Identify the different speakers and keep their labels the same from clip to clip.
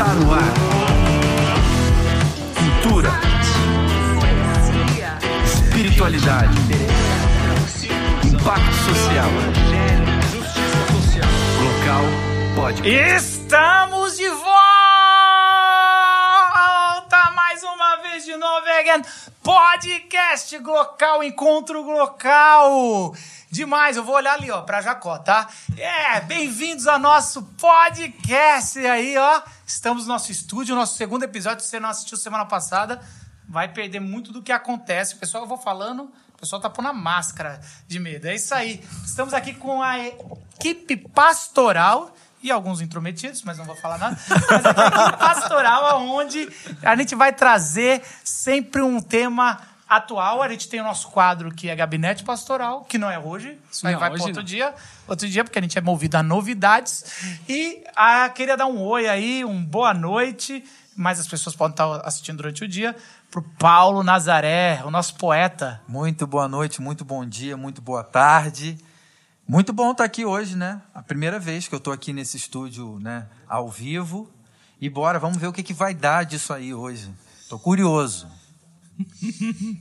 Speaker 1: Está no ar. Cultura. Espiritualidade. Impacto social. Local pode.
Speaker 2: Estamos de volta mais uma vez de novo, again. Podcast Glocal, Encontro Glocal. Demais, eu vou olhar ali, ó, pra Jacó, tá? É, bem-vindos ao nosso podcast aí, ó. Estamos no nosso estúdio, nosso segundo episódio. Se você não assistiu semana passada, vai perder muito do que acontece. Pessoal, eu vou falando, o pessoal tá pondo a máscara de medo. É isso aí. Estamos aqui com a equipe pastoral e alguns intrometidos, mas não vou falar nada. Mas é pastoral, onde a gente vai trazer sempre um tema atual. A gente tem o nosso quadro que é Gabinete Pastoral, que não é hoje. Isso aí
Speaker 3: Não,
Speaker 2: vai para outro
Speaker 3: não.
Speaker 2: dia. Outro dia, porque a gente é movido a novidades. E ah, queria dar um oi aí, um boa noite. Mas as pessoas podem estar assistindo durante o dia. Pro Paulo Nazaré, o nosso poeta.
Speaker 4: Muito boa noite, muito bom dia, muito boa tarde. Muito bom estar aqui hoje, né? A primeira vez que eu estou aqui nesse estúdio, né, ao vivo. E bora, vamos ver o que, que vai dar disso aí hoje. Tô curioso.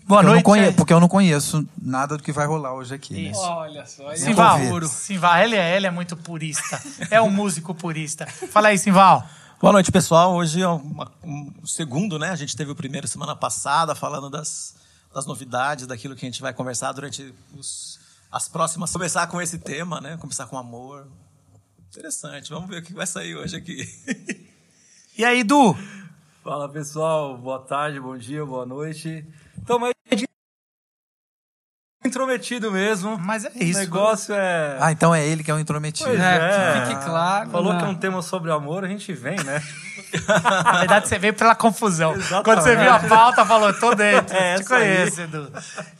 Speaker 2: Boa
Speaker 4: Eu
Speaker 2: noite.
Speaker 4: conhe-. Porque eu não conheço nada do que vai rolar hoje aqui. Né?
Speaker 2: Isso.
Speaker 3: Olha só, é
Speaker 2: Simval. Simval, ele é, ele é muito purista. É um músico purista. Fala aí, Simval.
Speaker 5: Boa noite, pessoal. Hoje é uma- um segundo, né? A gente teve o primeiro semana passada falando das, das novidades, daquilo que a gente vai conversar durante os- as próximas. Começar com esse tema, né? Começar com amor. Interessante. Vamos ver o que vai sair hoje aqui.
Speaker 2: E aí, Du?
Speaker 6: Fala pessoal, boa tarde, bom dia, boa noite. Tamo aí intrometido mesmo.
Speaker 2: Mas é
Speaker 6: O
Speaker 2: isso.
Speaker 6: negócio é.
Speaker 4: Ah, então é ele que é um intrometido.
Speaker 6: Pois
Speaker 3: É,
Speaker 6: é.
Speaker 3: que fique claro.
Speaker 6: Falou
Speaker 3: né?
Speaker 6: que é um tema sobre amor, a gente vem, né?
Speaker 2: Na verdade, você veio pela confusão.
Speaker 6: Exatamente.
Speaker 2: Quando você viu a pauta, falou, tô dentro.
Speaker 6: É
Speaker 2: Te
Speaker 6: essa aí.
Speaker 2: conheço, Edu.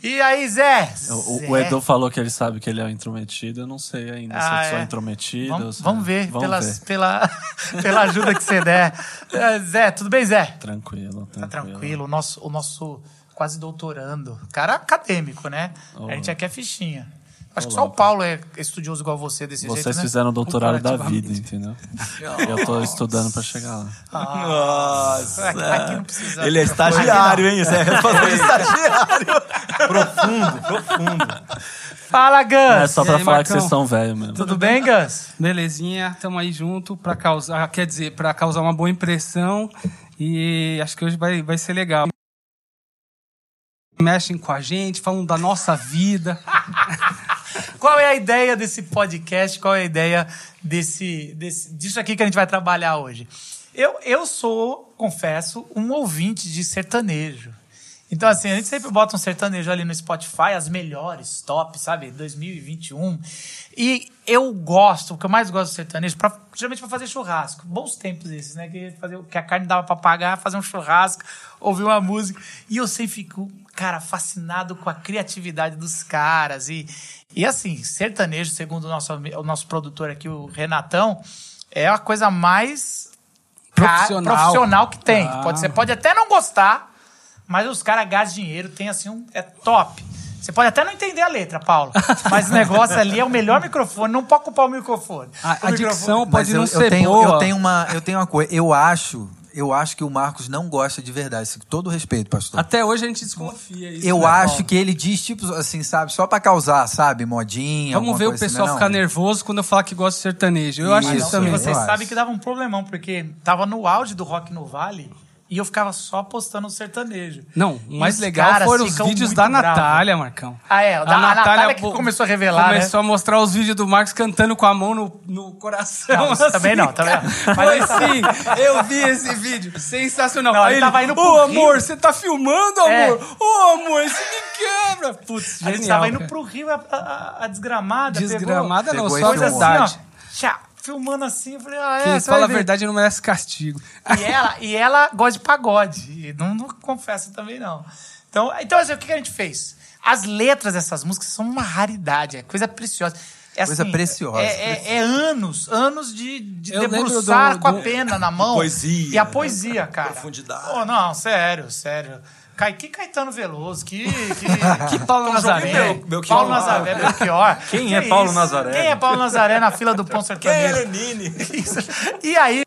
Speaker 2: E aí, Zé?
Speaker 3: O, o. Edu falou que ele sabe que ele é um intrometido. Eu não sei ainda se
Speaker 2: Ah,
Speaker 3: eu sou
Speaker 2: é.
Speaker 3: intrometido.
Speaker 2: Vamos,
Speaker 3: se-
Speaker 2: vamos ver,
Speaker 3: Vamos
Speaker 2: pelas-
Speaker 3: ver.
Speaker 2: Pela, pela ajuda que você der. É, Zé, tudo bem, Zé?
Speaker 3: Tranquilo,
Speaker 2: Tá
Speaker 3: tranquilo.
Speaker 2: tranquilo. O nosso, o nosso quase doutorando. Cara acadêmico, né?
Speaker 3: Olá.
Speaker 2: A gente aqui é fichinha. Acho que só o Paulo é estudioso igual você desse jeito,
Speaker 3: Vocês
Speaker 2: né?
Speaker 3: fizeram o doutorado da vida, entendeu? eu tô estudando pra chegar lá.
Speaker 5: Nossa!
Speaker 2: Aqui, aqui não precisa.
Speaker 5: Ele é estagiário, hein? Isso é de estagiário.
Speaker 6: Profundo, profundo.
Speaker 2: Fala, Gus!
Speaker 3: É só pra
Speaker 7: aí,
Speaker 3: falar que
Speaker 7: Marcão?
Speaker 3: vocês são velhos mesmo.
Speaker 2: Tudo bem, Gus?
Speaker 7: Belezinha, tamo aí junto para causar, quer dizer, para causar uma boa impressão e acho que hoje vai, vai ser legal. Mexem com a gente, falam da nossa vida.
Speaker 2: Qual é a ideia desse podcast? Qual é a ideia desse, desse, disso aqui que a gente vai trabalhar hoje? Eu, eu sou, confesso, um ouvinte de sertanejo. Então, assim, a gente sempre bota um sertanejo ali no Spotify, as melhores, top, sabe? 2021. E eu gosto, o que eu mais gosto do sertanejo, pra, geralmente pra fazer churrasco. Bons tempos esses, né? Que, fazer, que a carne dava pra pagar, fazer um churrasco, ouvir uma música. E eu sempre fico, cara, fascinado com a criatividade dos caras. E, e assim, sertanejo, segundo o nosso, o nosso produtor aqui, o Renatão, é a coisa mais
Speaker 7: Profissional.
Speaker 2: profissional que tem.
Speaker 7: Ah.
Speaker 2: Pode, você pode até não gostar, mas os caras gastam dinheiro, tem assim um. É top. Você pode até não entender a letra, Paulo. Mas o negócio ali é o melhor microfone, não pode ocupar o microfone.
Speaker 7: A,
Speaker 2: O
Speaker 7: a
Speaker 2: microfone-
Speaker 7: dicção
Speaker 4: Mas
Speaker 7: pode
Speaker 4: eu,
Speaker 7: não
Speaker 4: eu
Speaker 7: ser
Speaker 4: tenho,
Speaker 7: boa.
Speaker 4: eu tenho uma, eu tenho uma coisa. Eu acho, eu acho que o Marcos não gosta de verdade. Com todo respeito, pastor.
Speaker 7: Até hoje a gente desconfia isso.
Speaker 4: Eu
Speaker 7: né,
Speaker 4: acho
Speaker 7: Paulo?
Speaker 4: que ele diz, tipo, assim, sabe, só pra causar, sabe, modinha.
Speaker 7: Vamos ver o
Speaker 4: coisa assim,
Speaker 7: pessoal
Speaker 4: é
Speaker 7: ficar
Speaker 4: não?
Speaker 7: nervoso quando eu falar que gosta de sertanejo. Eu acho
Speaker 4: Isso,
Speaker 7: isso também.
Speaker 4: eu
Speaker 2: Vocês sabem que dava um problemão, porque tava no auge do Rock no Vale e eu ficava só postando o sertanejo.
Speaker 7: Não, o mais legal foram os vídeos da. Natália, Marcão.
Speaker 2: Ah, é, da- a Natália que começou a revelar, né?
Speaker 7: Começou a mostrar os vídeos do Marcos cantando com a mão no, no coração.
Speaker 2: Não, isso também não, também não.
Speaker 7: Mas assim, eu vi esse vídeo. Sensacional.
Speaker 2: Não,
Speaker 7: Aí
Speaker 2: ele tava indo
Speaker 7: Ô,
Speaker 2: pro
Speaker 7: amor,
Speaker 2: Rio."
Speaker 7: você tá filmando,
Speaker 2: É.
Speaker 7: amor? Ô, amor, isso me quebra. Putz,
Speaker 2: A gente
Speaker 7: genial,
Speaker 2: tava indo pro Rio, a, a- a desgramada.
Speaker 7: Desgramada não,
Speaker 4: Pegou
Speaker 7: só a
Speaker 2: Coisa assim,
Speaker 7: verdade.
Speaker 2: ó. Tchá, filmando assim, eu falei, ah, é,
Speaker 7: Quem fala a
Speaker 2: ver.
Speaker 7: verdade não merece castigo.
Speaker 2: E ela, e ela gosta de pagode. E não, não confessa também, não. Então, então assim, o que a gente fez? As letras dessas músicas são uma raridade, é coisa preciosa. É
Speaker 4: Coisa
Speaker 2: assim,
Speaker 4: preciosa.
Speaker 2: É, é- é anos, anos de, de
Speaker 7: Eu
Speaker 2: debruçar
Speaker 7: do-
Speaker 2: com a pena na mão.
Speaker 5: Poesia,
Speaker 2: E a
Speaker 5: né?
Speaker 2: poesia, cara.
Speaker 5: Profundidade.
Speaker 2: Oh, não, sério, sério. Cai, que Caetano Veloso, que. Que,
Speaker 7: Que Paulo Nazaré.
Speaker 5: Bel- Belchior.
Speaker 2: Paulo Nazaré, Belchior.
Speaker 6: Quem é
Speaker 2: Que
Speaker 6: Paulo
Speaker 2: isso?
Speaker 6: Nazaré?
Speaker 2: Quem é Paulo Nazaré na fila do pão
Speaker 5: Quem é
Speaker 2: sertanejo?
Speaker 5: Lenine?
Speaker 2: Isso. E aí,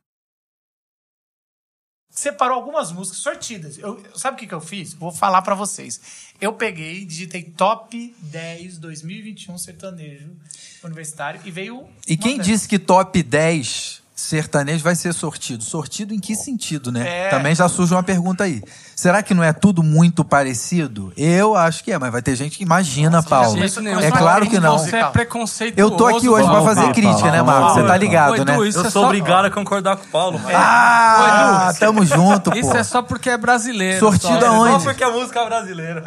Speaker 2: separou algumas músicas sortidas. Eu, sabe o que, que eu fiz? Vou falar pra vocês. Eu peguei, digitei top 10 2021 sertanejo universitário e veio.
Speaker 4: E quem
Speaker 2: dessas.
Speaker 4: disse que top 10 sertanejo vai ser sortido? Sortido em que sentido, né?
Speaker 2: É.
Speaker 4: Também já surge uma pergunta aí. Será que não é tudo muito parecido? Eu acho que é, mas vai ter gente que imagina, Paulo.
Speaker 7: De jeito nenhum.
Speaker 4: É claro que não.
Speaker 7: Você é preconceituoso.
Speaker 4: Eu tô aqui hoje pra
Speaker 3: Paulo,
Speaker 4: fazer
Speaker 3: Paulo,
Speaker 4: crítica,
Speaker 3: Paulo,
Speaker 4: né, Marcos? Você tá
Speaker 3: Paulo.
Speaker 4: ligado, né?
Speaker 7: isso
Speaker 6: Eu
Speaker 7: é
Speaker 6: sou
Speaker 7: só-
Speaker 6: obrigado a concordar com o Paulo.
Speaker 4: Ah, tamo junto, pô.
Speaker 7: Isso é só porque é brasileiro.
Speaker 4: Sortido
Speaker 7: só.
Speaker 4: aonde?
Speaker 6: Só porque a música é brasileira.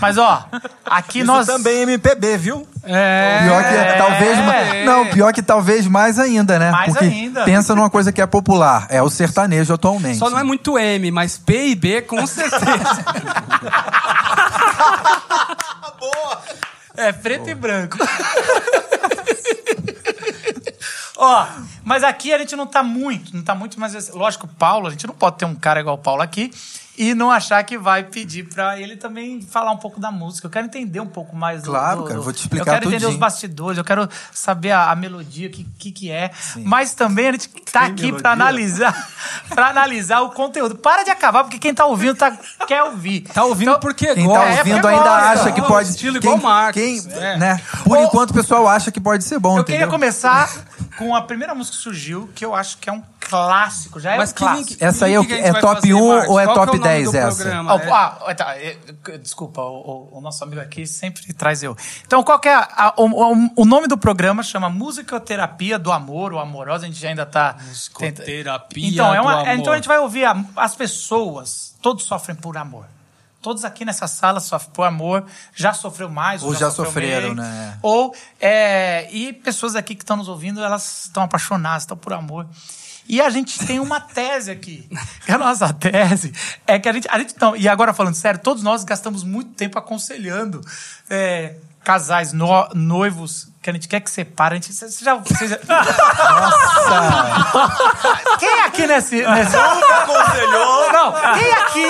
Speaker 2: Mas ó, aqui
Speaker 5: Isso
Speaker 2: nós.
Speaker 5: também é MPB, viu?
Speaker 7: É.
Speaker 4: Pior que
Speaker 2: É.
Speaker 4: talvez. Não, pior que talvez mais ainda, né?
Speaker 2: Mais
Speaker 4: Porque
Speaker 2: ainda.
Speaker 4: pensa numa coisa que é popular. É o sertanejo atualmente.
Speaker 7: Só não é muito M, mas P e B com certeza.
Speaker 2: É preto e branco. Ó, mas aqui a gente não tá muito, não tá muito, mas lógico, o Paulo, a gente não pode ter um cara igual o Paulo aqui e não achar que vai pedir pra ele também falar um pouco da música. Eu quero entender um pouco mais do-
Speaker 4: Claro,
Speaker 2: do,
Speaker 4: cara,
Speaker 2: do-
Speaker 4: vou te explicar
Speaker 2: Eu quero entender
Speaker 4: tudinho.
Speaker 2: os bastidores, eu quero saber a, a melodia, o que, que que é. Mas também a gente tá aqui pra analisar, para analisar o conteúdo. Para de acabar, porque quem tá ouvindo tá, quer ouvir.
Speaker 7: Tá ouvindo porque
Speaker 4: Quem
Speaker 7: gosta.
Speaker 4: tá
Speaker 2: é,
Speaker 4: ouvindo
Speaker 2: porque
Speaker 4: ainda
Speaker 2: gosta.
Speaker 4: acha que
Speaker 7: É um
Speaker 4: pode.
Speaker 7: estilo
Speaker 4: quem,
Speaker 7: igual Marcos.
Speaker 4: quem,
Speaker 7: É.
Speaker 4: né? Por
Speaker 2: Ou-
Speaker 4: enquanto o pessoal acha que pode ser bom,
Speaker 2: Eu
Speaker 4: entendeu?
Speaker 2: queria começar com a primeira música que surgiu, que eu acho que é um clássico, já é
Speaker 7: Mas
Speaker 2: um
Speaker 7: que
Speaker 2: clássico.
Speaker 7: link,
Speaker 4: Essa aí é que- é top
Speaker 7: fazer,
Speaker 4: 1
Speaker 7: Marcos?
Speaker 4: ou é
Speaker 7: Qual
Speaker 4: top
Speaker 7: nome
Speaker 4: 10
Speaker 7: do
Speaker 4: essa?
Speaker 7: programa?
Speaker 2: Ah,
Speaker 7: É.
Speaker 2: ah, tá, é, desculpa, o, o- o nosso amigo aqui sempre traz eu. Então, qual que é a- a- o, o- nome do programa? Chama Musicoterapia do Amor ou Amorosa, a gente ainda tá... tenta-
Speaker 7: Musicoterapia
Speaker 2: então, é
Speaker 7: do
Speaker 2: uma,
Speaker 7: amor.
Speaker 2: então a gente vai ouvir a- as pessoas, todos sofrem por amor. Todos aqui nessa sala sofrem por amor, já sofreu mais,
Speaker 4: Ou já
Speaker 2: sofreu
Speaker 4: sofreram,
Speaker 2: menos.
Speaker 4: né?
Speaker 2: Ou, é, e pessoas aqui que estão nos ouvindo, elas estão apaixonadas, estão por amor. E a gente tem uma tese aqui. A nossa tese é que a gente. A gente não, e agora falando sério, todos nós gastamos muito tempo aconselhando é, casais no- noivos que a gente quer que separe. A gente, você já, você já- Nossa! Quem aqui nesse. nesse...
Speaker 5: Nunca aconselhou.
Speaker 2: Não, quem aqui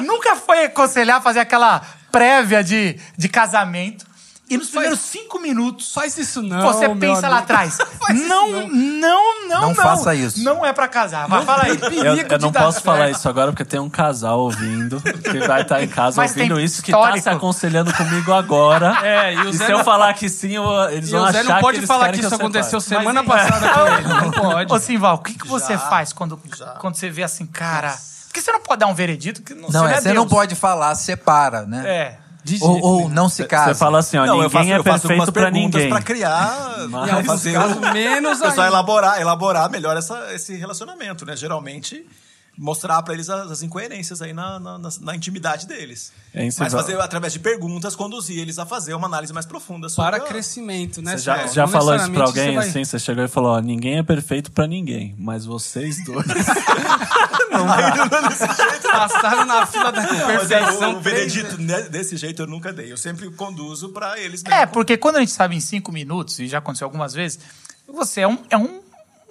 Speaker 2: nunca foi aconselhar fazer aquela prévia de, de casamento e nos primeiros cinco minutos
Speaker 7: Faz isso não.
Speaker 2: você
Speaker 7: meu
Speaker 2: pensa lá atrás. Não, não, não, não.
Speaker 4: Não faça isso.
Speaker 2: Não é pra casar. Vai, fala aí.
Speaker 3: Eu, eu não posso falar isso agora porque tem um casal ouvindo que vai estar em casa
Speaker 2: Mas
Speaker 3: ouvindo
Speaker 2: tem
Speaker 3: isso que tá se aconselhando comigo agora.
Speaker 7: É, e o
Speaker 3: e se
Speaker 7: não-
Speaker 3: eu falar que sim, eu- eles
Speaker 7: E
Speaker 3: vão
Speaker 7: o Zé
Speaker 3: achar
Speaker 7: não pode
Speaker 3: que
Speaker 7: falar que isso
Speaker 3: eu separe.
Speaker 7: aconteceu semana
Speaker 2: Mas-
Speaker 7: passada com ele. Não pode.
Speaker 2: Ô, Simval, o que, que você faz quando, quando você vê assim, cara... Porque você não pode dar um veredito que não,
Speaker 4: Não,
Speaker 2: você
Speaker 4: é,
Speaker 2: é
Speaker 4: você não pode falar, separa, né?
Speaker 2: É.
Speaker 4: Ou, ou não se casa.
Speaker 3: Você fala assim, ó,
Speaker 5: Não, eu
Speaker 3: ninguém
Speaker 5: faço,
Speaker 3: é
Speaker 5: eu faço algumas
Speaker 3: perfeito pra
Speaker 5: perguntas
Speaker 3: ninguém.
Speaker 5: pra criar,
Speaker 7: Em
Speaker 5: pra fazer o
Speaker 7: menos
Speaker 5: pessoal
Speaker 7: ainda.
Speaker 5: elaborar, elaborar melhor essa, esse relacionamento, né? Geralmente mostrar pra eles as, as incoerências aí na, na, na- na intimidade deles.
Speaker 3: É, isso
Speaker 5: Mas fazer através de perguntas conduzir eles a fazer uma análise mais profunda sobre
Speaker 7: Para
Speaker 5: a-
Speaker 7: crescimento, né?
Speaker 3: Você já, já
Speaker 7: Não
Speaker 3: falou isso pra
Speaker 7: necessariamente
Speaker 3: alguém
Speaker 7: você vai-
Speaker 3: assim? Você chegou e falou: ó, ninguém é perfeito pra ninguém, mas vocês dois.
Speaker 7: Passaram na fila da
Speaker 5: Não, é,
Speaker 7: perfeição.
Speaker 5: o, veredito né, desse jeito eu nunca dei. Eu sempre conduzo pra eles
Speaker 2: É, porque quando a gente sabe em cinco minutos, e já aconteceu algumas vezes, você é, um, é um-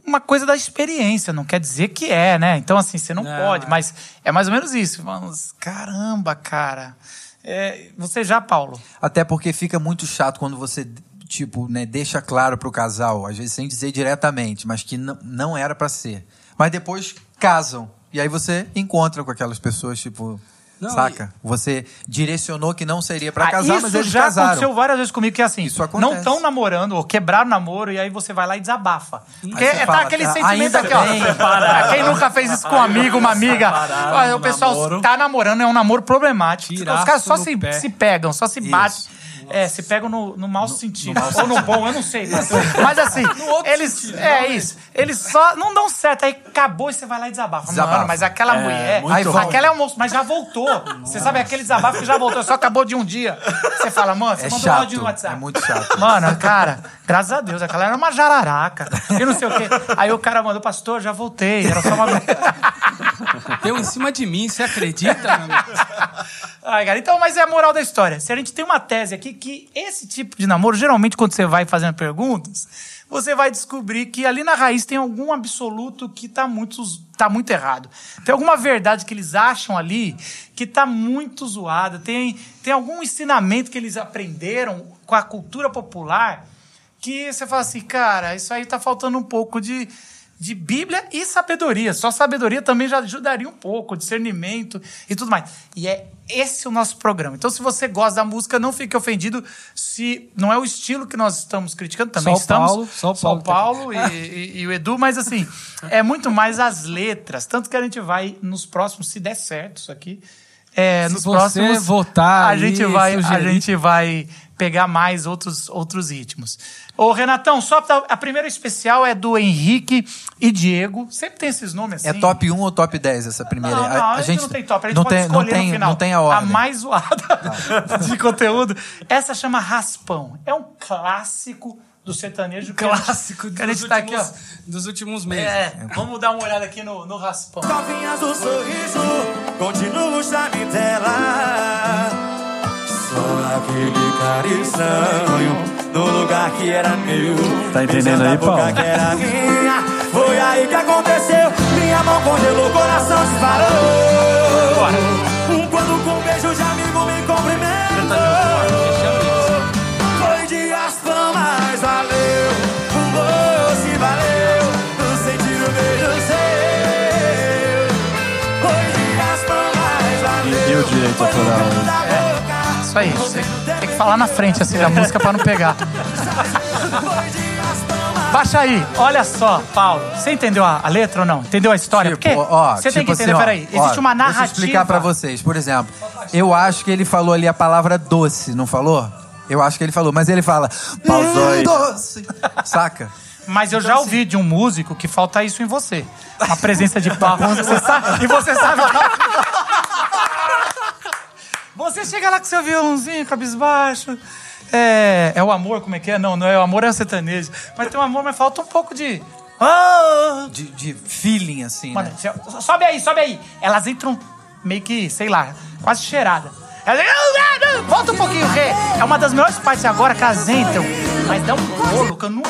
Speaker 2: uma coisa da experiência, não quer dizer que é, né? Então, assim, você não,
Speaker 7: Não,
Speaker 2: pode,
Speaker 7: é.
Speaker 2: mas é mais ou menos isso. Vamos, caramba, cara. É, você já, Paulo?
Speaker 4: Até porque fica muito chato quando você, tipo, né, deixa claro pro casal, às vezes sem dizer diretamente, mas que não, não era pra ser. Mas depois casam. E aí você encontra com aquelas pessoas, tipo,
Speaker 7: Não,
Speaker 4: saca? Você direcionou que não seria pra
Speaker 2: Ah,
Speaker 4: casar,
Speaker 2: isso
Speaker 4: mas eles
Speaker 2: já
Speaker 4: casaram.
Speaker 2: aconteceu várias vezes comigo, que é assim,
Speaker 4: Isso acontece.
Speaker 2: não estão namorando, ou quebraram o namoro, e aí você vai lá e desabafa. Porque é,
Speaker 4: fala,
Speaker 2: tá aquele
Speaker 4: "Ah,
Speaker 2: sentimento aqui, ó.
Speaker 4: bem."
Speaker 2: Ah, Quem nunca fez isso com um amigo, uma amiga? Olha, o pessoal
Speaker 3: namoro.
Speaker 2: tá namorando, é um namoro problemático.
Speaker 7: Tiraço
Speaker 2: Os caras só se,
Speaker 7: pé.
Speaker 2: se pegam, só se batem. É, se pegam no, no mau sentido. ou no bom, eu não sei. Mas, mas assim, eles. é isso. Eles só não dão certo. Aí acabou e você vai lá e desabafa.
Speaker 4: Desabafa.
Speaker 2: Mano, mas aquela
Speaker 3: É,
Speaker 2: mulher. Aí, aquela é um monstro, mas já voltou. Você sabe aquele desabafo que já voltou, só acabou de um dia. Você fala, mano, você
Speaker 4: É
Speaker 2: mandou um
Speaker 4: chato,
Speaker 2: áudio no WhatsApp.
Speaker 4: é muito chato.
Speaker 2: Mano, cara, graças a Deus, aquela era uma jararaca. E não sei o quê. Aí o cara mandou, pastor, já voltei. Era só uma.
Speaker 7: Deu em cima de mim, você acredita, meu amigo?
Speaker 2: Ai, cara, então, mas é a moral da história. Se a gente tem uma tese aqui que esse tipo de namoro, geralmente quando você vai fazendo perguntas, você vai descobrir que ali na raiz tem algum absoluto que tá muito, tá muito errado. Tem alguma verdade que eles acham ali que tá muito zoada. Tem, tem algum ensinamento que eles aprenderam com a cultura popular que você fala assim, cara, isso aí tá faltando um pouco de de Bíblia e sabedoria. Só sabedoria também já ajudaria um pouco, discernimento e tudo mais. E é esse o nosso programa. Então, se você gosta da música, não fique ofendido se não é o estilo que nós estamos criticando. Também
Speaker 7: Só o
Speaker 2: estamos.
Speaker 7: Paulo, só o Paulo tá
Speaker 2: Paulo e, e- e o Edu, mas assim, é muito mais as letras. Tanto que a gente vai nos próximos, se der certo isso aqui. é,
Speaker 7: Se
Speaker 2: nos
Speaker 7: você
Speaker 2: próximos
Speaker 7: votar
Speaker 2: a gente vai a
Speaker 7: sugerir.
Speaker 2: gente vai pegar mais outros outros ritmos. Ô Renatão, só pra- a primeira especial é do Henrique e Diego. Sempre tem esses nomes assim.
Speaker 4: É top 1 ou top 10 essa primeira?
Speaker 2: Não, não, a, gente não tem top. A gente
Speaker 4: não
Speaker 2: pode
Speaker 4: tem,
Speaker 2: escolher
Speaker 4: não tem,
Speaker 2: no final.
Speaker 4: Não tem a ordem.
Speaker 2: mais zoada de conteúdo. Essa chama Raspão. É um clássico do sertanejo. que a gente-
Speaker 7: Clássico
Speaker 2: que a gente
Speaker 7: dos,
Speaker 2: tá aqui,
Speaker 7: últimos,
Speaker 2: ó.
Speaker 7: dos últimos meses.
Speaker 2: É, vamos dar uma olhada aqui no, no Raspão.
Speaker 8: Novinhas do sorriso, continuo chave dela. Só aquele carinho no lugar que era meu.
Speaker 3: Tá entendendo aí,
Speaker 8: boca
Speaker 3: Paulo?
Speaker 8: que era minha. Foi aí que aconteceu. Minha mão congelou, coração disparou. Quando com um beijo de amigo me cumprimentou. Foi de aspão, mas valeu. O doce valeu. Sentir o beijo seu. Foi de aspão, mas valeu.
Speaker 3: E o direito autoral?
Speaker 2: Isso aí. Você tem que falar na frente assim da música pra não pegar. Baixa aí, olha só, Paulo. Você entendeu a, a letra ou não? Entendeu a história?
Speaker 4: Tipo,
Speaker 2: Porque
Speaker 4: ó,
Speaker 2: você tem
Speaker 4: tipo
Speaker 2: que entender,
Speaker 4: assim, ó,
Speaker 2: peraí. Existe
Speaker 4: ó,
Speaker 2: uma narrativa.
Speaker 4: Deixa eu explicar pra vocês. Por exemplo, eu acho que ele falou ali a palavra doce, não falou? Eu acho que ele falou, mas ele fala
Speaker 3: Pausou aí.
Speaker 4: "Hum, doce. Saca?
Speaker 2: Mas eu já
Speaker 4: Então,
Speaker 2: ouvi de um músico que falta isso em você. Uma presença de palco. Você sabe, e você sabe. Você chega lá com seu violãozinho, cabisbaixo. É, é o amor, como é que é? Não, não é o amor, é o sertanejo. Mas tem um amor, mas falta um pouco de. Ah!
Speaker 4: De, de feeling, assim,
Speaker 2: Mano,
Speaker 4: né?
Speaker 2: sobe aí, sobe aí. Elas entram meio que, sei lá, quase cheirada. Volta um pouquinho, Rê. É uma das melhores partes agora que elas entram. Mas dá um bolo que eu não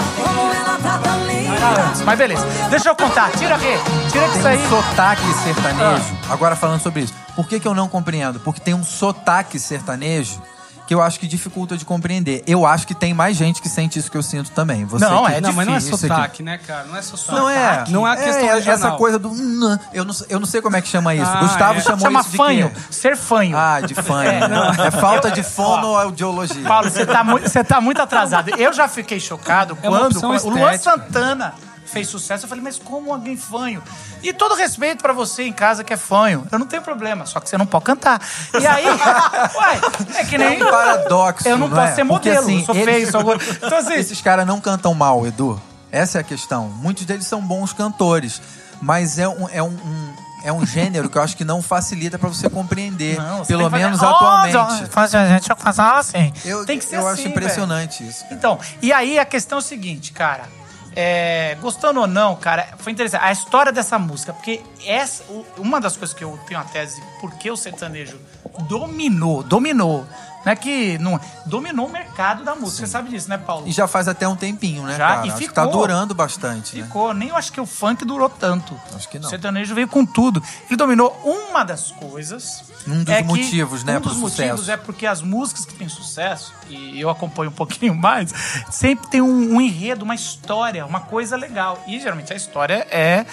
Speaker 2: Era antes, Mas beleza. Deixa eu contar. Tira, Rê. Tira isso aí.
Speaker 4: Um sotaque sertanejo.
Speaker 2: Ah.
Speaker 4: Agora falando sobre isso. Por que, que eu não compreendo? Porque tem um sotaque sertanejo que eu acho que dificulta de compreender. Eu acho que tem mais gente que sente isso que eu sinto também. Você
Speaker 2: Não,
Speaker 4: que-
Speaker 2: é
Speaker 7: não, mas não é sotaque, né, cara? Não é sotaque.
Speaker 4: Não é.
Speaker 7: Não é a questão
Speaker 4: é,
Speaker 7: regional.
Speaker 4: Essa coisa do. Eu não, eu não sei como é que chama isso.
Speaker 7: Ah,
Speaker 4: Gustavo
Speaker 7: é.
Speaker 4: chamou
Speaker 2: Chama
Speaker 4: isso de
Speaker 2: fanho.
Speaker 4: quê?
Speaker 2: Ser fanho.
Speaker 4: Ah, de fanho. né? É falta de fonoaudiologia.
Speaker 2: Paulo, você tá, muito, você tá muito atrasado. Eu já fiquei chocado
Speaker 7: É
Speaker 2: quando o Luan. Santana fez sucesso. Eu falei, mas como alguém fanho? E todo respeito pra você em casa que é fanho. Eu não tenho problema, só que você não pode cantar. E aí, uai, é que nem...
Speaker 4: É um paradoxo,
Speaker 2: Eu não,
Speaker 4: não
Speaker 2: posso
Speaker 4: é?
Speaker 2: ser
Speaker 4: Porque,
Speaker 2: modelo,
Speaker 4: assim,
Speaker 2: eu sou
Speaker 4: eles-
Speaker 2: feio, sou gordo. Então assim,
Speaker 4: Esses caras não cantam mal, Edu. Essa é a questão. Muitos deles são bons cantores, mas é um, é um, um- é um gênero que eu acho que não facilita pra você compreender.
Speaker 2: Não, você
Speaker 4: pelo
Speaker 2: fazer-
Speaker 4: menos
Speaker 2: Oh,
Speaker 4: atualmente.
Speaker 2: faz a gente fazer assim.
Speaker 4: Eu,
Speaker 2: tem que ser
Speaker 4: eu
Speaker 2: assim,
Speaker 4: acho impressionante isso. cara.
Speaker 2: Então, e aí a questão é o seguinte, cara. É, gostando ou não, cara, foi interessante. A história dessa música, porque essa, uma das coisas que eu tenho a tese, porque o sertanejo dominou, dominou. É que não, dominou o mercado da música. Você sabe disso, né, Paulo?
Speaker 4: E já faz até um tempinho, né,
Speaker 2: Já,
Speaker 4: cara?
Speaker 2: e
Speaker 4: acho que
Speaker 2: ficou.
Speaker 4: tá durando bastante, né?
Speaker 2: Ficou. Nem eu acho que o funk durou tanto.
Speaker 4: Acho que não.
Speaker 2: O sertanejo veio com tudo. Ele dominou uma das coisas.
Speaker 4: Um dos
Speaker 2: é que-
Speaker 4: motivos, né,
Speaker 2: Um dos motivos
Speaker 4: sucesso.
Speaker 2: é porque as músicas que têm sucesso, e eu acompanho um pouquinho mais, sempre tem um, um enredo, uma história, uma coisa legal. E geralmente a história é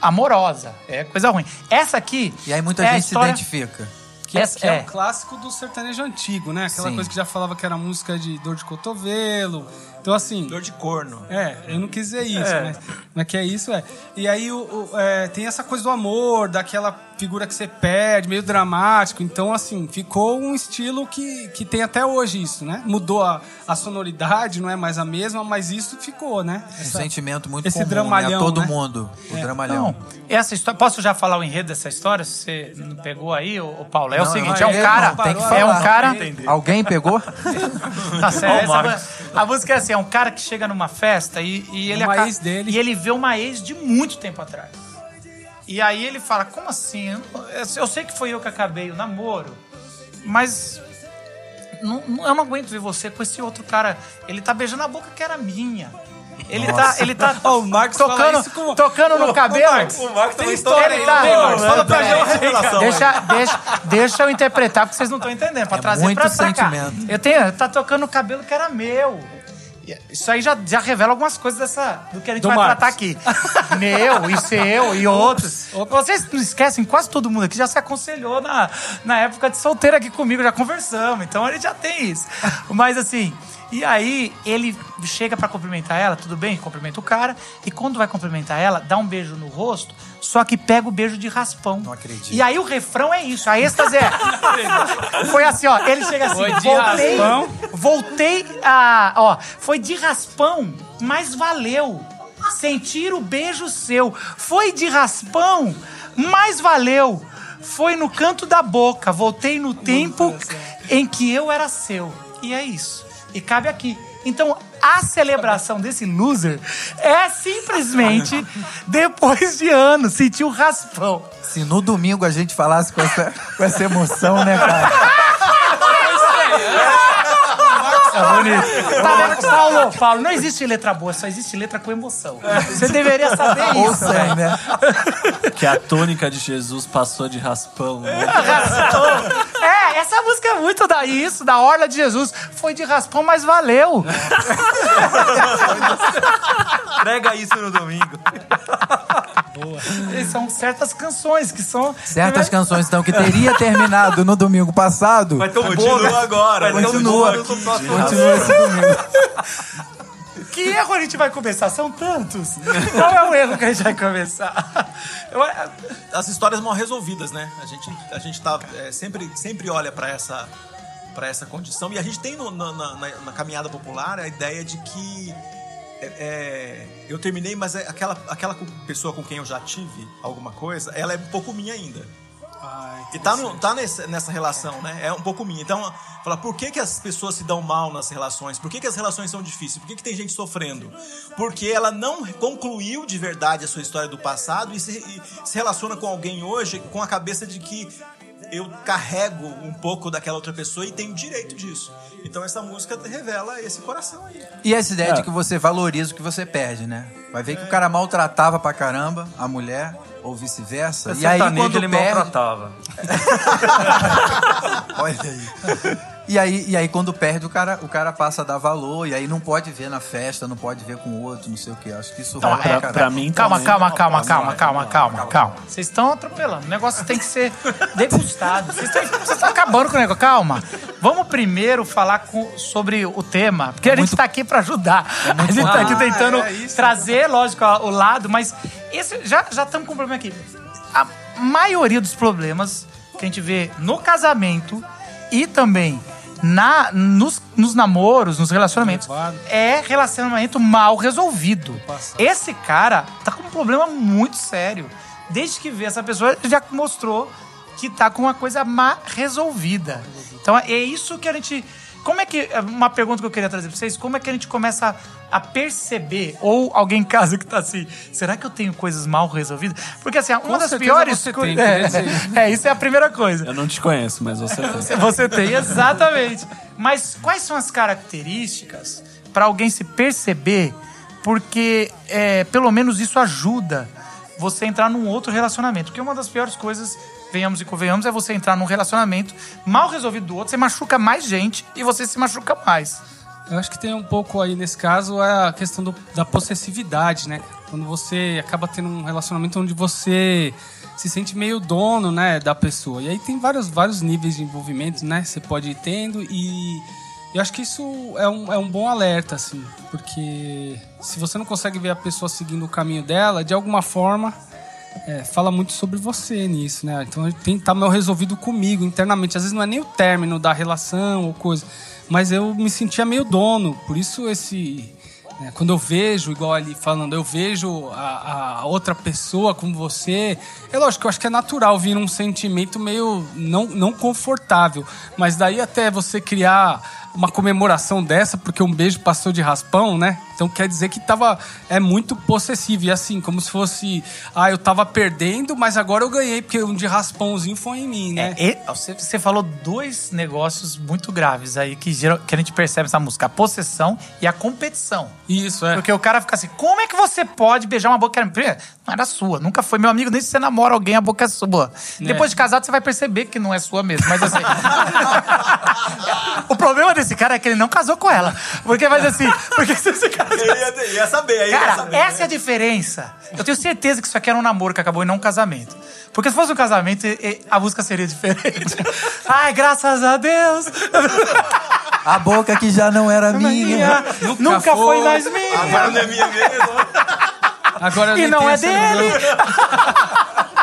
Speaker 2: amorosa, é coisa ruim. Essa aqui.
Speaker 4: E aí muita
Speaker 2: é
Speaker 4: gente se identifica.
Speaker 7: Que, é,
Speaker 2: Essa-
Speaker 7: que é
Speaker 2: é.
Speaker 7: um clássico do sertanejo antigo, né? Aquela
Speaker 4: Sim.
Speaker 7: coisa que já falava que era música de dor de cotovelo. Então, assim.
Speaker 5: Dor de corno.
Speaker 7: É, eu não quis dizer isso, mas, mas que é isso, é. E aí o, o- é, tem essa coisa do amor, daquela figura que você perde, meio dramático. Então, assim, ficou um estilo que, que tem até hoje isso, né? Mudou a, a sonoridade, não é mais a mesma, mas isso ficou, né?
Speaker 4: Um
Speaker 7: Essa-
Speaker 4: sentimento muito
Speaker 7: esse
Speaker 4: comum,
Speaker 7: dramalhão,
Speaker 4: né? A todo
Speaker 7: né?
Speaker 4: mundo. O dramalhão.
Speaker 2: Não, essa história. Posso já falar o enredo dessa história? Se você não pegou aí, ô Paulo? É o
Speaker 4: Não,
Speaker 2: seguinte:
Speaker 4: não,
Speaker 2: é um cara.
Speaker 4: tem que
Speaker 2: é um
Speaker 4: falar.
Speaker 2: cara.
Speaker 4: Alguém pegou?
Speaker 2: Tá certo. Essa- a música é assim: é um cara que chega numa festa e, e ele
Speaker 7: Uma ex dele.
Speaker 2: E ele vê uma ex de muito tempo atrás. E aí ele fala: como assim? Eu, sei que foi eu que acabei o namoro, mas. não- não- eu não aguento ver você com esse outro cara. Ele tá beijando a boca que era minha. Ele tá, ele tá
Speaker 7: Ó, o Marcos
Speaker 2: tocando,
Speaker 7: com-
Speaker 2: tocando no cabelo.
Speaker 5: O Marcos
Speaker 2: Tem
Speaker 5: tem
Speaker 2: história
Speaker 5: história
Speaker 2: aí, tá?
Speaker 5: aí, Marcos? Fala pra
Speaker 2: Deixa-
Speaker 5: gente.
Speaker 2: Deixa, deixa, deixa eu interpretar, porque vocês não estão entendendo. Pra
Speaker 4: É
Speaker 2: trazer
Speaker 4: muito
Speaker 2: pra, pra cá.
Speaker 4: sentimento.
Speaker 2: Eu tenho, tá tocando o cabelo que era meu. Isso aí já, já revela algumas coisas dessa, do que a gente
Speaker 7: Do
Speaker 2: vai
Speaker 7: Marcos.
Speaker 2: tratar aqui. Meu, e seu, e outros. Vocês não esquecem, quase todo mundo aqui já se aconselhou na, na época de solteiro aqui comigo, já conversamos. Então gente já tem isso. Mas assim, e aí ele chega pra cumprimentar ela, tudo bem? Cumprimenta o cara. E quando vai cumprimentar ela, dá um beijo no rosto, só que pega o beijo de raspão. Não
Speaker 4: acredito.
Speaker 2: E aí o refrão é isso, a êxtase é. Foi assim, ó. Ele chega assim,
Speaker 7: Foi de
Speaker 2: voltei,
Speaker 7: raspão.
Speaker 2: voltei a. Ó, foi de raspão, mas valeu. Sentir o beijo seu. Foi de raspão, mas valeu. Foi no canto da boca. Voltei no tempo em que eu era seu. E é isso. E cabe aqui. Então, a celebração desse loser é simplesmente depois de anos sentir o raspão.
Speaker 4: Se no domingo a gente falasse com essa, com essa emoção, né, cara?
Speaker 2: É bonito. Tá vendo? Paulo, Paulo, não existe letra boa, só existe letra com emoção. Você deveria saber isso.
Speaker 4: Ou sem, né?
Speaker 3: Que a tônica de Jesus passou de raspão. né?
Speaker 2: Raspão. É, essa música é muito da isso, da Orla de Jesus. Foi de raspão, mas valeu.
Speaker 5: Prega isso no domingo.
Speaker 2: E São certas canções que são.
Speaker 4: Certas canções, então, que teria terminado no domingo passado.
Speaker 5: Vai ter um Continua agora. Vai ter um
Speaker 4: Continua.
Speaker 5: próximo.
Speaker 4: Continua esse domingo.
Speaker 2: Que erro a gente vai começar? São tantos. Qual é o erro que a gente vai começar? Eu-
Speaker 5: as histórias mal resolvidas, né? A gente, a gente tá, é, sempre, sempre olha para essa, pra essa condição. E a gente tem no- na, na- na- na caminhada popular a ideia de que é, é, eu terminei, mas é aquela, aquela pessoa com quem eu já tive alguma coisa, ela é um pouco minha ainda. E tá, no- tá nesse- nessa relação, né? É um pouco minha. Então, fala, por que, que as pessoas se dão mal nas relações? Por que, que as relações são difíceis? Por que, que tem gente sofrendo? Porque ela não concluiu de verdade a sua história do passado e se, e se relaciona com alguém hoje com a cabeça de que eu carrego um pouco daquela outra pessoa e tenho direito disso. Então essa música revela esse coração aí.
Speaker 4: E essa ideia
Speaker 3: É.
Speaker 4: de que você valoriza o que você perde, né? Vai ver que o cara maltratava pra caramba a mulher, ou vice-versa. E aí, quando
Speaker 6: ele
Speaker 4: perde...
Speaker 6: maltratava.
Speaker 4: Olha aí. E aí, e aí quando perde, o cara, o cara passa a dar valor, e aí não pode ver na festa, não pode ver com o outro, não sei o que. Acho que isso
Speaker 2: Então,
Speaker 4: rola pra
Speaker 2: é,
Speaker 4: caramba.
Speaker 3: pra mim
Speaker 2: calma,
Speaker 3: também.
Speaker 2: calma, calma, calma, calma, calma, calma. Vocês estão atropelando. O negócio tem que ser degustado. Vocês estão acabando com o negócio. Calma. Vamos primeiro falar com- sobre o tema, porque a gente está aqui para ajudar. a gente está aqui tentando
Speaker 7: é isso.
Speaker 2: trazer, lógico, o lado, mas esse, já já estamos com um problema aqui. A maioria dos problemas que a gente vê no casamento e também na, nos, nos namoros, nos relacionamentos, é relacionamento mal resolvido. Esse cara tá com um problema muito sério. Desde que vê essa pessoa, ele já mostrou que tá com uma coisa má resolvida. Então é isso que a gente. Como é que. Uma pergunta que eu queria trazer pra vocês: como é que a gente começa a perceber, ou alguém em casa que tá assim, será que eu tenho coisas mal resolvidas? Porque assim, uma das
Speaker 7: certeza
Speaker 2: piores
Speaker 7: você tem,
Speaker 2: é, é, isso é a primeira coisa.
Speaker 3: Eu não te conheço, mas você tem.
Speaker 2: Você tem, exatamente. Mas quais são as características para alguém se perceber? Porque é, pelo menos isso ajuda você a entrar num outro relacionamento. Porque uma das piores coisas, venhamos e convenhamos, é você entrar num relacionamento mal resolvido do outro, você machuca mais gente e você se machuca mais.
Speaker 7: Eu acho que tem um pouco aí nesse caso a questão do- da possessividade, né? Quando você acaba tendo um relacionamento onde você se sente meio dono, né, da pessoa. E aí tem vários, vários níveis de envolvimento, né? Você pode ir tendo e eu acho que isso é um, é um bom alerta, assim, porque se você não consegue ver a pessoa seguindo o caminho dela, de alguma forma é, fala muito sobre você nisso, né? Então tem estar mal resolvido comigo internamente. Às vezes não é nem o término da relação ou coisa, mas eu me sentia meio dono. Por isso esse né, quando eu vejo, igual ali falando, eu vejo a, a outra pessoa como você, é lógico eu acho que é natural vir um sentimento meio não, não confortável. Mas daí até você criar uma comemoração dessa, porque um beijo passou de raspão, né? Então quer dizer que tava é muito possessivo. E assim, como se fosse, ah, eu tava perdendo, mas agora eu ganhei, porque um de raspãozinho foi em mim, né?
Speaker 2: É, e- você, você falou dois negócios muito graves aí que, geral- que a gente percebe nessa música: a possessão e a competição.
Speaker 7: Isso, é.
Speaker 2: Porque o cara fica assim, como é que você pode beijar uma boca? Era sua. Nunca foi meu amigo, nem se você namora alguém, a boca é sua. Depois de casado, você vai perceber que não é sua mesmo. Mas assim. o problema desse cara é que ele não casou com ela. Porque vai assim. Porque se esse cara.
Speaker 5: Eu ia, ia saber, aí ia
Speaker 2: Cara,
Speaker 5: saber.
Speaker 2: essa é a diferença. Eu tenho certeza que isso aqui era um namoro que acabou e não um casamento. Porque se fosse um casamento, a música seria diferente. Ai, graças a Deus.
Speaker 4: A boca que já não era minha.
Speaker 2: Nunca,
Speaker 7: Nunca
Speaker 2: foi
Speaker 7: foi.
Speaker 2: mais minha.
Speaker 5: Agora não é minha mesmo.
Speaker 7: Agora
Speaker 2: E não é
Speaker 7: essa
Speaker 2: dele.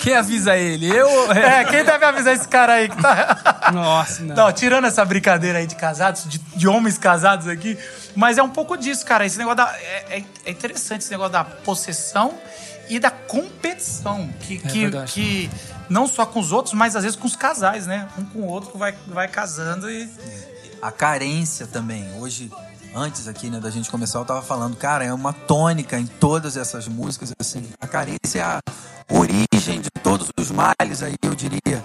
Speaker 7: Quem avisa ele? Eu?
Speaker 2: É, quem deve avisar esse cara aí que tá.
Speaker 7: Nossa, não.
Speaker 2: Não, tirando essa brincadeira aí de casados, de, de homens casados aqui, mas é um pouco disso, cara. Esse negócio da. É, é- é interessante esse negócio da possessão e da competição. Que, que,
Speaker 7: verdade.
Speaker 2: que não só com os outros, mas às vezes com os casais, né? Um com o outro que vai, vai casando e.
Speaker 4: A carência também. Hoje, antes aqui, né, da gente começar, eu tava falando, cara, é uma tônica em todas essas músicas, assim. A carência é a origem de todos os males aí, eu diria.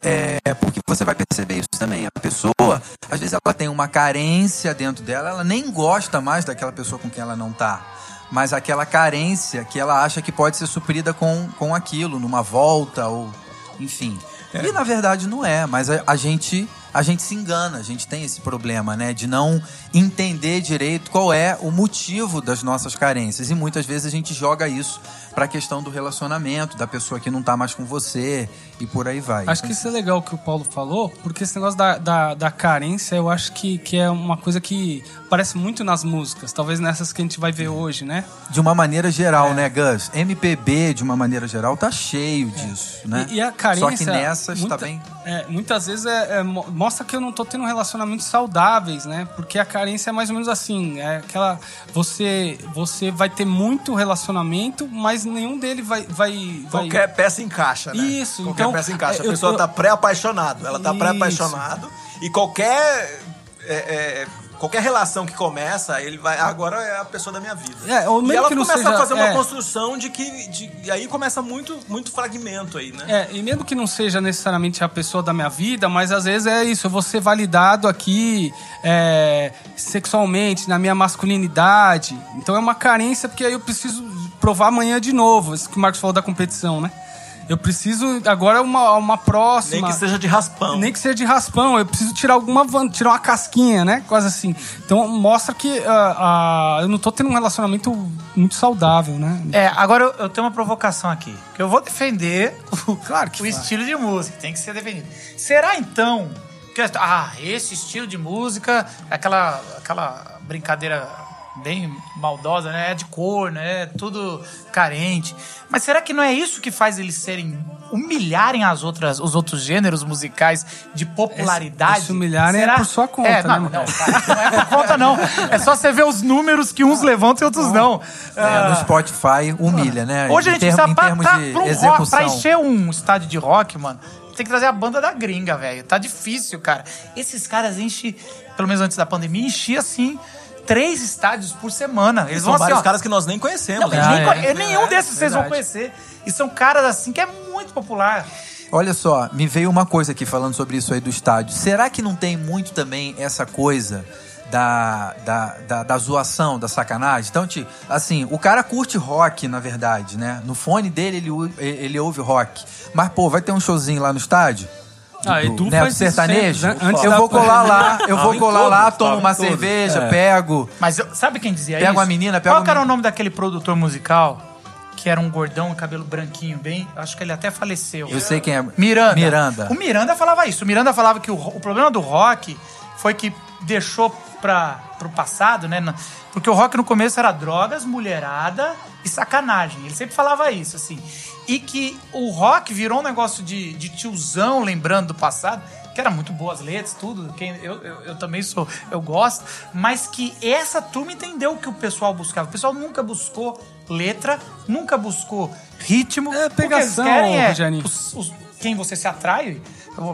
Speaker 4: É porque você vai perceber isso também. A pessoa, às vezes, ela tem uma carência dentro dela, ela nem gosta mais daquela pessoa com quem ela não tá. Mas aquela carência que ela acha que pode ser suprida com, com aquilo, numa volta ou. Enfim. E na verdade não é, mas a, a gente a gente se engana, a gente tem esse problema, né, de não entender direito qual é o motivo das nossas carências e muitas vezes a gente joga isso para a questão do relacionamento, da pessoa que não tá mais com você e por aí vai.
Speaker 7: Acho que isso é legal o que o Paulo falou, porque esse negócio da, da, da carência eu acho que, que é uma coisa que aparece muito nas músicas, talvez nessas que a gente vai ver hoje, né?
Speaker 4: de uma maneira geral, né, Gus? MPB de uma maneira geral tá cheio disso, né?
Speaker 7: E, e a carência.
Speaker 4: Só que nessas
Speaker 7: muita-
Speaker 4: tá bem
Speaker 7: é, muitas vezes é, é, mo- mostra que eu não tô tendo relacionamentos saudáveis, né? Porque a carência é mais ou menos assim: é aquela. Você, você vai ter muito relacionamento, mas nenhum dele vai. vai, vai
Speaker 5: Qualquer peça encaixa, né?
Speaker 7: Isso,
Speaker 5: Qualquer
Speaker 7: então,
Speaker 5: peça encaixa. A
Speaker 7: eu-
Speaker 5: pessoa
Speaker 7: eu-
Speaker 5: tá pré-apaixonado. Ela tá pré-apaixonado. E qualquer... qualquer relação que começa, ele vai... Agora é a pessoa da minha vida.
Speaker 7: É, ou
Speaker 5: e
Speaker 7: mesmo
Speaker 5: ela
Speaker 7: que não
Speaker 5: começa
Speaker 7: seja-
Speaker 5: a fazer uma
Speaker 7: é.
Speaker 5: construção de que... De, e aí começa muito, muito fragmento aí, né?
Speaker 7: É, e mesmo que não seja necessariamente a pessoa da minha vida, mas às vezes é isso, eu vou ser validado aqui é, sexualmente, na minha masculinidade. Então é uma carência, porque aí eu preciso provar amanhã de novo, isso que o Marcos falou da competição, né? Eu preciso agora uma, uma próxima.
Speaker 5: Nem que seja de raspão.
Speaker 7: Nem que seja de raspão, eu preciso tirar alguma van- tirar uma casquinha, né? Quase assim. Então mostra que ah, ah, eu não tô tendo um relacionamento muito saudável, né?
Speaker 2: É, agora eu, eu tenho uma provocação aqui. Que eu vou defender o,
Speaker 7: Claro que
Speaker 2: o estilo de música. Tem que ser defendido. Será então que ah, esse estilo de música, aquela, aquela brincadeira bem maldosa, né? É de cor, né? É tudo carente. Mas será que não é isso que faz eles serem humilharem as outras, os outros gêneros musicais de popularidade?
Speaker 7: Esse humilharem é por sua conta,
Speaker 2: é,
Speaker 7: né,
Speaker 2: não,
Speaker 7: mano?
Speaker 2: não, cara, não é por conta não. É só você ver os números que uns levantam e outros não.
Speaker 4: É, no Spotify humilha, né?
Speaker 2: Hoje a gente
Speaker 4: termo-
Speaker 2: precisa pra, pra,
Speaker 4: de
Speaker 2: pra um rock, pra encher um estádio de rock, mano. Tem que trazer a banda da gringa, velho. Tá difícil, cara. Esses caras enchem, pelo menos antes da pandemia, enchiam assim três estádios por semana. Eles
Speaker 5: São
Speaker 2: vão assim,
Speaker 5: vários
Speaker 2: ó,
Speaker 5: caras que nós nem conhecemos.
Speaker 2: não,
Speaker 5: né?
Speaker 2: nem
Speaker 7: é.
Speaker 2: conhe- nenhum desses vocês vão conhecer. E são caras assim que é muito popular.
Speaker 4: Olha só, me veio uma coisa aqui falando sobre isso aí do estádio. Será que não tem muito também essa coisa da, da, da, da zoação, da sacanagem? Então, ti- assim, o cara curte rock, na verdade, né? No fone dele ele, ele ouve rock. Mas, pô, vai ter um showzinho lá no estádio?
Speaker 7: Ah,
Speaker 4: do,
Speaker 7: Edu
Speaker 4: né,
Speaker 7: faz isso
Speaker 4: sertanejo?
Speaker 7: sempre, né? Antes
Speaker 4: eu
Speaker 7: da
Speaker 4: vou colar lá, eu vou
Speaker 6: Ah,
Speaker 4: colar
Speaker 6: todos,
Speaker 4: lá, tomo uma
Speaker 6: todos.
Speaker 4: cerveja,
Speaker 6: É.
Speaker 4: pego.
Speaker 2: Mas eu- sabe quem dizia
Speaker 4: Pega
Speaker 2: isso?
Speaker 4: uma menina, pega
Speaker 2: Qual era o nome daquele produtor musical? Que era um gordão cabelo branquinho, bem. Acho que ele até faleceu.
Speaker 4: Eu sei quem é.
Speaker 2: Miranda.
Speaker 4: Miranda.
Speaker 2: O Miranda falava isso. O Miranda falava que o, o problema do rock foi que deixou para pro passado, né? Porque o rock no começo era drogas, mulherada e sacanagem. Ele sempre falava isso, assim. E que o rock virou um negócio de, de tiozão, lembrando do passado, que era muito boas letras, tudo. Quem, eu, eu, eu também sou, eu gosto. Mas que essa turma entendeu o que o pessoal buscava. O pessoal nunca buscou letra, nunca buscou ritmo.
Speaker 7: É
Speaker 2: O que eles
Speaker 7: pegação,
Speaker 2: querem é os- os- quem você se atrai,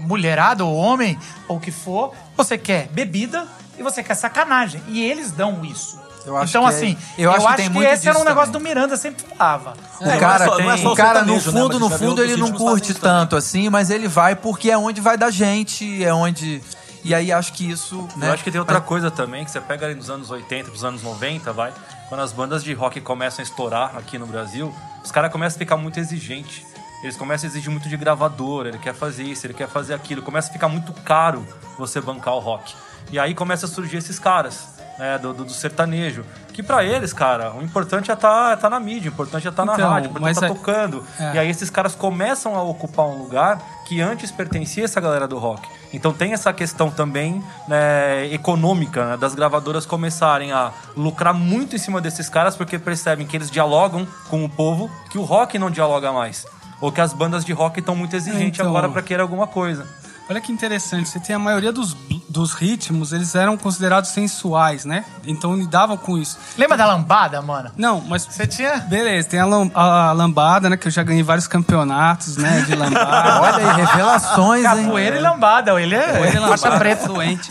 Speaker 2: mulherada ou homem, ou o que for, você quer bebida e você quer sacanagem. E eles dão isso.
Speaker 4: Eu acho
Speaker 2: então,
Speaker 4: que é-
Speaker 2: assim,
Speaker 4: eu acho que tem muito
Speaker 2: esse era um
Speaker 4: disso
Speaker 2: negócio
Speaker 4: também.
Speaker 2: do Miranda, sempre falava.
Speaker 4: O
Speaker 5: É, não é
Speaker 4: cara,
Speaker 5: só- não é
Speaker 4: tem-
Speaker 5: só
Speaker 4: o
Speaker 5: o
Speaker 4: cara no
Speaker 5: né?
Speaker 4: fundo,
Speaker 5: Mas
Speaker 4: no
Speaker 5: vê
Speaker 4: fundo, ele não curte
Speaker 5: também.
Speaker 4: tanto assim, mas ele vai porque é onde vai da gente, é onde. E aí acho que isso. Né,
Speaker 6: Eu acho que tem outra
Speaker 4: mas-
Speaker 6: coisa também, que você pega ali nos anos 80, nos anos 90, vai. Quando as bandas de rock começam a estourar aqui no Brasil, os caras começam a ficar muito exigentes. Eles começam a exigir muito de gravador, ele quer fazer isso, ele quer fazer aquilo. Começa a ficar muito caro você bancar o rock. E aí começa a surgir esses caras, né, do, do- do sertanejo. Que pra eles, cara, o importante é estar é tá na mídia, o importante é na
Speaker 7: Então,
Speaker 6: rádio, o importante é
Speaker 7: é-
Speaker 6: tá tocando.
Speaker 7: é.
Speaker 6: E aí esses caras começam a ocupar um lugar que antes pertencia a essa galera do rock. Então tem essa questão também né, econômica né, das gravadoras começarem a lucrar muito em cima desses caras porque percebem que eles dialogam com o povo que o rock não dialoga mais. Ou que as bandas de rock estão muito exigentes
Speaker 7: Então.
Speaker 6: agora para querer alguma coisa.
Speaker 7: Olha que interessante, você tem a maioria dos, dos ritmos, eles eram considerados sensuais, né? Então lidavam com isso.
Speaker 2: Lembra da lambada, mano?
Speaker 7: Não, mas
Speaker 2: Você tinha.
Speaker 7: Beleza, tem a, lam- a lambada, né? Que eu já ganhei vários campeonatos, né? De lambada.
Speaker 4: Olha aí, revelações, hein?
Speaker 2: Capoeira e lambada. Ele é
Speaker 7: Ele
Speaker 2: faixa
Speaker 7: lambada,
Speaker 2: preta.
Speaker 7: doente.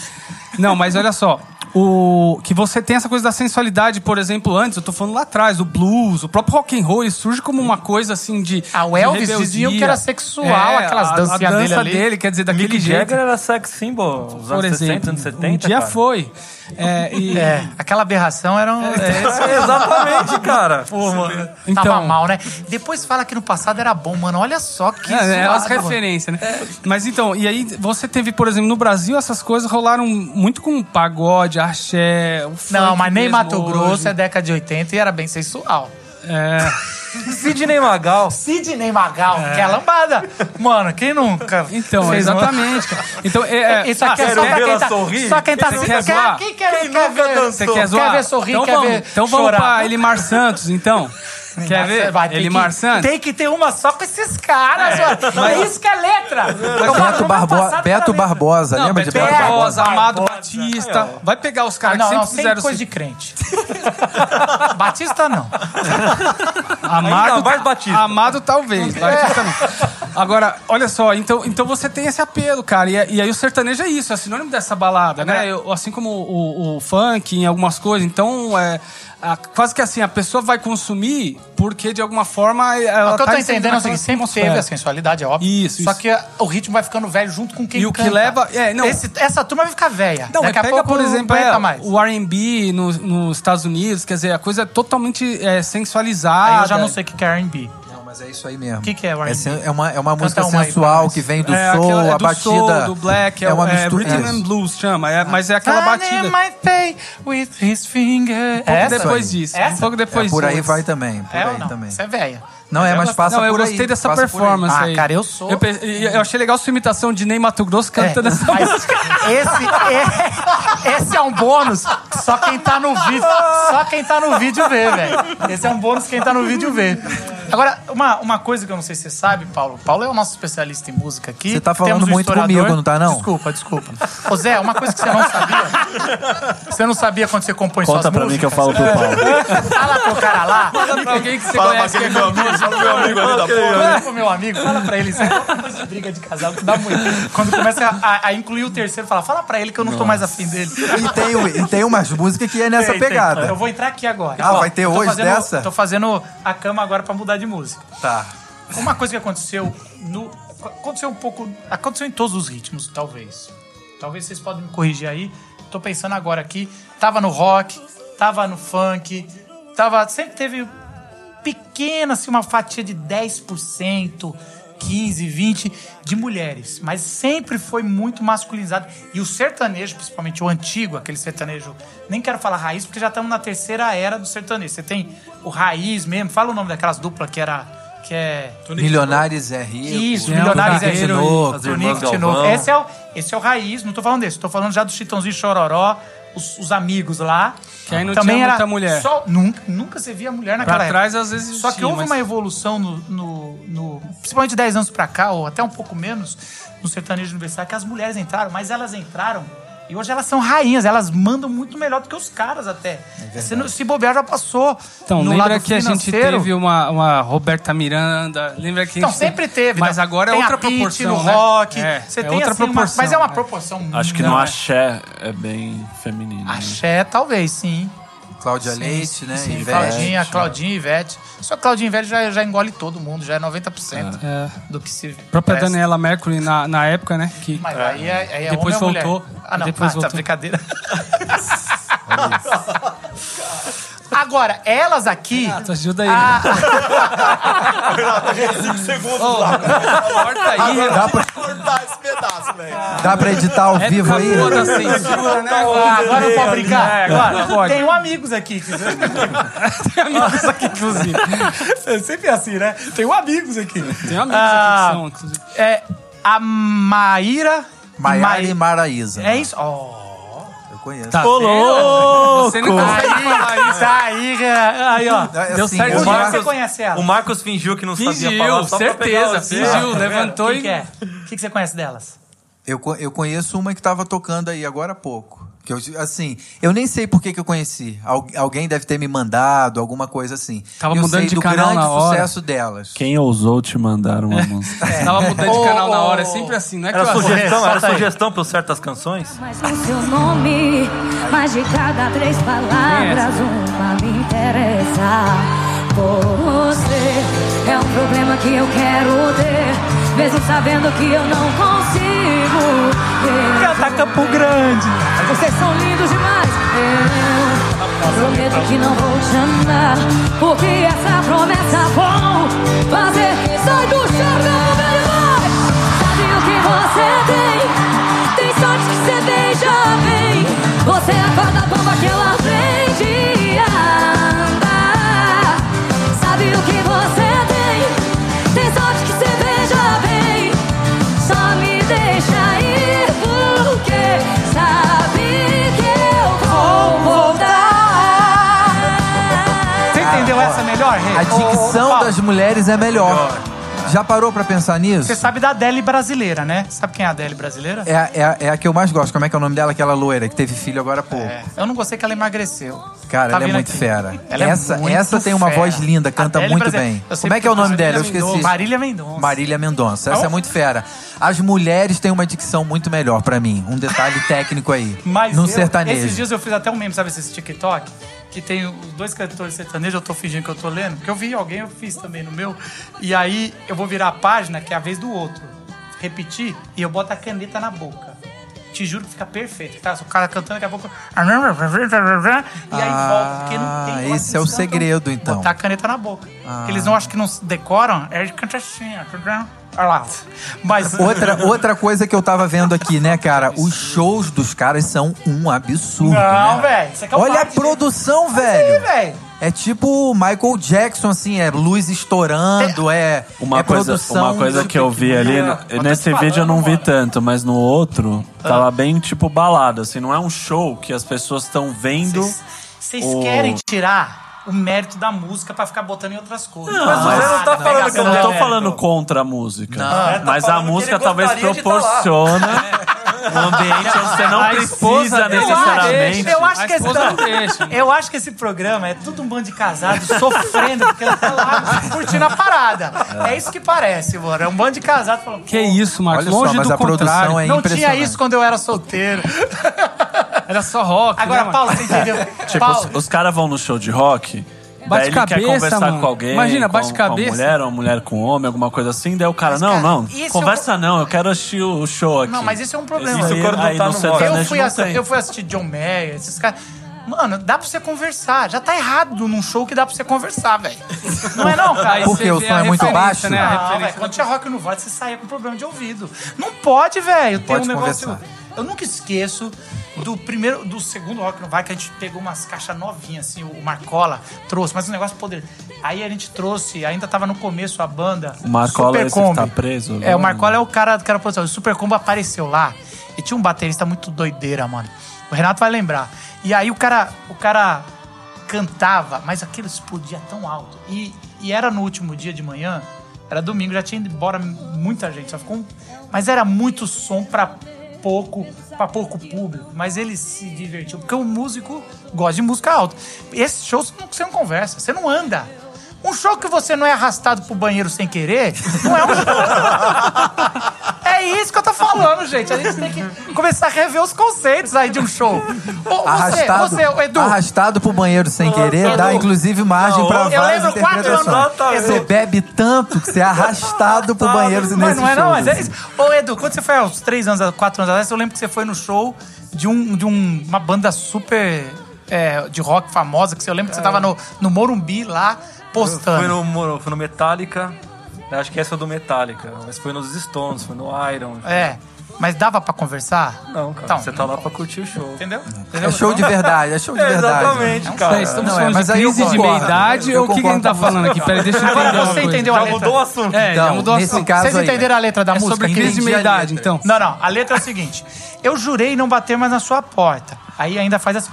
Speaker 7: Não, mas olha só. O, que você tem essa coisa da sensualidade, por exemplo, antes, eu tô falando lá atrás, o blues, o próprio rock and roll, ele surge como uma coisa assim de.
Speaker 2: Ah, o
Speaker 7: de
Speaker 2: Elvis
Speaker 7: rebeldia.
Speaker 2: diziam que era sexual, aquelas
Speaker 7: a-
Speaker 2: dancinhas
Speaker 7: a dança
Speaker 2: dele ali.
Speaker 7: dele, quer dizer, daquele
Speaker 6: Mick
Speaker 7: jeito.
Speaker 6: Jagger era sex symbol
Speaker 7: por
Speaker 6: anos 60,
Speaker 7: exemplo,
Speaker 6: anos 70,
Speaker 7: um dia
Speaker 6: cara.
Speaker 7: foi. É, e-
Speaker 2: É, aquela aberração era um.
Speaker 6: É, exatamente, cara.
Speaker 2: Pô, mano.
Speaker 7: Então-
Speaker 2: Tava mal, né? Depois fala que no passado era bom, mano. Olha só que.
Speaker 7: É, é, as referências, né? Mas então, e aí você teve, por exemplo, no Brasil, essas coisas rolaram muito com pagode, axé, o
Speaker 2: Não, mas nem Mato Grosso
Speaker 7: hoje.
Speaker 2: é década de 80 e era bem sensual.
Speaker 7: É.
Speaker 6: Sidney Magal.
Speaker 2: Sidney Magal, que é a lambada. Mano, quem nunca?
Speaker 7: Então, exatamente. cara. Então, é, é,
Speaker 2: Isso aqui é
Speaker 7: ah,
Speaker 2: só
Speaker 7: quer-
Speaker 2: pra quem tá.
Speaker 6: sorrir?
Speaker 2: Só quem tá se-
Speaker 7: quer zoar?
Speaker 2: Quem quer,
Speaker 6: Quem
Speaker 2: quer
Speaker 6: nunca
Speaker 2: ver?
Speaker 6: dançou?
Speaker 7: Você quer zoar?
Speaker 2: Quer ver sorrir,
Speaker 7: então
Speaker 2: quer
Speaker 7: vamos,
Speaker 2: ver
Speaker 7: Então vamos
Speaker 2: chorar.
Speaker 7: pra Elimar Santos, então. Quer ver?
Speaker 2: Vai, que-
Speaker 7: Santos?
Speaker 2: Tem que ter uma só com esses caras, mano. É isso que é letra.
Speaker 4: Beto, Barbo... Beto. Barbosa,
Speaker 7: Não,
Speaker 4: lembra de
Speaker 7: Beto
Speaker 4: Beto Barbosa?
Speaker 7: Barbosa, Amado
Speaker 2: Barbosa.
Speaker 7: Batista. Vai pegar os
Speaker 2: Ah,
Speaker 7: caras
Speaker 2: não,
Speaker 7: que
Speaker 2: não,
Speaker 7: sempre
Speaker 2: sempre
Speaker 7: fizeram
Speaker 2: coisa de crente. Batista não.
Speaker 7: Amado,
Speaker 6: Ainda mais Batista.
Speaker 7: Amado talvez, Batista não. Agora, olha só, então, então você tem esse apelo, cara. E, e aí o sertanejo é isso, é sinônimo dessa balada, né? Eu- assim como o, o funk em algumas coisas. Então, é, a- quase que assim, a pessoa vai consumir porque de alguma forma ela
Speaker 2: o que eu
Speaker 7: tá
Speaker 2: tô
Speaker 7: inserida
Speaker 2: entendendo é o seguinte, sempre
Speaker 7: atmosfera.
Speaker 2: teve a sensualidade, é óbvio.
Speaker 7: Isso,
Speaker 2: Só
Speaker 7: isso.
Speaker 2: que o ritmo vai ficando velho junto com quem
Speaker 7: E o que
Speaker 2: canta.
Speaker 7: leva- é, não.
Speaker 2: Esse- essa turma vai ficar velha.
Speaker 7: Não,
Speaker 2: Daqui
Speaker 7: pega,
Speaker 2: pouco
Speaker 7: por exemplo, é,
Speaker 2: mais.
Speaker 7: o R&B no- nos Estados Unidos, quer dizer, a coisa é totalmente é, sensualizada.
Speaker 2: Aí eu já não sei o que que é R&B.
Speaker 4: Mas é isso aí mesmo.
Speaker 2: O que que é o R&B?
Speaker 4: É, é uma, é uma música
Speaker 2: uma aí
Speaker 4: sensual
Speaker 2: nós.
Speaker 4: que vem do
Speaker 7: é,
Speaker 4: soul,
Speaker 7: aquela- é
Speaker 4: a
Speaker 7: do
Speaker 4: batida.
Speaker 7: soul, do black, é,
Speaker 4: uma
Speaker 7: é,
Speaker 4: mistura.
Speaker 7: rhythm
Speaker 4: isso.
Speaker 7: and blues chama, é, mas é aquela batida.
Speaker 2: Might pay with his finger.
Speaker 7: Um pouco
Speaker 2: Essa?
Speaker 7: depois disso.
Speaker 2: Essa?
Speaker 7: Um pouco depois
Speaker 4: É, por aí
Speaker 7: disso.
Speaker 4: vai também. Por
Speaker 2: É ou
Speaker 4: aí
Speaker 2: não?
Speaker 4: também.
Speaker 2: Isso é velha.
Speaker 4: Não é, mas passa
Speaker 7: não, eu
Speaker 4: por aí.
Speaker 7: gostei dessa
Speaker 4: passa por aí.
Speaker 7: performance
Speaker 2: Ah,
Speaker 7: aí.
Speaker 2: cara, eu sou-
Speaker 7: Eu, eu achei legal sua imitação de Ney Mato Grosso cantando essa
Speaker 2: Mas
Speaker 7: música.
Speaker 2: esse, é, esse é um bônus que só quem tá no vídeo, só quem tá no vídeo vê, velho. Esse é um bônus que quem tá no vídeo vê. Agora, uma, uma coisa que eu não sei se você sabe, Paulo. Paulo é o nosso especialista em música aqui.
Speaker 4: Você tá falando
Speaker 2: um
Speaker 4: muito comigo, não tá, não?
Speaker 2: Desculpa, desculpa. Ô Zé, uma coisa que você não sabia. Você não sabia quando você compõe
Speaker 3: Conta
Speaker 2: suas
Speaker 3: pra mim que eu
Speaker 2: músicas?
Speaker 3: falo pro Paulo.
Speaker 2: Fala pro cara lá.
Speaker 7: pra alguém que você conhece. que é famoso.
Speaker 5: Fala meu amigo ali da porra.
Speaker 2: Fala pro meu amigo, fala pra ele. Isso é coisa de briga de casal que dá muito. Quando começa a, a incluir o terceiro, fala, fala pra ele que eu não tô mais afim dele.
Speaker 4: E tem, e tem umas músicas que é nessa
Speaker 2: Tem, tem.
Speaker 4: pegada.
Speaker 2: Eu vou entrar aqui agora.
Speaker 4: Ah, vai ter hoje
Speaker 2: fazendo-
Speaker 4: dessa?
Speaker 2: Tô fazendo a cama agora pra mudar de música.
Speaker 4: Tá.
Speaker 2: Uma coisa que aconteceu no. Aconteceu um pouco. Aconteceu em todos os ritmos, talvez. Talvez vocês podem me corrigir aí. Tô pensando agora aqui. Tava no rock, tava no funk, tava. Sempre teve pequena, assim, uma fatia de 10%, 15, 20 de mulheres. Mas sempre foi muito masculinizado. E o sertanejo, principalmente o antigo, aquele sertanejo. Nem quero falar raiz, porque já estamos na terceira era do sertanejo. Você tem o raiz mesmo. Fala o nome daquelas duplas que era. Que é.
Speaker 4: Milionários é rico.
Speaker 2: Isso, Milionários é
Speaker 6: e-
Speaker 2: Tonico, Tinoco. Esse é, o, esse é o raiz, não tô falando desse, tô falando já do Chitãozinho Chororó, os, os amigos lá.
Speaker 7: Que aí não
Speaker 2: Também
Speaker 7: tinha
Speaker 2: era
Speaker 7: muita mulher.
Speaker 2: Só, nunca, nunca você via mulher naquela
Speaker 7: Pra
Speaker 2: época.
Speaker 7: trás, às vezes,
Speaker 2: Só que houve
Speaker 7: mas-
Speaker 2: uma evolução no, no, no- Principalmente 10 anos pra cá, ou até um pouco menos, no sertanejo universitário, que as mulheres entraram, mas elas entraram. E hoje elas são rainhas, elas mandam muito melhor do que os caras até. se, não- se bobear, já passou.
Speaker 7: Então,
Speaker 2: no
Speaker 7: lembra
Speaker 2: lado
Speaker 7: que a gente
Speaker 2: financeiro.
Speaker 7: teve uma, uma Roberta Miranda? Lembra que a
Speaker 2: Então,
Speaker 7: gente
Speaker 2: sempre teve.
Speaker 7: Mas agora é
Speaker 2: tem
Speaker 7: outra
Speaker 2: Pitty
Speaker 7: proporção,
Speaker 2: no
Speaker 7: né?
Speaker 2: rock.
Speaker 7: É,
Speaker 2: você
Speaker 7: é
Speaker 2: tem
Speaker 7: outra
Speaker 2: assim, uma-
Speaker 7: proporção.
Speaker 2: mas é uma
Speaker 7: é.
Speaker 2: proporção
Speaker 3: Acho que
Speaker 2: muito-
Speaker 3: no axé é bem feminino. né?
Speaker 2: Axé, talvez, sim.
Speaker 4: Cláudia
Speaker 2: Sim,
Speaker 4: Leite, né?
Speaker 2: Sim,
Speaker 4: Ivete.
Speaker 2: Claudinha, Claudinha e Ivete. Só Claudinha e Ivete já, já engole todo mundo, já é 90%
Speaker 7: É.
Speaker 2: do que se.
Speaker 7: A própria
Speaker 2: presta.
Speaker 7: Daniela Mercury na, na época, né? Que
Speaker 2: Mas aí é, aí é
Speaker 7: depois voltou.
Speaker 2: Ah, não,
Speaker 7: Depois
Speaker 2: ah, tá,
Speaker 7: voltou.
Speaker 2: brincadeira. Agora, elas aqui.
Speaker 7: Renato, ajuda aí.
Speaker 2: Ah,
Speaker 7: Corta aí.
Speaker 4: Dá pra,
Speaker 5: Cortar esse pedaço, velho.
Speaker 4: dá pra editar ao vivo aí?
Speaker 7: Boa da censura, né?
Speaker 2: ah, agora não pode brincar?
Speaker 7: É, agora pode.
Speaker 2: Tenho amigos aqui. Tem amigos aqui, inclusive. É sempre assim, né? Tenho amigos aqui.
Speaker 7: Tem amigos
Speaker 2: Ah,
Speaker 7: aqui que são, inclusive.
Speaker 2: É a Maíra. Mai-
Speaker 4: e Maraísa.
Speaker 2: É isso? Oh.
Speaker 4: Conheço.
Speaker 7: Tá
Speaker 3: Ô, louco!
Speaker 7: Você não consegue falar isso.
Speaker 2: Tá aí, aí, ó.
Speaker 4: É,
Speaker 7: Deu
Speaker 4: assim,
Speaker 7: certo
Speaker 4: eu
Speaker 2: Onde
Speaker 7: demais.
Speaker 4: já-
Speaker 2: você conhece ela?
Speaker 6: O Marcos fingiu que não sabia
Speaker 7: Fingiu,
Speaker 6: falar só pra pegar
Speaker 7: certeza,
Speaker 6: você.
Speaker 7: fingiu.
Speaker 2: Tá
Speaker 7: levantou
Speaker 2: Quem
Speaker 7: e-
Speaker 2: que é? O que, que você conhece delas?
Speaker 4: Eu, eu conheço uma que tava tocando aí agora há pouco. Que eu, assim, eu nem sei por que, que eu conheci. Al- alguém deve ter me mandado, alguma coisa assim.
Speaker 7: Tava
Speaker 4: eu
Speaker 7: mudando
Speaker 4: sei
Speaker 7: de
Speaker 4: do
Speaker 7: canal
Speaker 4: grande
Speaker 7: na hora.
Speaker 4: sucesso delas.
Speaker 3: Quem ousou te mandar uma música?
Speaker 7: Você tava mudando de canal na hora, é sempre assim, não é que
Speaker 6: Era
Speaker 7: eu
Speaker 6: sugestão, era
Speaker 2: aí.
Speaker 6: sugestão por certas canções?
Speaker 9: Mas no seu nome, mas de cada três palavras, uma me interessa. Você é um problema que eu quero ter, mesmo sabendo que eu não consigo.
Speaker 2: Canta Campo Grande.
Speaker 9: Vocês são lindos demais. Eu prometo que não vou te amar, porque essa promessa vou fazer. Sai do chão, meu velho boy. Sabe o que você tem? Tem sorte que você beija bem. Você é a A
Speaker 4: dicção
Speaker 2: Ô,
Speaker 4: das mulheres é melhor. Já parou pra pensar nisso?
Speaker 2: Você sabe da Adele brasileira, né? Sabe quem é a Adele brasileira?
Speaker 4: É, a- é, a- é a que eu mais gosto. Como é que é o nome dela? Aquela loira que teve filho agora há pouco.
Speaker 2: É. Eu não gostei que ela emagreceu.
Speaker 4: Cara,
Speaker 2: Tá
Speaker 4: ela é
Speaker 2: vindo
Speaker 4: muito
Speaker 2: aqui.
Speaker 4: fera.
Speaker 2: Ela é
Speaker 4: essa,
Speaker 2: muito
Speaker 4: essa tem uma
Speaker 2: fera.
Speaker 4: voz linda, canta
Speaker 2: Adele
Speaker 4: muito
Speaker 2: brasileira.
Speaker 4: bem.
Speaker 2: Eu sei
Speaker 4: Como é que é o
Speaker 2: porque
Speaker 4: nome dela? Eu
Speaker 2: Marília
Speaker 4: esqueci.
Speaker 2: Mendonça. Marília Mendonça.
Speaker 4: Marília Mendonça. Essa é muito fera. As mulheres têm uma dicção muito melhor pra mim. Um detalhe técnico aí.
Speaker 2: Mas
Speaker 4: no
Speaker 2: eu,
Speaker 4: sertanejo.
Speaker 2: esses dias eu fiz até um meme, sabe, esse TikTok? Que tem os dois cantores sertanejos, eu tô fingindo que eu tô lendo. Porque eu vi alguém, eu fiz também no meu. E aí eu vou virar a página, que é a vez do outro. Repetir, e eu boto a caneta na boca. Te juro que fica perfeito. Tá? O cara cantando, daqui a pouco... E aí volta, porque não tem
Speaker 4: esse é o
Speaker 2: dicção,
Speaker 4: segredo, então.
Speaker 2: Botar a caneta na boca. Porque eles não acham que não decoram, é de canta assim, ó. Mas...
Speaker 4: Outra, outra coisa que eu tava vendo aqui, né, cara? Os shows dos caras são um absurdo.
Speaker 2: Não,
Speaker 4: né?
Speaker 2: velho. É o
Speaker 4: Olha a produção,
Speaker 2: Sim,
Speaker 4: velho.
Speaker 2: velho.
Speaker 4: É tipo Michael Jackson, assim, é luz estourando, é.
Speaker 3: Uma
Speaker 4: é
Speaker 3: coisa,
Speaker 4: produção
Speaker 3: uma coisa que eu vi ali,
Speaker 2: tô
Speaker 3: nesse
Speaker 2: falando,
Speaker 3: vídeo eu não vi tanto, mas no outro tava bem tipo balada, assim, não é um show que as pessoas estão vendo.
Speaker 2: Vocês
Speaker 3: o-
Speaker 2: querem tirar o mérito da música pra ficar botando em outras coisas.
Speaker 3: Não, mas você não tá
Speaker 6: falando que
Speaker 3: Eu não tô
Speaker 6: É,
Speaker 3: falando contra a música.
Speaker 6: Não.
Speaker 3: mas
Speaker 6: Tá
Speaker 3: a
Speaker 6: falando que
Speaker 3: música talvez
Speaker 6: tá
Speaker 3: proporciona um ambiente onde você não
Speaker 7: A
Speaker 3: precisa
Speaker 7: dele
Speaker 3: necessariamente.
Speaker 2: Eu acho
Speaker 7: A
Speaker 2: que esse,
Speaker 7: não deixa.
Speaker 2: eu acho que esse programa é tudo um bando de casados sofrendo porque ele tá lá curtindo a parada. É isso que parece, mano. É um bando de casados falando.
Speaker 7: Que isso, Marcos?
Speaker 4: Olha só,
Speaker 7: Longe
Speaker 4: mas
Speaker 7: do
Speaker 4: a produção
Speaker 7: contrário.
Speaker 4: é
Speaker 2: Não tinha isso quando eu era solteiro.
Speaker 7: Era só rock.
Speaker 2: Agora,
Speaker 7: né,
Speaker 2: Paulo, você entendeu?
Speaker 3: Tipo,
Speaker 2: Paulo,
Speaker 3: os, os caras vão no show de rock.
Speaker 7: Bate
Speaker 3: daí ele quer
Speaker 7: cabeça,
Speaker 3: conversar
Speaker 7: mano.
Speaker 3: com alguém.
Speaker 7: Imagina,
Speaker 3: com,
Speaker 7: bate
Speaker 3: com
Speaker 7: cabeça.
Speaker 3: a mulher, ou uma mulher com homem, alguma coisa assim. Daí o cara, não,
Speaker 2: cara,
Speaker 3: não,
Speaker 2: isso é
Speaker 3: conversa não, eu quero assistir o show aqui.
Speaker 2: Não, mas isso é um problema.
Speaker 3: Isso
Speaker 6: quando não
Speaker 3: aí
Speaker 6: tá
Speaker 3: no
Speaker 6: no
Speaker 2: eu, fui
Speaker 3: não
Speaker 2: assi-
Speaker 3: tem.
Speaker 2: eu fui assistir John Mayer, esses caras. Mano, dá pra você conversar. Já tá errado num show que dá pra você conversar, velho. Não é não, cara?
Speaker 7: Aí
Speaker 4: Porque o som é muito baixo?
Speaker 7: Né? A
Speaker 2: Não, velho, quando tinha rock no Vale, você saía com problema de ouvido. Não pode, velho. Tem
Speaker 4: Pode
Speaker 2: um negócio.
Speaker 4: conversar.
Speaker 2: Eu nunca esqueço do primeiro, do segundo Rock no Vale, que a gente pegou umas caixas novinhas, assim, o Marcola trouxe, mas um negócio poder. Aí a gente trouxe, ainda tava no começo a banda.
Speaker 3: O Marcola é
Speaker 2: Super Combi.
Speaker 3: tá preso
Speaker 2: É, o
Speaker 3: agora,
Speaker 2: Marcola é o cara que era produção. O Super Combo apareceu lá e tinha um baterista muito doideira, mano. O Renato vai lembrar. E aí o cara, o cara cantava, mas aquilo explodia tão alto. E, e era no último dia de manhã, era domingo, já tinha ido embora muita gente. Só ficou um- mas era muito som pra pouco, para pouco público. Mas ele se divertiu, porque o músico gosta de música alta. Esse show você não, você não conversa, você não anda. Um show que você não é arrastado pro banheiro sem querer, não é um show. É É isso que eu tô falando, gente. A gente tem que começar a rever os conceitos aí de um show. Você,
Speaker 4: Arrastado,
Speaker 2: você, Edu.
Speaker 4: arrastado pro banheiro sem querer,
Speaker 2: Edu.
Speaker 4: dá inclusive margem pra
Speaker 2: eu
Speaker 4: várias
Speaker 2: lembro quatro anos-.
Speaker 4: Você bebe tanto que você é arrastado pro banheiro nesse
Speaker 2: Mas não é
Speaker 4: show.
Speaker 2: não, mas é isso. Ô, Edu, quando você foi aos três anos, quatro anos atrás, eu lembro que você foi no show de, um, de um- uma banda super é, de rock famosa, que você- eu lembro que você tava no, no Morumbi lá, postando.
Speaker 6: Foi no, foi no Metallica. eu Acho que essa é do Metallica. Mas foi nos Stones, foi no Iron.
Speaker 2: É, mas dava pra conversar?
Speaker 6: Não, cara.
Speaker 2: Então,
Speaker 6: você tá lá pra curtir o show.
Speaker 2: Entendeu?
Speaker 4: É show de verdade, é show de verdade.
Speaker 6: Exatamente,
Speaker 7: Peraí,
Speaker 6: cara.
Speaker 7: estamos
Speaker 4: Não, é,
Speaker 7: falando
Speaker 4: mas
Speaker 7: de crise de meia-idade ou o que, que a gente tá falando aqui? Peraí, deixa eu entender
Speaker 2: Agora você entendeu a
Speaker 6: Já
Speaker 2: letra?
Speaker 6: mudou o assunto.
Speaker 7: É, já
Speaker 4: Então,
Speaker 7: mudou o assunto.
Speaker 4: caso
Speaker 2: Vocês
Speaker 4: aí,
Speaker 2: entenderam a letra da
Speaker 7: É
Speaker 2: música?
Speaker 7: sobre crise de meia-idade, então.
Speaker 2: Não, não. A letra é o seguinte. Eu jurei não bater mais na sua porta. Aí ainda faz assim.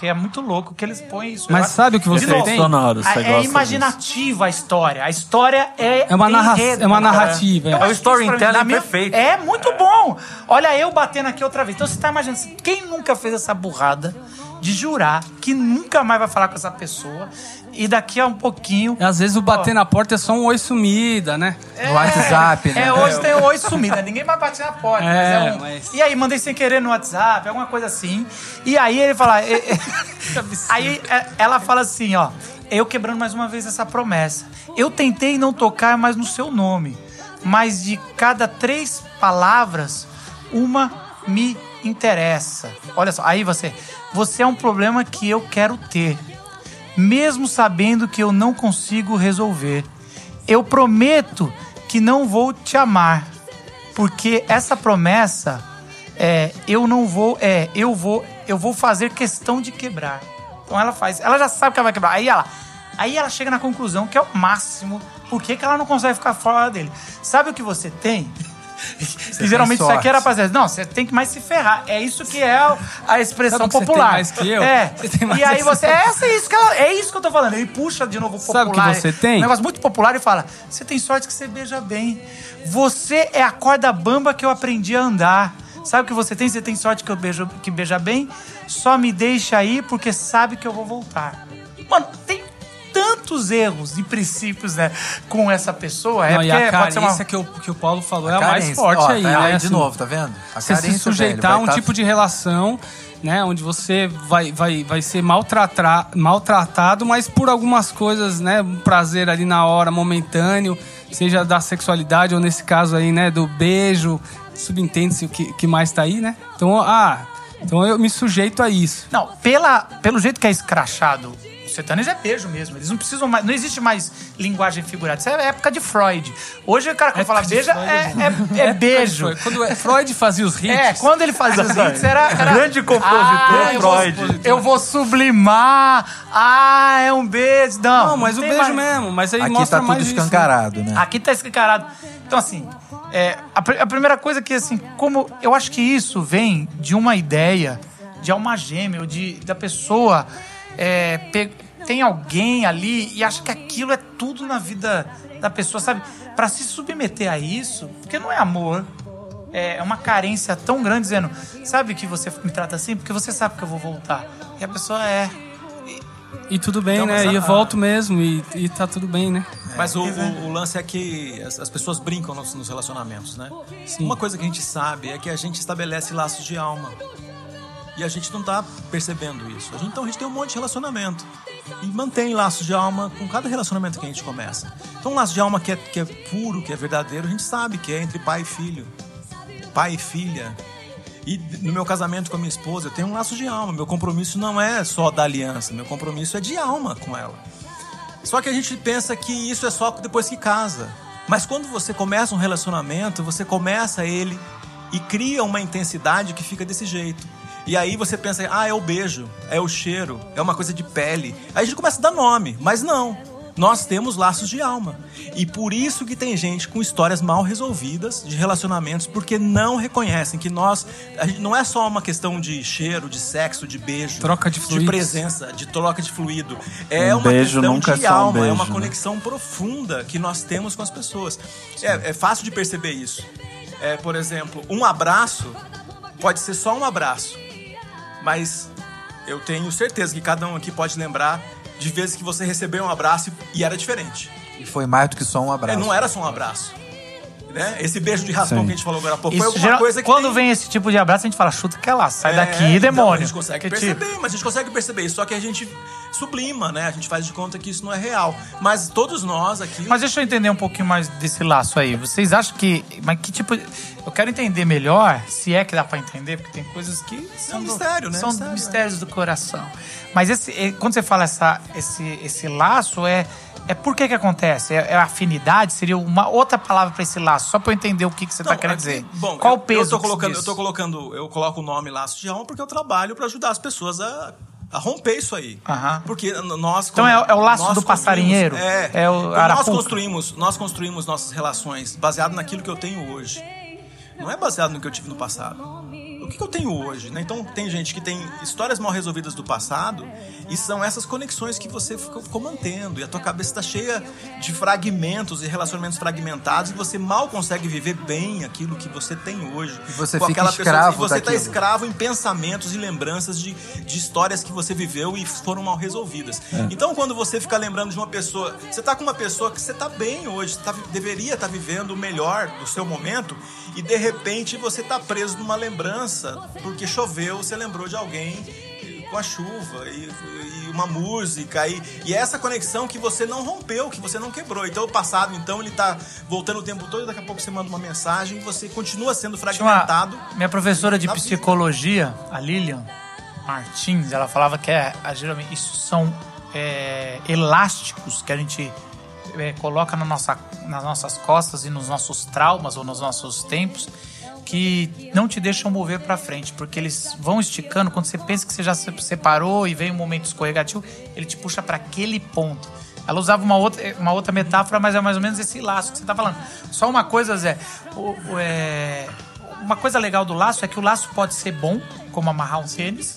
Speaker 2: Que é muito louco que eles põem isso.
Speaker 7: Mas
Speaker 2: Eu-
Speaker 7: sabe o que você tem?
Speaker 3: Sonoros, você
Speaker 2: É,
Speaker 3: gosta
Speaker 2: é
Speaker 3: disso.
Speaker 2: imaginativa a história. A história é.
Speaker 7: É uma narra- é uma narrativa, é. É o
Speaker 6: storytelling perfeito.
Speaker 2: É muito bom. Olha eu batendo aqui outra vez. Então você tá imaginando. Quem nunca fez essa burrada de jurar que nunca mais vai falar com essa pessoa e daqui a um pouquinho.
Speaker 7: Às vezes o bater na porta é só um oi sumida, né?
Speaker 4: No WhatsApp, né?
Speaker 2: É, hoje tem o oi sumida. Ninguém vai bater na porta. mas
Speaker 7: É,
Speaker 2: é um-
Speaker 7: mas-
Speaker 2: E aí, mandei sem querer no WhatsApp, alguma coisa assim. E aí ele fala. e- e- aí é, ela fala assim, ó. Eu quebrando mais uma vez essa promessa. Eu tentei não tocar mais no seu nome. Mas de cada três palavras, uma me interessa. Olha só, aí você. Você é um problema que eu quero ter. Mesmo sabendo que eu não consigo resolver. Eu prometo que não vou te amar, porque essa promessa é eu não vou é eu vou eu vou fazer questão de quebrar. Então ela faz, ela já sabe que ela vai quebrar. Aí ela aí ela chega na conclusão que é o máximo. Por que, que ela não consegue ficar fora dele? Sabe o que você tem? E geralmente isso aqui dizer, não, você tem que mais se ferrar. É isso que é a- expressão
Speaker 7: Sabe que você tem
Speaker 2: popular.
Speaker 7: mais que eu?
Speaker 2: É.
Speaker 7: Você tem mais
Speaker 2: e aí você. É, essa é isso que ela- é isso que eu tô falando. Ele puxa de novo o popular.
Speaker 7: Sabe o que você tem?
Speaker 2: Um negócio muito popular e fala: Você tem sorte que você beija bem. Você é a corda bamba que eu aprendi a andar. Sabe o que você tem? Você tem sorte que eu beijo, que beija bem. Só me deixa aí porque sabe que eu vou voltar. Mano, tem tantos erros e princípios, né, com essa pessoa. É
Speaker 7: Não, e
Speaker 2: porque
Speaker 7: a carência
Speaker 2: uma...
Speaker 7: que, o, que o Paulo falou é a mais forte
Speaker 4: Ó,
Speaker 7: aí,
Speaker 4: tá
Speaker 7: né?
Speaker 4: de
Speaker 7: Assim,
Speaker 4: novo, tá vendo? A
Speaker 7: Você se sujeitar
Speaker 4: velho,
Speaker 7: a um
Speaker 4: tá-
Speaker 7: tipo de relação, né? Onde você vai, vai, vai ser maltratra, maltratado, mas por algumas coisas, né? Um prazer ali na hora, momentâneo, seja da sexualidade ou nesse caso aí, né? Do beijo, subentende-se o que, que mais tá aí, né? Então, ah, então eu me sujeito a isso.
Speaker 2: Não, pela, pelo jeito que é escrachado, o sertanejo é beijo mesmo. Eles não precisam mais. Não existe mais linguagem figurada. Isso é época de Freud. Hoje o cara que fala beija é, é, é beijo.
Speaker 7: Foi Quando é- Freud fazia os hits.
Speaker 2: É, quando ele fazia os hits, era. era
Speaker 6: Grande compositor,
Speaker 2: ah, eu vou-
Speaker 6: Freud.
Speaker 2: Eu vou sublimar. Ah, é um beijo. Não,
Speaker 7: Não, mas o beijo
Speaker 2: mais-
Speaker 7: mesmo. Mas aí
Speaker 4: Aqui
Speaker 7: mostra
Speaker 4: tá tudo
Speaker 7: mais isso, né?
Speaker 4: escancarado, né?
Speaker 2: Aqui tá escancarado. Então, assim, é, a, pri- a primeira coisa que, assim, como. Eu acho que isso vem de uma ideia de alma gêmea, ou de, da pessoa. É, pe- tem alguém ali e acha que aquilo é tudo na vida da pessoa, sabe? Pra se submeter a isso, porque não é amor. É é uma carência tão grande dizendo, sabe que você me trata assim? Porque você sabe que eu vou voltar. E a pessoa é.
Speaker 7: E tudo bem,
Speaker 2: Então,
Speaker 7: né?
Speaker 2: a-
Speaker 7: E eu volto mesmo e, e tá tudo bem, né?
Speaker 5: Mas o, o- o lance é que as, as pessoas brincam nos, nos relacionamentos, né? Uma coisa que a gente sabe é que a gente estabelece laços de alma. E a gente não tá percebendo isso. Então a gente tem um monte de relacionamento. E mantém laços de alma com cada relacionamento que a gente começa. Então um laço de alma que é, que é puro, que é verdadeiro, a gente sabe que é entre pai e filho. Pai e filha. E no meu casamento com a minha esposa, eu tenho um laço de alma. Meu compromisso não é só da aliança, meu compromisso é de alma com ela. Só que a gente pensa que isso é só depois que casa. Mas quando você começa um relacionamento, você começa ele e cria uma intensidade que fica desse jeito. E aí você pensa, ah, é o beijo, é o cheiro, é uma coisa de pele. Aí a gente começa a dar nome, mas não. Nós temos laços de alma. E por isso que tem gente com histórias mal resolvidas de relacionamentos, porque não reconhecem que nós. a gente- não é só uma questão de cheiro, de sexo, de beijo,
Speaker 7: Troca de fluidos.
Speaker 5: presença, de troca de fluido. É
Speaker 3: Um
Speaker 5: uma
Speaker 3: beijo
Speaker 5: questão
Speaker 3: nunca
Speaker 5: de
Speaker 3: é só um
Speaker 5: alma, é
Speaker 3: beijo,
Speaker 5: uma
Speaker 3: né?
Speaker 5: conexão profunda que nós temos com as pessoas. É, é fácil de perceber isso. É, por exemplo, um abraço pode ser só um abraço, mas eu tenho certeza que cada um aqui pode lembrar de vezes que você recebeu um abraço e era diferente.
Speaker 4: E foi mais do que só um
Speaker 5: É,
Speaker 4: abraço.
Speaker 5: não era só um abraço. Né? Esse beijo de raspão
Speaker 3: Sim.
Speaker 5: que a gente falou agora há pouco
Speaker 2: Isso,
Speaker 5: foi alguma
Speaker 2: geral-
Speaker 5: coisa que
Speaker 2: quando
Speaker 5: tem-
Speaker 2: vem esse tipo de abraço, a gente fala, chuta que é lá, sai
Speaker 5: É,
Speaker 2: daqui, demônio.
Speaker 5: a gente consegue
Speaker 2: Que
Speaker 5: perceber,
Speaker 2: tipo-
Speaker 5: mas a gente consegue perceber isso. Só que a gente sublima, né? A gente faz de conta que isso não é real. Mas todos nós aqui.
Speaker 2: Mas deixa eu entender um pouquinho mais desse laço aí. Vocês acham que. Mas que tipo. Eu quero entender melhor, se é que dá pra entender, porque tem coisas que são, do-
Speaker 5: mistério, né?
Speaker 2: são
Speaker 5: Mistério,
Speaker 2: mistérios do coração. Mas esse, eh, quando você fala essa, esse, esse laço, é. É por que que acontece? É, é afinidade? Seria uma outra palavra pra esse laço? Só pra eu entender o que, que você tá
Speaker 5: Não,
Speaker 2: querendo
Speaker 5: aqui-
Speaker 2: dizer.
Speaker 5: Bom,
Speaker 2: Qual
Speaker 5: eu,
Speaker 2: o peso
Speaker 5: Eu tô colocando, eu tô colocando, eu coloco o nome laço de alma porque eu trabalho para ajudar as pessoas a, a romper isso aí.
Speaker 2: Aham.
Speaker 5: Porque nós
Speaker 2: Então é- é o laço do passarinheiro?
Speaker 5: É,
Speaker 2: É o
Speaker 5: Então nós construímos, nós construímos nossas relações baseado naquilo que eu tenho hoje. Não é baseado no que eu tive no passado. O que, que eu tenho hoje, né? Então tem gente que tem histórias mal resolvidas do passado e são essas conexões que você ficou, ficou mantendo e a tua cabeça está cheia de fragmentos e relacionamentos fragmentados e você mal consegue viver bem aquilo que você tem hoje.
Speaker 4: E você
Speaker 5: Com
Speaker 4: fica
Speaker 5: aquela pessoa-
Speaker 4: escravo
Speaker 5: e você está escravo em pensamentos e lembranças de, de histórias que você viveu e foram mal resolvidas. Então, quando você fica lembrando de uma pessoa, você tá com uma pessoa que você tá bem hoje, tá- deveria estar vivendo o melhor do seu momento, e de repente você tá preso numa lembrança, porque choveu, você lembrou de alguém com a chuva e, e uma música e, e essa conexão que você não rompeu, que você não quebrou. Então o passado, então ele tá voltando o tempo todo, daqui a pouco você manda uma mensagem e você continua sendo
Speaker 2: Tinha uma-
Speaker 5: fragmentado.
Speaker 2: minha professora de
Speaker 5: vida.
Speaker 2: psicologia, a Lilian Martins, ela falava que é, geralmente isso são é, elásticos que a gente é, coloca na nossa, nas nossas costas e nos nossos traumas ou nos nossos tempos que não te deixam mover pra frente, porque eles vão esticando quando você pensa que você já se separou e vem um momento escorregativo, ele te puxa pra aquele ponto. Ela usava uma outra, uma outra metáfora, mas é mais ou menos esse laço que você tá falando. Só uma coisa, Zé, o- o- é, uma coisa legal do laço é que o laço pode ser bom, como amarrar um tênis.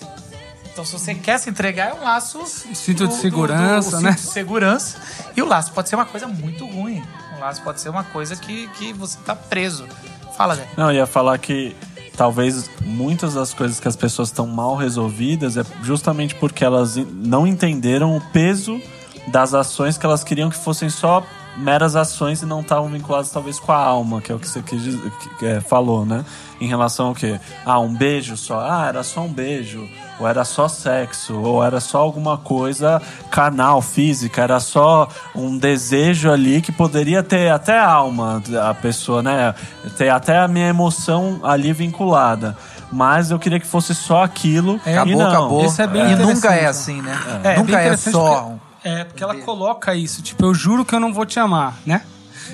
Speaker 2: Então, se você quer se entregar, é um laço.
Speaker 7: Cinto de segurança,
Speaker 2: o
Speaker 7: né?
Speaker 2: Cinto de segurança. E o laço pode ser uma coisa muito ruim. O laço pode ser uma coisa que, que você tá preso. Fala, Zé.
Speaker 3: Não, eu ia falar que talvez muitas das coisas que as pessoas estão mal resolvidas é justamente porque elas não entenderam o peso das ações que elas queriam que fossem só meras ações e não estavam vinculadas talvez com a alma, que é o que você quis dizer- que- que, é, falou, né? Em relação ao quê? Ah, um beijo só. Ah, era só um beijo. Ou era só sexo, ou era só alguma coisa carnal, física, era só um desejo ali que poderia ter até a alma a pessoa, né? Ter até a minha emoção ali vinculada. Mas eu queria que fosse só aquilo.
Speaker 7: É,
Speaker 3: e
Speaker 4: Acabou,
Speaker 3: não.
Speaker 4: acabou.
Speaker 7: Isso é bem
Speaker 4: e nunca é assim, né?
Speaker 7: É, bem
Speaker 4: nunca é só.
Speaker 7: É, porque ela coloca isso, tipo, eu juro que eu não vou te amar, né?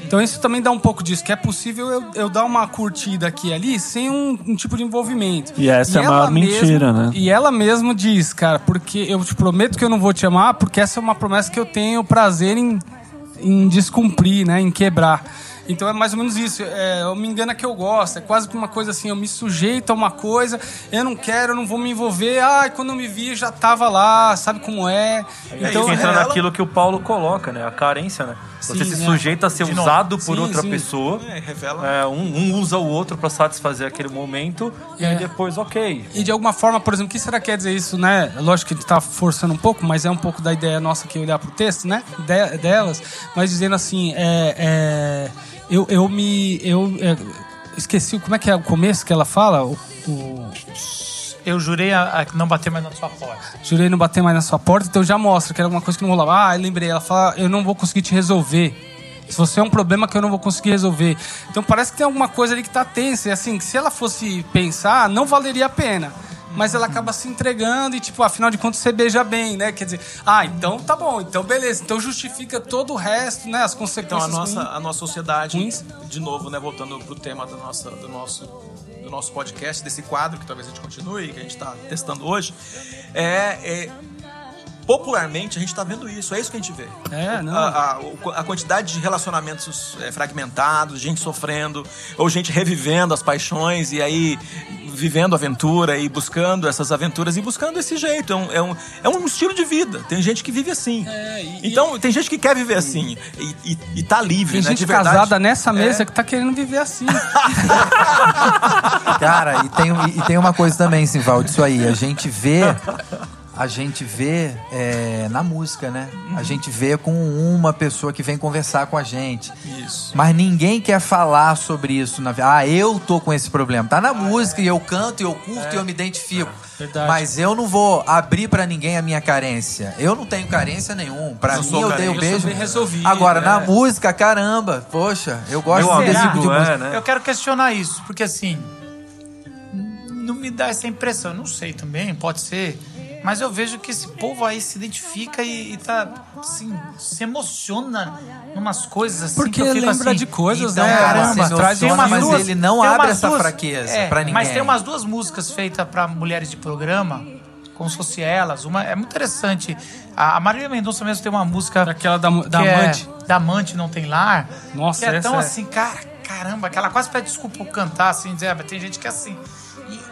Speaker 7: Então isso também dá um pouco disso, que é possível eu, eu dar uma curtida aqui e ali sem um, um tipo de envolvimento.
Speaker 3: E essa é a maior mentira, né?
Speaker 7: E ela mesmo diz, cara, porque eu te prometo que eu não vou te amar, porque essa é uma promessa que eu tenho prazer em, em descumprir, né? Em quebrar. Então é mais ou menos isso. É, eu me engano que eu gosto. É quase que uma coisa assim, eu me sujeito a uma coisa, eu não quero, eu não vou me envolver. Ai, quando eu me vi, já tava lá, sabe como é.
Speaker 6: É
Speaker 7: Então,
Speaker 6: que entra naquilo que o Paulo coloca, né? A carência, né? Você
Speaker 7: Sim,
Speaker 6: se
Speaker 7: é.
Speaker 6: sujeita a ser
Speaker 7: De novo.
Speaker 6: usado por
Speaker 7: Sim,
Speaker 6: outra
Speaker 7: sim.
Speaker 6: pessoa.
Speaker 5: É, revela.
Speaker 6: É, um, um usa o outro pra satisfazer aquele momento e aí
Speaker 7: É.
Speaker 6: depois, ok.
Speaker 7: E de alguma forma, por exemplo, o que será que quer dizer isso, né? Lógico que a gente tá forçando um pouco, mas é um pouco da ideia nossa aqui olhar pro texto, né? De- delas, mas dizendo assim, é, é, eu, eu me. Eu é, esqueci, como é que é o começo que ela fala? O, o-
Speaker 2: Eu jurei a, a não bater mais na sua porta.
Speaker 7: jurei não bater mais na sua porta, então já mostra que era alguma coisa que não rolava. Ah, eu lembrei, ela fala, eu não vou conseguir te resolver. Se você é um problema que eu não vou conseguir resolver. Então parece que tem alguma coisa ali que tá tensa. E assim, se ela fosse pensar, não valeria a pena. Mas ela acaba se entregando e, tipo, afinal de contas, você beija bem, né? Quer dizer, ah, então tá bom, então beleza. Então justifica todo o resto, né? As
Speaker 5: Então
Speaker 7: consequências.
Speaker 5: a nossa,
Speaker 7: ruins.
Speaker 5: a nossa sociedade,
Speaker 7: Ruins.
Speaker 5: de novo, né, voltando pro tema da nossa, do, nosso, do nosso podcast, desse quadro que talvez a gente continue, que a gente está testando hoje, é, é- popularmente a gente está vendo isso, é isso que a gente vê.
Speaker 7: É, não.
Speaker 5: A, a- a quantidade de relacionamentos é, fragmentados, gente sofrendo, ou gente revivendo as paixões e aí vivendo aventura e buscando essas aventuras e buscando esse jeito. É um, é um, é um estilo de vida. Tem gente que vive assim.
Speaker 7: É, e-
Speaker 5: então, tem gente que quer viver assim e, e, e tá livre,
Speaker 7: Tem
Speaker 5: né?
Speaker 7: gente
Speaker 5: de verdade.
Speaker 7: casada nessa mesa
Speaker 5: É.
Speaker 7: que tá querendo viver assim.
Speaker 4: Cara, e tem, e tem uma coisa também, Simval, disso aí. A gente vê a gente vê é, na música, né? A gente vê com uma pessoa que vem conversar com a gente.
Speaker 5: Isso.
Speaker 4: Mas ninguém quer falar sobre isso. Na... Ah, eu tô com esse problema. Tá na música e eu canto e eu curto e eu me identifico.
Speaker 7: Verdade.
Speaker 4: Mas eu não vou abrir pra ninguém a minha carência. Eu não tenho carência nenhum. Pra
Speaker 5: Eu
Speaker 4: mim,
Speaker 5: sou
Speaker 4: eu dei o
Speaker 5: eu
Speaker 4: beijo.
Speaker 5: resolvido,
Speaker 4: Agora, na
Speaker 5: é.
Speaker 4: música, caramba, poxa, eu gosto
Speaker 6: Meu
Speaker 4: desse tipo de
Speaker 6: é,
Speaker 4: música.
Speaker 6: né?
Speaker 2: Eu quero questionar isso, porque assim. Não me dá essa impressão. Eu Não sei também, pode ser. Mas eu vejo que esse povo aí se identifica e, e tá, assim, se emociona numas coisas assim.
Speaker 7: Porque
Speaker 2: que
Speaker 7: lembra
Speaker 2: assim,
Speaker 7: de coisas,
Speaker 4: Então,
Speaker 7: né?
Speaker 2: Caramba,
Speaker 4: se
Speaker 7: traz umas
Speaker 4: mas
Speaker 7: duas-
Speaker 4: ele não abre essa
Speaker 2: duas-
Speaker 4: fraqueza
Speaker 2: é,
Speaker 4: pra ninguém.
Speaker 2: Mas tem umas duas músicas feitas pra mulheres de programa, como se fosse elas. Uma é muito interessante. A, a Marília Mendonça mesmo tem uma música.
Speaker 7: Daquela da, da
Speaker 2: que é
Speaker 7: amante.
Speaker 2: da amante não tem lar.
Speaker 7: Nossa,
Speaker 2: que é
Speaker 7: essa
Speaker 2: tão
Speaker 7: é-
Speaker 2: assim, cara, caramba, que ela quase pede desculpa por cantar, assim, dizer, ah, mas tem gente que é assim.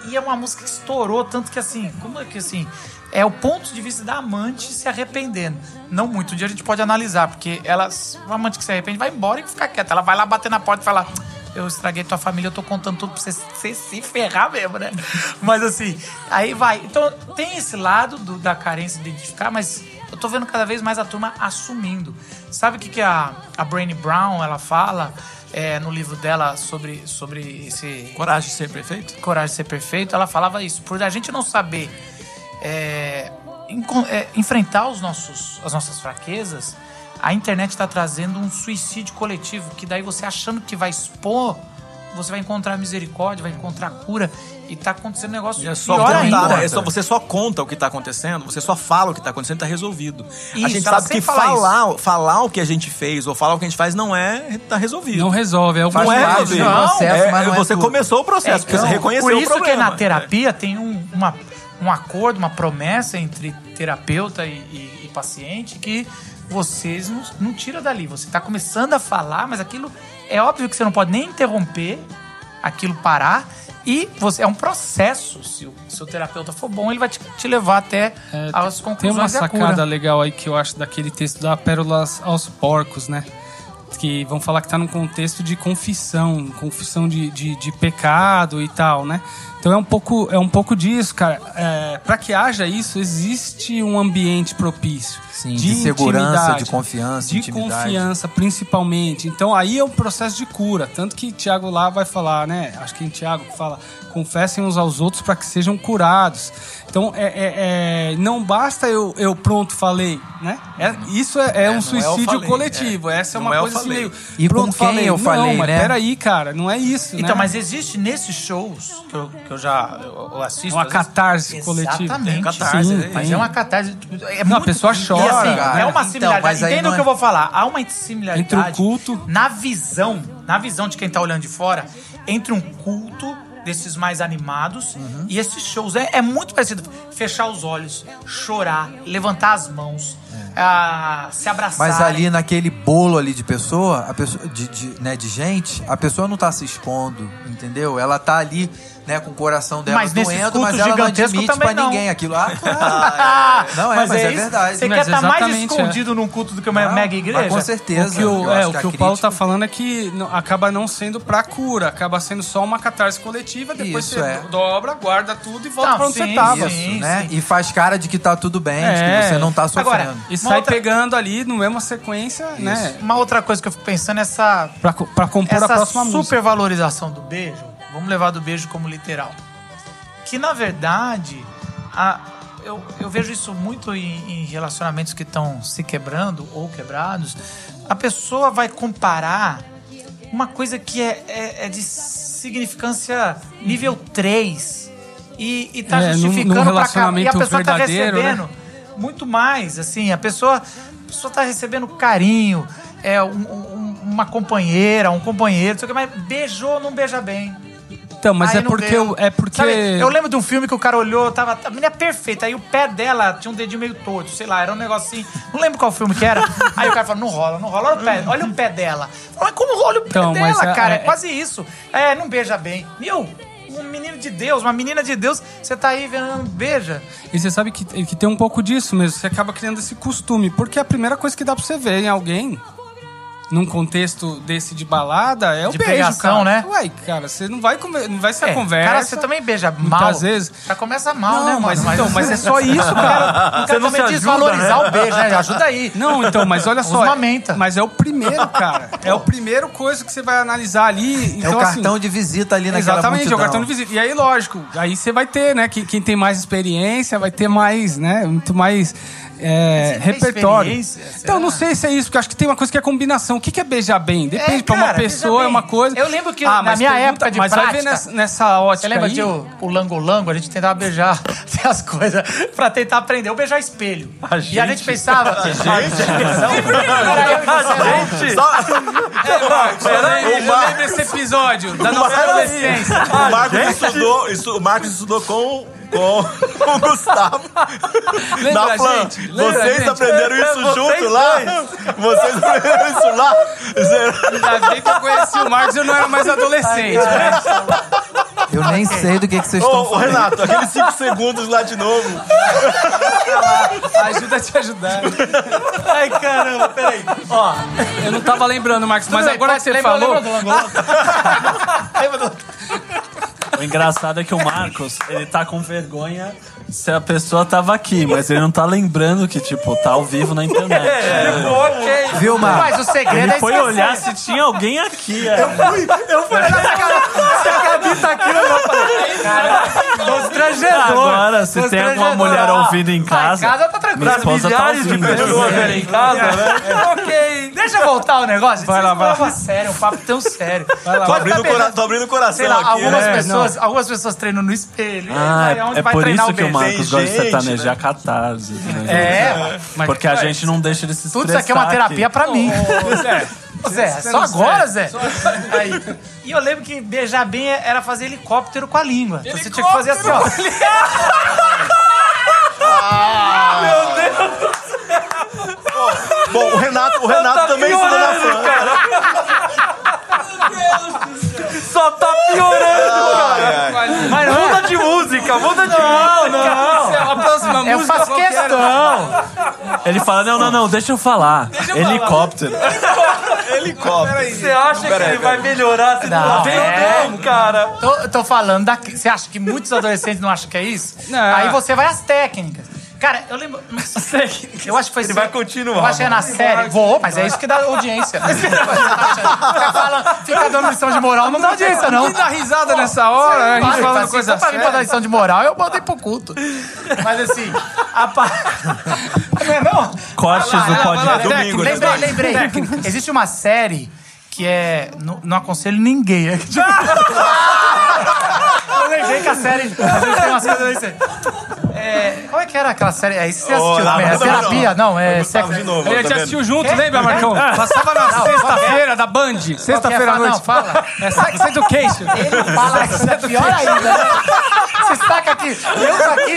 Speaker 2: E, é uma música que estourou, tanto que assim, como é que assim, é o ponto de vista da amante se arrependendo. Não muito, um dia a gente pode analisar, porque ela, uma amante que se arrepende vai embora e fica quieta. Ela vai lá bater na porta e falar. Eu estraguei tua família, eu tô contando tudo pra você, você se ferrar mesmo, né? Mas assim, aí vai. Então tem esse lado do- da carência de identificar, mas eu tô vendo cada vez mais a turma assumindo. Sabe o que, que a, a Brainy Brown ela fala é, no livro dela sobre, sobre esse
Speaker 5: Coragem de ser perfeito?
Speaker 2: Coragem de Ser Perfeito? Ela falava isso. Por a gente não saber é, enco- é, enfrentar os nossos, as nossas fraquezas, a internet está trazendo um suicídio coletivo, que daí você achando que vai expor, você vai encontrar misericórdia, vai encontrar cura, e tá acontecendo um negócio
Speaker 5: E é só
Speaker 2: pior
Speaker 5: contar,
Speaker 2: ainda.
Speaker 5: é só, você só conta o que tá acontecendo, você só fala o que tá acontecendo, tá resolvido. a
Speaker 2: Isso,
Speaker 5: gente
Speaker 2: ela
Speaker 5: sabe que
Speaker 2: sempre fala
Speaker 5: falar, falar o que a gente fez ou falar o que a gente faz não é tá resolvido.
Speaker 7: Não resolve, é o
Speaker 5: não é
Speaker 4: parte do
Speaker 5: resolvido.
Speaker 4: processo,
Speaker 5: É-
Speaker 4: mas não é
Speaker 5: você
Speaker 4: tudo.
Speaker 5: começou o processo,
Speaker 2: Então,
Speaker 5: você reconheceu
Speaker 2: por
Speaker 5: o
Speaker 2: isso
Speaker 5: problema.
Speaker 2: que na terapia tem um, uma, um acordo, uma promessa entre terapeuta e, e- e paciente que vocês não, não tira dali. Você está começando a falar, mas aquilo é óbvio que você não pode nem interromper aquilo parar. E você, é um processo. Se o seu terapeuta for bom, ele vai te, te levar até
Speaker 7: É,
Speaker 2: as
Speaker 7: Tem uma
Speaker 2: conclusões e a
Speaker 7: sacada legal aí que eu acho daquele texto da Pérolas aos Porcos, né? Que vão falar que tá num contexto de confissão, confissão de, de, de pecado e tal, né? Então é um pouco, é um pouco disso, cara. É, para que haja isso, existe um ambiente propício.
Speaker 4: Sim, de segurança,
Speaker 7: intimidade,
Speaker 4: de confiança,
Speaker 7: de
Speaker 4: intimidade.
Speaker 7: confiança, principalmente. Então aí é um processo de cura. Tanto que Tiago lá vai falar, né? Acho que em Tiago que fala: confessem uns aos outros para que sejam curados. Então é, é- é- não basta eu, eu pronto falei, né? É- isso é, é um
Speaker 5: não é eu
Speaker 7: suicídio
Speaker 5: falei,
Speaker 7: coletivo.
Speaker 5: é.
Speaker 7: Essa é
Speaker 5: Não
Speaker 7: uma
Speaker 5: é eu
Speaker 7: coisa assim
Speaker 5: falei.
Speaker 7: meio.
Speaker 4: E com
Speaker 7: pronto,
Speaker 4: quem eu
Speaker 7: não,
Speaker 4: falei,
Speaker 7: mas
Speaker 4: né?
Speaker 7: peraí, cara, não é isso.
Speaker 2: Então,
Speaker 7: né?
Speaker 2: mas existe nesses shows que eu, que eu já eu, eu assisto.
Speaker 7: Uma
Speaker 2: às vezes-
Speaker 7: catarse coletiva.
Speaker 2: Exatamente.
Speaker 5: Tem catarse,
Speaker 7: Sim,
Speaker 5: é
Speaker 2: Mas é uma catarse. É
Speaker 7: Não, a
Speaker 2: muito-
Speaker 7: pessoa
Speaker 2: e,
Speaker 7: chora,
Speaker 2: assim. É uma
Speaker 4: Então,
Speaker 2: similaridade.
Speaker 4: aí
Speaker 2: Entenda o que
Speaker 4: é-
Speaker 2: eu vou falar. Há uma similaridade
Speaker 7: Entre o culto-
Speaker 2: na visão, na visão de quem tá olhando de fora, entre um culto desses mais animados
Speaker 4: Uhum.
Speaker 2: e esses shows. É, é muito parecido. Fechar os olhos, chorar, levantar as mãos, ah, se abraçar.
Speaker 4: É. Mas ali naquele bolo ali de pessoa, a pessoa de, de, né, de gente, a pessoa não tá se expondo, entendeu? Ela tá ali, né, com o coração dela
Speaker 2: Mas
Speaker 4: doendo, mas ela não admite
Speaker 2: também
Speaker 4: pra
Speaker 2: não.
Speaker 4: ninguém aquilo. Ah, claro. Não, é, mas, é,
Speaker 2: isso.
Speaker 4: verdade.
Speaker 2: Você
Speaker 7: Mas
Speaker 2: quer estar mais
Speaker 7: exatamente,
Speaker 2: escondido num culto do que uma
Speaker 4: Não,
Speaker 2: mega
Speaker 4: mas
Speaker 2: igreja?
Speaker 4: com certeza.
Speaker 7: O que o, é, o
Speaker 4: que
Speaker 7: o Paulo
Speaker 4: crítica-
Speaker 7: tá falando é que acaba não sendo pra cura, acaba sendo só uma catarse coletiva, depois
Speaker 4: Isso,
Speaker 7: você
Speaker 4: é.
Speaker 7: dobra, guarda tudo e volta
Speaker 2: Não,
Speaker 7: pra onde
Speaker 2: sim,
Speaker 7: você tava.
Speaker 2: sim.
Speaker 4: Isso, né? E faz cara de que tá tudo bem, de
Speaker 7: É.
Speaker 4: que você não tá sofrendo.
Speaker 2: Agora,
Speaker 7: E
Speaker 2: Uma
Speaker 7: sai
Speaker 2: outra-
Speaker 7: pegando ali no mesma sequência, né?
Speaker 2: Uma outra coisa que eu fico pensando é essa
Speaker 7: Pra, co- pra compor a próxima música.
Speaker 2: supervalorização do beijo, vamos levar do beijo como literal. Que na verdade, a- eu, eu vejo isso muito em, em relacionamentos que estão se quebrando ou quebrados. A pessoa vai comparar uma coisa que é, é- é de significância nível 3 e, e tá
Speaker 7: É,
Speaker 2: justificando
Speaker 7: num
Speaker 2: pra cá. E a pessoa tá
Speaker 7: né?
Speaker 2: recebendo muito mais, assim, a pessoa, a pessoa tá recebendo carinho, é um- um- uma companheira, um companheiro, não sei o que, mas beijou ou não beija bem.
Speaker 7: Então, mas
Speaker 2: Aí
Speaker 7: é
Speaker 2: não
Speaker 7: porque,
Speaker 2: deu.
Speaker 7: eu- é porque
Speaker 2: Sabe, eu lembro de um filme que o cara olhou, tava, a menina é perfeita, aí o pé dela tinha um dedinho meio torto, sei lá, era um negócio assim, não lembro qual filme que era. Aí o cara falou, não rola, não rola, olha o pé, olha o pé dela. Falei, Mas como olha o pé
Speaker 7: Então,
Speaker 2: dela,
Speaker 7: é-
Speaker 2: cara? É,
Speaker 7: é-
Speaker 2: quase isso. É, não beija bem. Meu, um menino de Deus, uma menina de Deus, você tá aí vendo, beija.
Speaker 7: E você sabe que, que tem um pouco disso mesmo. Você acaba criando esse costume. Porque a primeira coisa que dá pra você ver em alguém num contexto desse de balada, é o
Speaker 2: De
Speaker 7: beijo,
Speaker 2: pegação,
Speaker 7: cara.
Speaker 2: né?
Speaker 7: Uai, cara, você não vai, come- não vai ser a
Speaker 2: É,
Speaker 7: conversa.
Speaker 2: Cara, você também beija
Speaker 7: muitas
Speaker 2: mal.
Speaker 7: vezes.
Speaker 2: Já começa mal,
Speaker 7: Não,
Speaker 2: né, mano?
Speaker 7: mas então, mas é só isso, cara.
Speaker 2: Você não
Speaker 6: se
Speaker 2: também
Speaker 6: ajuda,
Speaker 2: desvalorizar
Speaker 6: né?
Speaker 2: o beijo, né? Ajuda aí.
Speaker 7: Não, então, mas olha só.
Speaker 2: Usa uma menta.
Speaker 7: Mas é o primeiro, cara. É o primeiro coisa que você vai analisar ali.
Speaker 4: É
Speaker 7: Então,
Speaker 4: o cartão
Speaker 7: assim,
Speaker 4: de visita ali naquela
Speaker 7: Exatamente, é o
Speaker 4: multidão.
Speaker 7: cartão de visita. E aí, lógico, aí você vai ter, né? Quem tem mais experiência vai ter mais, né? Muito mais é, repertório. Então, não sei se é isso, porque acho que tem uma coisa que é combinação. O que que é beijar bem? Depende,
Speaker 2: É,
Speaker 7: pra uma pessoa é uma coisa. Ah,
Speaker 2: Eu lembro que na
Speaker 7: mas
Speaker 2: minha época de
Speaker 7: Mas vai ver
Speaker 2: prática-
Speaker 7: nessa, nessa ótica
Speaker 2: Você lembra
Speaker 7: aí,
Speaker 2: de o, o langolango? A gente tentava beijar as coisas pra tentar aprender. Ou beijar espelho. e a gente pensava... A gente? Era eu e você, não.
Speaker 7: Eu lembro, eu lembro desse episódio da nossa adolescência.
Speaker 10: O Marcos, estudou, estu- o Marcos estudou com, com o Gustavo.
Speaker 7: Lembra
Speaker 10: na
Speaker 7: a
Speaker 10: Flan.
Speaker 7: gente? Lembra
Speaker 10: Vocês
Speaker 7: gente?
Speaker 10: aprenderam isso
Speaker 7: vocês
Speaker 10: junto lá? Vocês aprenderam isso lá?
Speaker 7: Ainda bem que eu conheci o Marcos, eu não era mais adolescente, né?
Speaker 4: Eu nem sei do que, que vocês
Speaker 10: Ô,
Speaker 4: estão
Speaker 10: ô,
Speaker 4: falando.
Speaker 10: Renato, aqueles 5 segundos lá de novo.
Speaker 7: Ajuda a te ajudar.
Speaker 2: Ai, caramba, peraí. Ó,
Speaker 7: Eu não tava lembrando, Marcos, mas agora
Speaker 2: pode-
Speaker 7: que você
Speaker 2: lembra-
Speaker 7: falou.
Speaker 2: Lembra do? Lembra do...
Speaker 3: O engraçado é que o Marcos, ele tá com vergonha se a pessoa tava aqui, mas ele não tá lembrando que, tipo, tá ao vivo na internet.
Speaker 2: ok.
Speaker 4: Viu, Marcos?
Speaker 2: Mas o segredo
Speaker 3: Ele
Speaker 2: é
Speaker 3: foi
Speaker 2: esquecer.
Speaker 3: olhar se tinha alguém aqui. é.
Speaker 2: Eu fui olhar se a Gabi- se a Gabi tá aqui, eu não falei. Cara, constrangedor.
Speaker 3: Agora, se tem alguma mulher ouvindo em
Speaker 2: Ah,
Speaker 3: casa,
Speaker 2: em casa tá tranquilo.
Speaker 3: minha esposa tá
Speaker 6: Milhares de
Speaker 3: ouvindo.
Speaker 6: pessoas em casa, né?
Speaker 2: ok. Deixa eu voltar o negócio.
Speaker 7: Vai lá, vai lá.
Speaker 2: Vai sério, um papo tão sério.
Speaker 10: Tô abrindo, o cora- tô abrindo o coração
Speaker 2: Sei lá,
Speaker 10: aqui.
Speaker 2: algumas,
Speaker 10: né?
Speaker 2: pessoas, algumas pessoas treinam no espelho.
Speaker 3: Ah,
Speaker 2: Aí onde
Speaker 3: é
Speaker 2: vai
Speaker 3: por
Speaker 2: treinar
Speaker 3: isso que o
Speaker 2: beijo?
Speaker 3: Marcos gosta de
Speaker 10: gente,
Speaker 3: sertanejar catarse. né?
Speaker 2: É, mas
Speaker 3: Porque a gente não deixa ele se
Speaker 2: tudo isso aqui é uma terapia pra mim.
Speaker 7: Ô, Zé,
Speaker 2: Zé, só agora, Zé? Aí. E eu lembro que beijar bem era fazer helicóptero com a língua. Então você tinha que fazer assim, ó.
Speaker 10: Bom, o Renato, o Renato também estudou na Flan.
Speaker 6: Só tá piorando, cara.
Speaker 2: Mas não,
Speaker 6: Muda de música, muda de música.
Speaker 7: a próxima
Speaker 2: eu
Speaker 7: música
Speaker 2: faço questão.
Speaker 3: Ele fala, não, não, não, deixa eu falar. Helicóptero.
Speaker 10: Helicóptero.
Speaker 6: Você acha que ele vai melhorar se
Speaker 2: Não,
Speaker 6: não,
Speaker 2: é.
Speaker 6: não, cara?
Speaker 2: Tô, tô falando da. Você acha que muitos adolescentes não acham que é isso?
Speaker 7: Não.
Speaker 2: Aí você vai às técnicas. Cara, eu lembro. Não sei. Eu acho que foi.
Speaker 6: Ele vai continuar.
Speaker 2: Eu acho que é na série. Vou, mas é isso que dá audiência. fica, falando, fica dando lição de moral, não dá audiência, não.
Speaker 7: Quem dá risada nessa hora, a gente falando
Speaker 2: assim,
Speaker 7: coisa
Speaker 2: só pra mim pra dar
Speaker 7: séria.
Speaker 2: lição de moral, eu botei pro culto. Mas assim, a pa... Não é não?
Speaker 3: Cortes do podcast.
Speaker 10: Domingo, né?
Speaker 2: Lembrei, lembrei. Existe uma série que é. Não, não aconselho ninguém. É que, eu lembrei que a série. Às vezes tem aí. você- É, qual é que era aquela série? É isso que você assistiu
Speaker 10: lá,
Speaker 2: também. É
Speaker 10: não, não,
Speaker 2: terapia? Não, é. Sexo-
Speaker 10: de novo,
Speaker 7: A
Speaker 10: tá
Speaker 7: gente
Speaker 10: vendo?
Speaker 7: assistiu junto, lembra, Marcão? Passava na sexta-feira da Band. Sexta-feira à noite.
Speaker 2: não, fala.
Speaker 7: É Sex Education.
Speaker 2: Ele fala isso é pior ainda. né? Você saca aqui, eu tô aqui,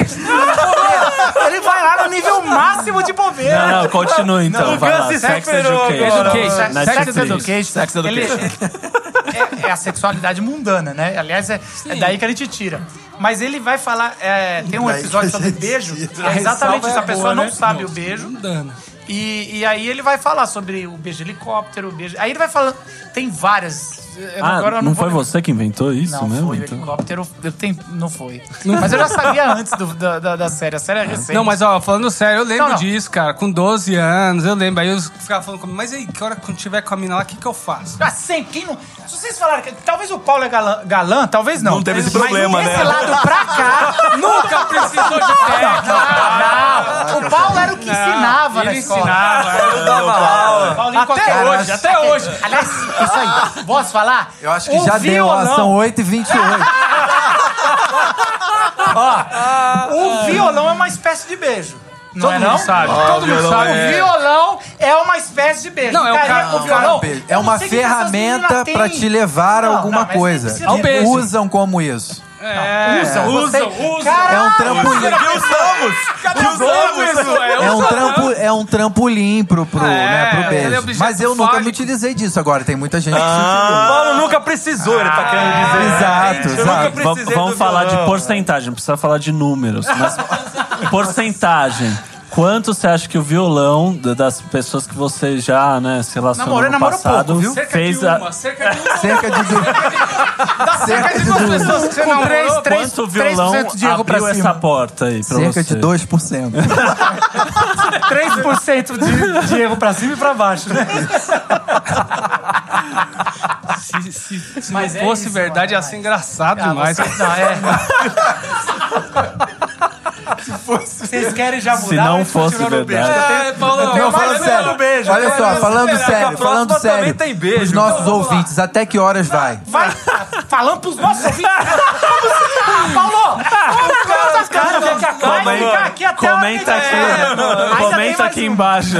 Speaker 2: ele vai lá no nível máximo de bobeira.
Speaker 3: Não, não, continua então. vai lá.
Speaker 6: Se
Speaker 3: Sex Education.
Speaker 2: Sex, Education.
Speaker 3: Sex Education.
Speaker 2: É, é a sexualidade mundana, né? Aliás, é, é daí que a gente tira. Mas ele vai falar. é, tem um episódio sobre beijo. É exatamente isso.
Speaker 7: é
Speaker 2: A pessoa
Speaker 7: boa,
Speaker 2: não
Speaker 7: né?
Speaker 2: sabe o beijo.
Speaker 7: Mudando.
Speaker 2: E, e aí ele vai falar sobre o beijo helicóptero, o beijo. Aí ele vai falando. Tem várias. Eu
Speaker 3: Ah,
Speaker 2: agora eu
Speaker 3: não
Speaker 2: vou
Speaker 3: foi
Speaker 2: lembrar.
Speaker 3: você que inventou isso
Speaker 2: Não,
Speaker 3: mesmo?
Speaker 2: foi o
Speaker 3: então?
Speaker 2: helicóptero. Eu tenho, não foi. Mas eu já sabia antes do- da, da, da série. A série é recente.
Speaker 7: Não, mas ó, falando sério, eu lembro
Speaker 2: Não, não.
Speaker 7: disso, cara. Com 12 anos, eu lembro. Aí eu ficava falando comigo, mas aí, que hora que eu tiver com a mina lá, o que, que eu faço?
Speaker 2: Ah, sempre. Quem não... Se vocês falaram que talvez o Paulo é galã, galã talvez não.
Speaker 10: Não teve esse
Speaker 2: Mas
Speaker 10: problema,
Speaker 2: desse
Speaker 10: né?
Speaker 2: lado pra cá,
Speaker 7: Nunca precisou de técnica.
Speaker 2: não. O Paulo era o que ensinava na
Speaker 7: Ele ensinava.
Speaker 6: Eu dava aula.
Speaker 2: Paulinho
Speaker 7: Até hoje, até hoje.
Speaker 2: Aliás, isso aí. Posso falar?
Speaker 4: Eu acho que
Speaker 2: O
Speaker 4: já deu, ó,
Speaker 2: violão-
Speaker 4: são 8h28.
Speaker 2: O violão é uma espécie de beijo. Não
Speaker 7: Todo
Speaker 2: é
Speaker 7: mundo
Speaker 2: não?
Speaker 7: sabe.
Speaker 10: Ah,
Speaker 7: Todo
Speaker 10: o
Speaker 7: mundo
Speaker 10: violão
Speaker 7: sabe.
Speaker 10: é-
Speaker 2: O violão é uma espécie de beijo.
Speaker 7: Não, é o cara- não,
Speaker 2: violão.
Speaker 4: É uma
Speaker 2: o que essas
Speaker 4: ferramenta pra te levar a alguma
Speaker 2: não, mas
Speaker 4: coisa.
Speaker 7: beijo.
Speaker 4: Usam como isso.
Speaker 7: É,
Speaker 2: Usam,
Speaker 7: usam,
Speaker 2: você-
Speaker 7: usam.
Speaker 2: Caralho,
Speaker 4: É um trampolim.
Speaker 10: Que usamos! Que usamos!
Speaker 4: É um, trampo, é um trampolim pro, pro, né, pro
Speaker 7: é
Speaker 4: beijo.
Speaker 7: objeto
Speaker 4: Mas eu nunca me utilizei disso. Agora, tem muita gente que se
Speaker 6: O
Speaker 4: utiliza.
Speaker 6: Paulo nunca precisou, ele tá querendo dizer.
Speaker 4: Exato,
Speaker 6: Gente, eu
Speaker 4: exato.
Speaker 3: Vamos falar de porcentagem, não precisa falar de números. Mas porcentagem. Quanto você acha que o violão da- das pessoas que você já, né, se relacionou
Speaker 2: Namorou,
Speaker 3: no
Speaker 2: namorou
Speaker 3: passado
Speaker 2: pouco, viu?
Speaker 7: Cerca
Speaker 3: fez
Speaker 7: de
Speaker 3: a...
Speaker 7: uma, cerca de uma.
Speaker 4: Cerca de. du-
Speaker 7: Cerca de duas pessoas que você namorou.
Speaker 2: três, três,
Speaker 3: Quanto o violão
Speaker 2: 3% de erro
Speaker 3: abriu
Speaker 2: cima.
Speaker 3: essa porta aí pra
Speaker 4: cerca
Speaker 3: você?
Speaker 4: de 2%.
Speaker 2: 3% de, de erro pra cima e pra baixo, né?
Speaker 7: Se, se, se
Speaker 2: Mas
Speaker 7: não
Speaker 2: é
Speaker 7: fosse
Speaker 2: isso,
Speaker 7: verdade, ia ser engraçado
Speaker 2: Ah,
Speaker 7: demais.
Speaker 2: não, é. Vocês querem já mudar?
Speaker 3: Se não fosse verdade.
Speaker 2: Eu tenho-
Speaker 7: É, Paulo,
Speaker 4: Não, falando sério.
Speaker 2: beijo.
Speaker 4: Olha só, falando sério, falando
Speaker 6: próxima também
Speaker 4: sério.
Speaker 6: tem beijo.
Speaker 4: Os nossos
Speaker 6: Então, lá.
Speaker 4: ouvintes, até que horas vai?
Speaker 2: Vai falando pros nossos ouvintes. Ah, Paulo! Cara, Fica aqui até hora
Speaker 3: Comenta aqui,
Speaker 2: É,
Speaker 3: comenta aqui embaixo.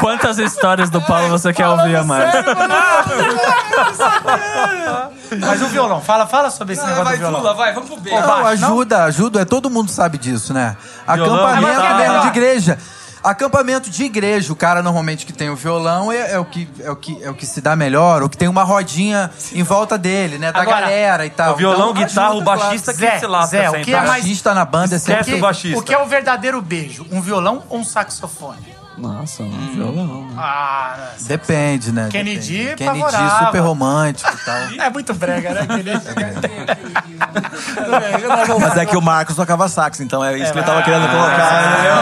Speaker 3: Quantas histórias do Paulo você quer ouvir a mais?
Speaker 2: Mas o violão, fala, fala sobre esse
Speaker 7: Ah,
Speaker 2: negócio
Speaker 7: vai,
Speaker 2: do violão.
Speaker 7: Zula, vai, vamos pro beijo.
Speaker 4: Não, ajuda, ajuda. é, Todo mundo sabe disso, né?
Speaker 6: Violão,
Speaker 4: Acampamento
Speaker 6: guitarra.
Speaker 4: mesmo de igreja. Acampamento de igreja, o cara normalmente que tem o violão é, é o, que, é, o, que, é o que se dá melhor, o que tem uma rodinha em volta dele, né? Da
Speaker 2: Agora,
Speaker 4: galera e tal.
Speaker 6: O violão,
Speaker 4: Então,
Speaker 6: guitarra,
Speaker 4: ajuda,
Speaker 6: o baixista que se lasca
Speaker 2: Zé, o que é
Speaker 4: claro.
Speaker 2: mais-
Speaker 4: Baixista na banda é sempre...
Speaker 6: O baixista.
Speaker 2: O que é o verdadeiro beijo? Um violão ou um saxofone?
Speaker 3: Nossa, um violão. né?
Speaker 2: Ah,
Speaker 4: Depende, né?
Speaker 2: Kennedy
Speaker 4: Depende. Kennedy
Speaker 2: apavorava.
Speaker 4: super romântico e tal.
Speaker 2: é muito brega, né?
Speaker 5: Mas é que o Marcos tocava sax, então é isso que ele tava
Speaker 2: Ah,
Speaker 5: querendo colocar. entendeu?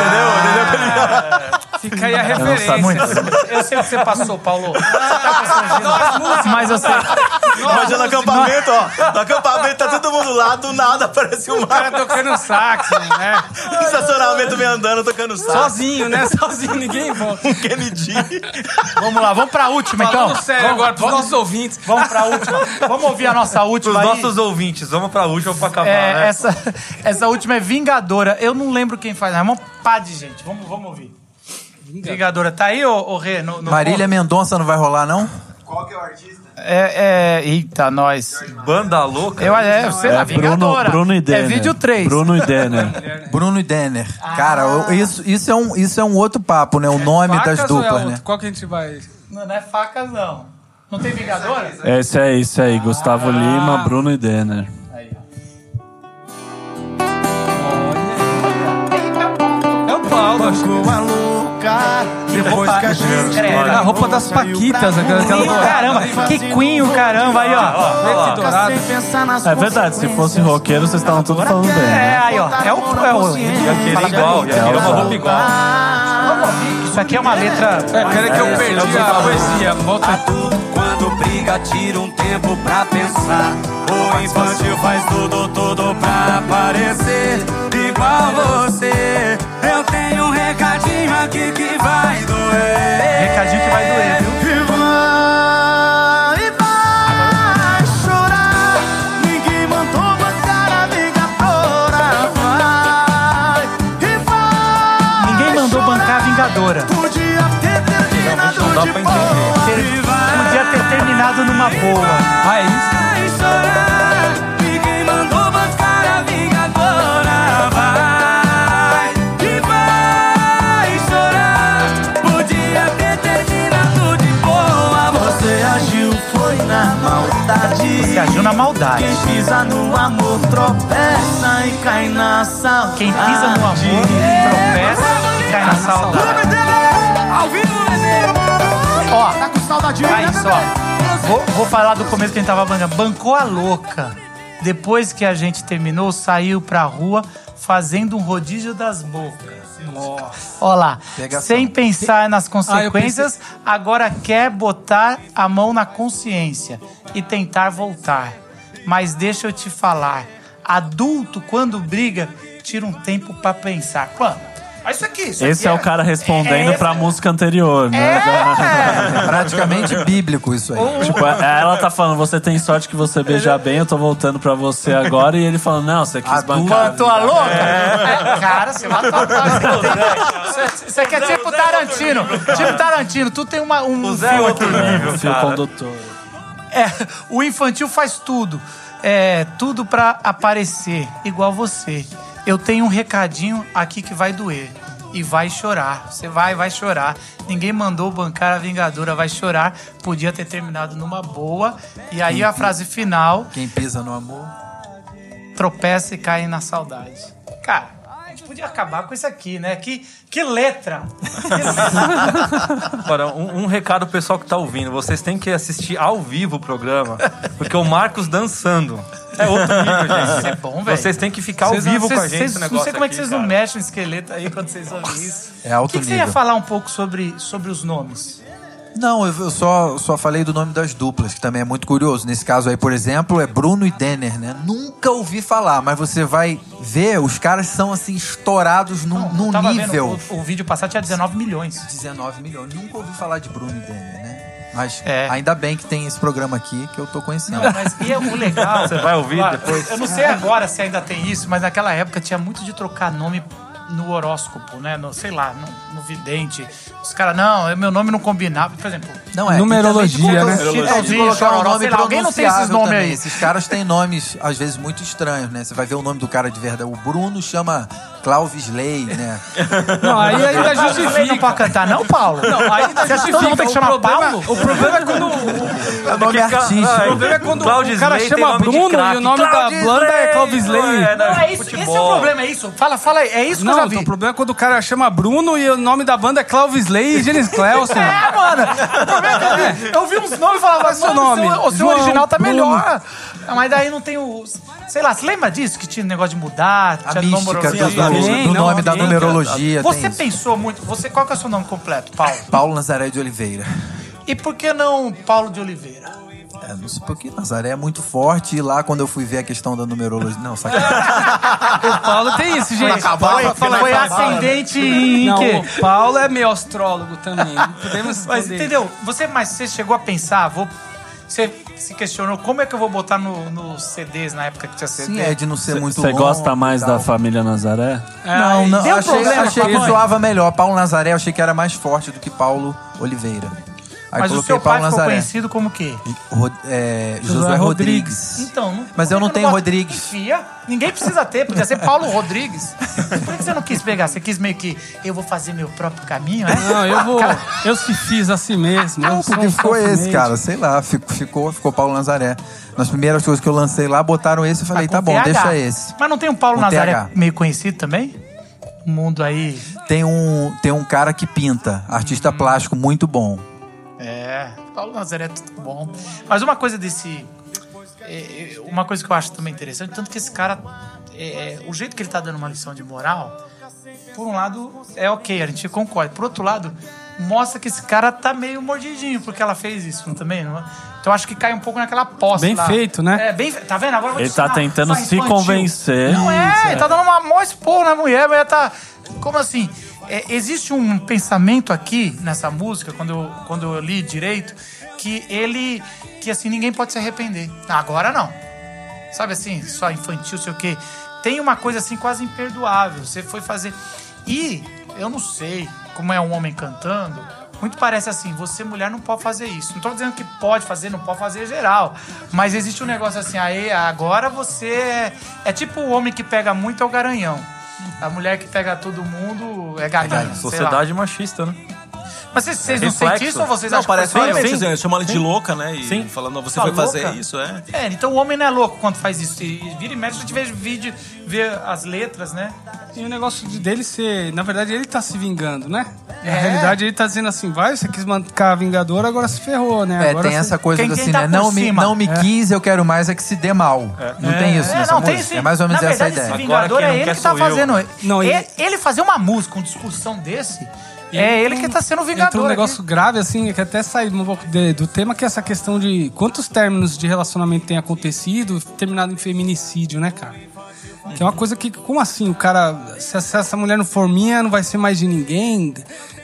Speaker 5: Entendeu?
Speaker 7: Fica aí a referência.
Speaker 2: Eu sei o que você passou, Paulo. Você tá. Mas eu sei.
Speaker 10: Imagina no acampamento, ó. No acampamento tá todo mundo lá, do nada aparece um
Speaker 7: O cara tocando sax, né?
Speaker 10: no estacionamento me andando, tocando sax.
Speaker 7: Sozinho, né? Sozinho, ninguém volta.
Speaker 10: Um Kennedy.
Speaker 2: Vamos lá, vamos pra última então.
Speaker 7: Falando sério
Speaker 2: vamos,
Speaker 7: agora, pros nossos ouvintes.
Speaker 2: Vamos pra última. Vamos ouvir a nossa
Speaker 6: Os
Speaker 2: última aí.
Speaker 6: nossos ouvintes, vamos pra última pra acabar,
Speaker 2: É,
Speaker 6: né?
Speaker 2: essa, essa última é Vingadora. Eu não lembro quem faz, mas é uma pá de gente. Vamos, vamos ouvir. Vingadora. Tá aí, ô, ô Rê? No, no
Speaker 4: Marília Mendonça não vai rolar, não?
Speaker 2: É, é, eita, nós.
Speaker 6: Banda louca.
Speaker 2: Eu, é, sei lá,
Speaker 3: É Bruno. Bruno e Denner.
Speaker 2: É vídeo 3.
Speaker 3: Bruno e Denner.
Speaker 4: Bruno e Denner. Cara, eu- isso, isso, é um, isso é um outro papo, né? O nome
Speaker 7: Facas
Speaker 4: das
Speaker 7: é
Speaker 4: duplas,
Speaker 7: outro?
Speaker 4: né?
Speaker 7: Qual que a gente vai...
Speaker 2: Não, não é facas, não. Não tem Vingadora?
Speaker 3: Esse é isso aí, Gustavo Lima, Bruno e Denner.
Speaker 2: Aí, ó.
Speaker 7: É o Paulo. acho que-
Speaker 2: Credo.
Speaker 7: A roupa das Paquitas, aquela...
Speaker 2: Caramba, que Queen o caramba aí, ó.
Speaker 7: Dourado.
Speaker 3: É verdade, se fosse roqueiro, vocês estavam tudo falando bem.
Speaker 2: É,
Speaker 3: né?
Speaker 2: aí, ó. É o. É o
Speaker 6: queria igual, queria uma roupa igual.
Speaker 2: isso aqui é uma letra.
Speaker 7: É, peraí que eu perdi a poesia. Volta.
Speaker 8: Quando briga, tira um tempo pra pensar. O infantil faz tudo, tudo pra aparecer igual você. Eu tenho boa.
Speaker 7: Ah, é isso?
Speaker 8: Vai chorar, ninguém mandou bancar a vingadora. Vai, e vai chorar. Podia ter terminado de boa. Você agiu, foi na maldade.
Speaker 2: Você agiu na maldade.
Speaker 8: Quem pisa no amor tropeça e cai na saudade.
Speaker 2: Quem pisa no amor tropeça e cai na saudade.
Speaker 8: Ao vivo, bebê.
Speaker 2: Ó,
Speaker 8: Tá com saudade,
Speaker 2: Aí, só. Vou, vou falar do começo que a gente tava bancando. Bancou a louca. Depois que a gente terminou, saiu pra rua fazendo um rodízio das bocas. Ó lá.
Speaker 4: Pegação.
Speaker 2: Sem pensar nas
Speaker 7: Ah,
Speaker 2: consequências, agora quer botar a mão na consciência e tentar voltar. Mas deixa eu te falar. Adulto, quando briga, tira um tempo pra pensar. Mano, olha isso aqui. Isso
Speaker 3: Esse
Speaker 2: aqui
Speaker 3: é o cara respondendo
Speaker 2: é-
Speaker 3: pra música anterior, né?
Speaker 4: É praticamente bíblico isso aí.
Speaker 3: Tipo, ela tá falando, você tem sorte que você beija bem, eu tô voltando pra você agora. E ele falando, não, você quis bancar.
Speaker 2: Matou a louca? É, Cara, você matou a louca. Isso aqui é tipo Tarantino. Tipo Tarantino, tu tem uma, um
Speaker 6: Zé é
Speaker 2: fio
Speaker 6: outro
Speaker 2: aqui.
Speaker 6: nível,
Speaker 3: Fio
Speaker 6: cara.
Speaker 3: condutor.
Speaker 2: É, o infantil faz tudo. É, tudo pra aparecer, igual você. Eu tenho um recadinho aqui que vai doer. E vai chorar. Você vai, vai chorar. Ninguém mandou bancar a Vingadora, vai chorar. Podia ter terminado numa boa. E aí a frase final:
Speaker 4: Quem pisa no amor.
Speaker 2: tropeça e cai na saudade. Cara, gente podia acabar com isso aqui, né? Que, que letra!
Speaker 6: Agora, um, um recado pro pessoal que tá ouvindo. Vocês têm que assistir ao vivo o programa, porque o Marcos dançando é outro nível, gente.
Speaker 2: Isso é bom, velho.
Speaker 6: Vocês têm que ficar ao
Speaker 2: Vocês-
Speaker 6: vivo com a gente
Speaker 2: vocês-
Speaker 6: esse
Speaker 2: Não
Speaker 6: negócio
Speaker 2: sei como é que
Speaker 6: aqui,
Speaker 2: vocês não
Speaker 6: cara.
Speaker 2: mexem no esqueleto aí quando vocês ouvem isso.
Speaker 4: É alto
Speaker 2: O que, que você
Speaker 4: nível.
Speaker 2: ia falar um pouco sobre, sobre os nomes?
Speaker 4: Não, eu só, só falei do nome das duplas, que também é muito curioso. Nesse caso aí, por exemplo, é Bruno e Denner, né? Nunca ouvi falar, mas você vai ver, os caras são assim, estourados num,
Speaker 2: Eu
Speaker 4: num
Speaker 2: tava
Speaker 4: nível.
Speaker 2: vendo, o, o vídeo passado tinha 19 milhões.
Speaker 4: 19 milhões. Nunca ouvi falar de Bruno e Denner, né? Mas
Speaker 2: É.
Speaker 4: ainda bem que tem esse programa aqui que eu tô conhecendo.
Speaker 2: Não, mas e é o legal.
Speaker 6: Você vai ouvir
Speaker 2: Claro,
Speaker 6: depois?
Speaker 2: Eu não sei agora se ainda tem isso, mas naquela época tinha muito de trocar nome no horóscopo, né? No, sei lá, no, no vidente. Os caras, não, meu nome não combinava. Por exemplo,
Speaker 4: Não é.
Speaker 7: Numerologia,
Speaker 4: e de
Speaker 7: né?
Speaker 4: É, um
Speaker 2: chororó,
Speaker 4: nome
Speaker 2: sei lá, alguém não tem esses nomes
Speaker 4: também.
Speaker 2: aí.
Speaker 4: Esses caras têm nomes, às vezes, muito estranhos, né? Você vai ver o nome do cara de verdade. O Bruno chama Cláudio Slay, né?
Speaker 7: Não, aí ainda
Speaker 2: Você não
Speaker 7: justifica.
Speaker 2: pode cantar, não, Paulo?
Speaker 7: Não, aí ainda
Speaker 2: Você todo
Speaker 7: justifica.
Speaker 2: mundo tem que
Speaker 7: O
Speaker 2: chamar
Speaker 7: problema,
Speaker 2: Paulo?
Speaker 7: o problema é quando
Speaker 4: É nome artístico.
Speaker 7: O problema é quando
Speaker 6: Cláudio
Speaker 7: o cara
Speaker 6: Slay
Speaker 7: chama Bruno e o nome da banda é Cláudio Slay.
Speaker 6: é?
Speaker 2: Não, é isso, esse é o problema, é isso. Fala, fala aí, é isso que eu já
Speaker 7: Não,
Speaker 2: vi.
Speaker 7: então, o problema é quando o cara chama Bruno e o nome da banda é Cláudio Slay e Janis Clelson.
Speaker 2: É, mano. É eu, eu vi uns nomes e falava,
Speaker 7: é seu
Speaker 2: "Mano,
Speaker 7: nome?"
Speaker 2: O seu,
Speaker 7: João,
Speaker 2: original tá
Speaker 7: Bruno.
Speaker 2: melhor. Ah, Mas daí não tem o. Sei lá, você lembra disso? Que tinha negócio de mudar,
Speaker 4: A
Speaker 2: tinha
Speaker 4: mística
Speaker 2: numerologia.
Speaker 4: do, do-
Speaker 7: Tem,
Speaker 4: do
Speaker 7: não,
Speaker 4: nome da numerologia.
Speaker 2: Você
Speaker 4: tem isso.
Speaker 2: pensou muito. Você, qual que é o seu nome completo, Paulo?
Speaker 4: Paulo Nazaré de Oliveira.
Speaker 2: E por que não Paulo de Oliveira?
Speaker 4: É, não sei porque Nazaré é muito forte e lá quando eu fui ver a questão da numerologia. Não, sacanagem.
Speaker 7: O Paulo tem isso, gente.
Speaker 2: Foi, foi ascendente em
Speaker 7: Não,
Speaker 2: quê?
Speaker 7: o Paulo é meio astrólogo também. Não podemos
Speaker 2: Mas entendeu? Você, mas você chegou a pensar, vou. Você se questionou como é que eu vou botar no- nos CDs na época que tinha CD?
Speaker 4: Sim, é de não ser muito
Speaker 3: Você gosta mais da família Nazaré?
Speaker 4: Não, não.
Speaker 2: Deu
Speaker 4: achei
Speaker 2: problema
Speaker 4: achei que zoava melhor. Paulo Nazaré eu achei que era mais forte do que Paulo Oliveira. Aí
Speaker 2: Mas o
Speaker 4: coloquei
Speaker 2: seu pai
Speaker 4: Paulo
Speaker 2: ficou
Speaker 4: Nazaré.
Speaker 2: conhecido como o quê?
Speaker 4: Ro- é, Josué,
Speaker 7: Josué
Speaker 4: Rodrigues.
Speaker 2: Então, não-
Speaker 4: Mas eu não tenho Rodrigues.
Speaker 2: Enfia. Ninguém precisa ter, podia ser Paulo Rodrigues. Por que você não quis pegar? Você quis meio que eu vou fazer meu próprio caminho, é?
Speaker 7: Não, eu vou. Eu se fiz assim mesmo. Sou
Speaker 4: Porque
Speaker 7: um
Speaker 4: ficou esse, cara. Sei lá, ficou, ficou, ficou Paulo Nazaré. Nas primeiras coisas que eu lancei lá, botaram esse e falei,
Speaker 2: Com
Speaker 4: tá bom,
Speaker 2: TH.
Speaker 4: deixa esse.
Speaker 2: Mas não tem um Paulo
Speaker 4: Com
Speaker 2: Nazaré
Speaker 4: TH.
Speaker 2: meio conhecido também? O mundo aí.
Speaker 4: Tem um, tem um cara que pinta, artista plástico muito bom.
Speaker 2: É, Paulo Nazaré é tudo bom. Mas uma coisa desse. é, é, uma coisa que eu acho também interessante, tanto que esse cara. é, é, o jeito que ele tá dando uma lição de moral, por um lado, é ok, a gente concorda. Por outro lado, mostra que esse cara tá meio mordidinho, porque ela fez isso não- também, não é? Então acho que cai um pouco naquela posse
Speaker 7: Bem
Speaker 2: lá.
Speaker 7: feito, né?
Speaker 2: É, bem Tá vendo? Agora
Speaker 3: Ele tá tentando
Speaker 2: a
Speaker 3: se
Speaker 2: infantil.
Speaker 3: convencer.
Speaker 2: Não é, ele tá dando uma mó expor na mulher, a mulher tá. Como assim? É, existe um pensamento aqui nessa música, quando eu, quando eu li direito, que ele. que assim, ninguém pode se arrepender. Agora não. Sabe assim, só infantil, sei o quê. Tem uma coisa assim quase imperdoável. Você foi fazer. E eu não sei como é um homem cantando. Muito parece assim, você mulher não pode fazer isso. Não tô dizendo que pode fazer, não pode fazer geral. Mas existe um negócio assim, aí agora você é, é tipo o homem que pega muito é o garanhão. A mulher que pega todo mundo é galinha. sei lá.
Speaker 6: Sociedade machista, né?
Speaker 2: Mas vocês, vocês não
Speaker 6: Reflexo.
Speaker 2: sentem isso ou vocês
Speaker 5: Não,
Speaker 2: acham
Speaker 5: parece
Speaker 2: que eu?
Speaker 5: assim, chamando ela de louca, né? E
Speaker 6: Sim.
Speaker 5: falando, você foi fazer isso, é.
Speaker 2: É, então o homem não é louco quando faz isso. E vira e mexe, a gente vê vídeo, vê as letras, né?
Speaker 7: E o negócio de- dele ser. Na verdade, ele tá se vingando, né? Na
Speaker 2: É.
Speaker 7: realidade, ele tá dizendo assim: vai, você quis ficar vingador, agora se ferrou, né?
Speaker 4: É,
Speaker 7: agora
Speaker 4: tem
Speaker 7: você-
Speaker 4: essa coisa
Speaker 2: Quem-
Speaker 4: do
Speaker 2: quem
Speaker 4: assim,
Speaker 2: tá
Speaker 4: né? Não me, não me quis, eu quero mais é que se dê mal. Não tem isso
Speaker 2: É,
Speaker 4: nessa
Speaker 2: não, tem
Speaker 4: música?
Speaker 2: sim.
Speaker 4: É mais ou menos
Speaker 2: Na
Speaker 4: essa a
Speaker 2: verdade,
Speaker 4: ideia.
Speaker 2: Esse
Speaker 6: Agora
Speaker 2: Vingador
Speaker 6: quem
Speaker 2: é ele que tá fazendo.
Speaker 7: Não,
Speaker 2: ele...
Speaker 7: ele-
Speaker 2: ele fazer uma música, uma discussão desse, é ele que tá sendo o Vingador.
Speaker 7: Entra um
Speaker 2: aqui.
Speaker 7: negócio grave, assim, que até sai um pouco de- do tema, que é essa questão de quantos términos de relacionamento tem acontecido, terminado em feminicídio, né, cara? Que é uma coisa que, como assim? O cara, se, se essa mulher não for minha, não vai ser mais de ninguém.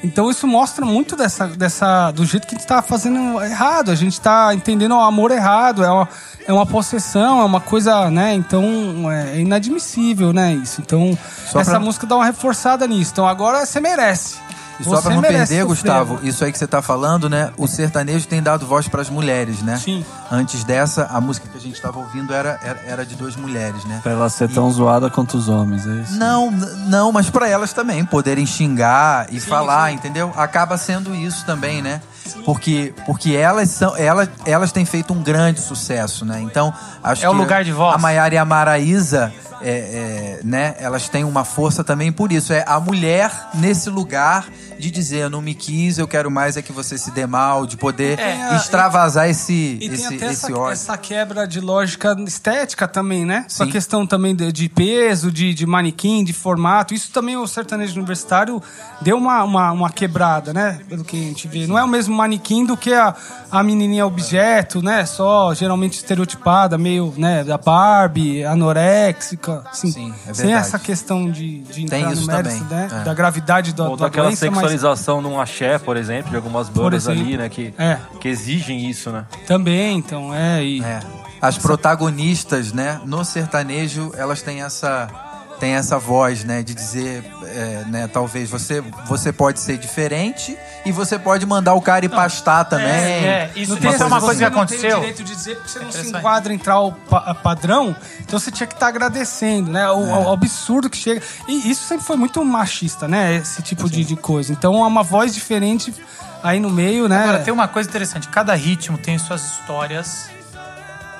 Speaker 7: Então isso mostra muito dessa, dessa do jeito que a gente tá fazendo errado. A gente tá entendendo o amor errado. É uma, é uma possessão, é uma coisa, né? Então é inadmissível, né? Isso. Então
Speaker 4: Só
Speaker 7: essa
Speaker 4: pra-
Speaker 7: música dá uma reforçada nisso. Então agora você merece.
Speaker 4: E só pra não perder,
Speaker 7: sofrer,
Speaker 4: Gustavo,
Speaker 7: né?
Speaker 4: isso aí que você tá falando, né? O sertanejo tem dado voz pras mulheres, né?
Speaker 7: Sim.
Speaker 4: Antes dessa, a música que a gente tava ouvindo era, era, era de duas mulheres, né?
Speaker 3: Pra ela ser tão zoada quanto os homens, é isso?
Speaker 4: Não, não, mas pra elas também poderem xingar e falar, entendeu? Acaba sendo isso também, né? Porque, porque elas são elas, elas têm feito um grande sucesso, né? Então, acho
Speaker 2: É o
Speaker 4: que
Speaker 2: lugar de voz.
Speaker 4: a Maiara e a Maraísa, é, é, né? Elas têm uma força também por isso. É a mulher nesse lugar de dizer, eu não me quis, eu quero mais é que você se dê mal, de poder
Speaker 7: É,
Speaker 4: extravasar esse,
Speaker 7: E
Speaker 4: esse,
Speaker 7: tem até
Speaker 4: esse
Speaker 7: essa,
Speaker 4: ódio.
Speaker 7: essa quebra de lógica estética também, né? Essa
Speaker 4: Sim.
Speaker 7: questão também de, de peso, de, de manequim, de formato. Isso também o sertanejo universitário deu uma, uma, uma quebrada, né? Pelo que a gente vê. Não é o mesmo manequim do que a, a menininha objeto, né? Só geralmente estereotipada, meio, né? Da Barbie, anoréxica. Assim,
Speaker 4: Sim, é
Speaker 7: sem
Speaker 4: verdade.
Speaker 7: essa questão de, de
Speaker 4: Tem
Speaker 7: entrar
Speaker 4: isso
Speaker 7: no mérito,
Speaker 4: também,
Speaker 7: né?
Speaker 4: é.
Speaker 7: Da gravidade do,
Speaker 6: Ou
Speaker 7: da
Speaker 6: daquela
Speaker 7: doença, mas
Speaker 6: sexualização de um axé, por exemplo, de algumas bandas
Speaker 7: exemplo.
Speaker 6: ali, né? Que,
Speaker 7: É.
Speaker 6: que exigem isso, né?
Speaker 7: também, então, é. E,
Speaker 4: É. As protagonistas, né, no sertanejo, elas têm essa têm essa voz, né, de dizer, é, né, talvez você você pode ser diferente e você pode mandar o cara ir pastar também.
Speaker 2: é, isso-
Speaker 7: Não tem
Speaker 2: isso é
Speaker 7: essa-
Speaker 2: uma coisa que
Speaker 7: você não
Speaker 2: aconteceu.
Speaker 7: tem o direito de dizer porque você não se
Speaker 2: Interessante.
Speaker 7: enquadra em tal pa- padrão, então você tinha que estar agradecendo, né? O, o absurdo que chega. E isso sempre foi muito machista, né? Esse tipo de, de coisa. Então é uma voz diferente aí no meio, né?
Speaker 2: Agora, tem uma coisa interessante. Cada ritmo tem suas histórias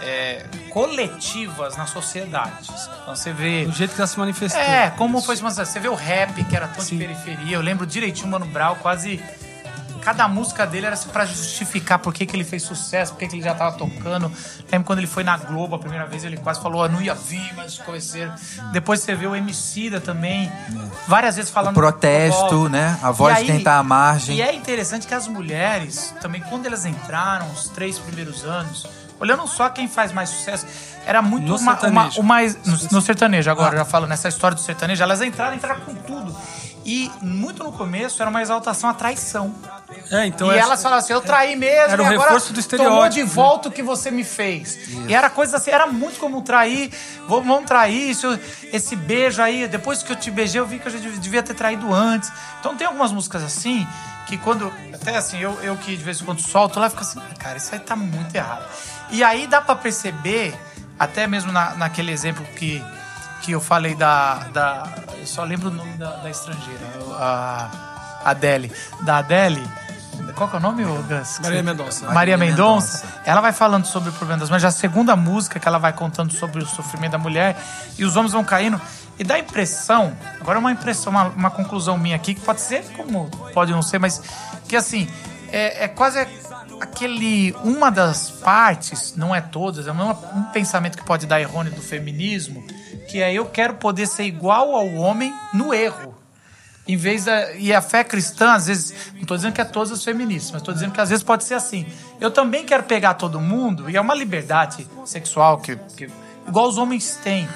Speaker 2: é, coletivas na sociedade. Então você vê...
Speaker 7: O jeito que ela se manifestou.
Speaker 2: É, como foi uma Você vê o rap, que era tão de periferia. Eu lembro direitinho, Mano Brown, quase. Cada música dele era assim pra justificar por que, que ele fez sucesso, por que, que ele já tava tocando. Lembro quando ele foi na Globo a primeira vez, ele quase falou, "Ah, não ia vir, mas comecei. Depois você vê o Emicida também, várias vezes falando.
Speaker 4: O protesto,
Speaker 2: do
Speaker 4: né? A voz de quem tá à margem.
Speaker 2: E é interessante que as mulheres, também, quando elas entraram, os três primeiros anos, olhando só quem faz mais sucesso, era muito
Speaker 7: No
Speaker 2: uma, uma,
Speaker 7: sertanejo.
Speaker 2: o mais. No, no sertanejo, agora, já falo nessa história do sertanejo, elas entraram, entraram com tudo. E muito no começo era uma exaltação à traição.
Speaker 7: É, então
Speaker 2: e
Speaker 7: é-
Speaker 2: elas falavam assim: eu traí mesmo,
Speaker 7: Era o
Speaker 2: agora
Speaker 7: reforço do
Speaker 2: tomou
Speaker 7: estereótipo,
Speaker 2: de
Speaker 7: né?
Speaker 2: volta o que você me fez. E era coisa assim, era muito como trair, vamos, trair, isso, esse beijo aí, depois que eu te beijei, eu vi que eu já devia- devia ter traído antes. Então tem algumas músicas assim, que quando. Até assim, eu, eu que de vez em quando solto lá, fico assim, cara, isso aí tá muito errado. E aí dá pra perceber, até mesmo na, naquele exemplo que, que eu falei da, da. Eu só lembro o nome da, da estrangeira, a Adele. Da Adele. Qual que é o nome, Gus?
Speaker 5: Maria Mendonça.
Speaker 2: Maria
Speaker 4: Maria
Speaker 2: Mendonça.
Speaker 4: Mendonça.
Speaker 2: Ela vai falando sobre o problema das mulheres. Já a segunda música que ela vai contando sobre o sofrimento da mulher e os homens vão caindo. E dá a impressão, agora é uma impressão, uma, uma conclusão minha aqui, que pode ser como pode não ser, mas que assim, é, é quase aquele. Uma das partes, não é todas, é uma- um pensamento que pode dar errôneo do feminismo, que é eu quero poder ser igual ao homem no erro. Em vez da. E a fé cristã, às vezes. Não estou dizendo que é todas as feministas, mas estou dizendo que às vezes pode ser assim. Eu também quero pegar todo mundo, e é uma liberdade sexual que, que igual os homens têm.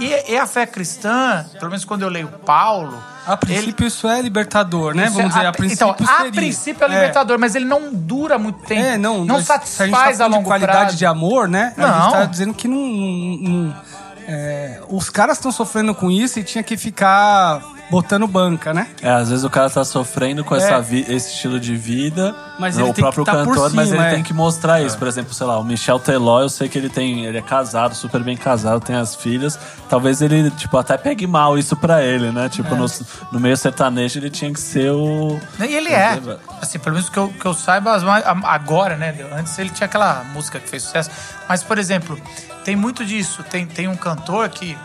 Speaker 2: E, e a fé cristã, pelo menos quando eu leio Paulo.
Speaker 7: A princípio isso é libertador, né? Vamos
Speaker 2: é-
Speaker 7: dizer, a princípio
Speaker 2: Então, a
Speaker 7: seria.
Speaker 2: princípio é libertador, mas ele não dura muito tempo.
Speaker 7: É, não,
Speaker 2: não
Speaker 7: se a gente
Speaker 2: satisfaz
Speaker 7: tá
Speaker 2: a
Speaker 7: falando de
Speaker 2: longo
Speaker 7: qualidade
Speaker 2: prazo.
Speaker 7: de amor, né? A
Speaker 2: Não.
Speaker 7: gente tá dizendo que não. não- não- é, os caras estão sofrendo com isso e tinha que ficar botando banca, né?
Speaker 3: É, às vezes o cara tá sofrendo com
Speaker 7: É.
Speaker 3: essa vi- esse estilo de vida,
Speaker 7: Mas
Speaker 3: o
Speaker 7: tem
Speaker 3: próprio
Speaker 7: que tá por
Speaker 3: cantor, mas
Speaker 7: cima,
Speaker 3: ele
Speaker 7: é.
Speaker 3: tem que mostrar isso. Por exemplo, sei lá, o Michel Teló, eu sei que ele tem, ele é casado, super bem casado, tem as filhas. Talvez ele, tipo, até pegue mal isso pra ele, né? Tipo,
Speaker 7: É.
Speaker 3: no, no meio sertanejo ele tinha que ser o...
Speaker 2: E ele é. Assim, pelo menos que eu, que eu saiba, agora, né? Antes ele tinha aquela música que fez sucesso. Mas, por exemplo, tem muito disso. Tem, tem um cantor que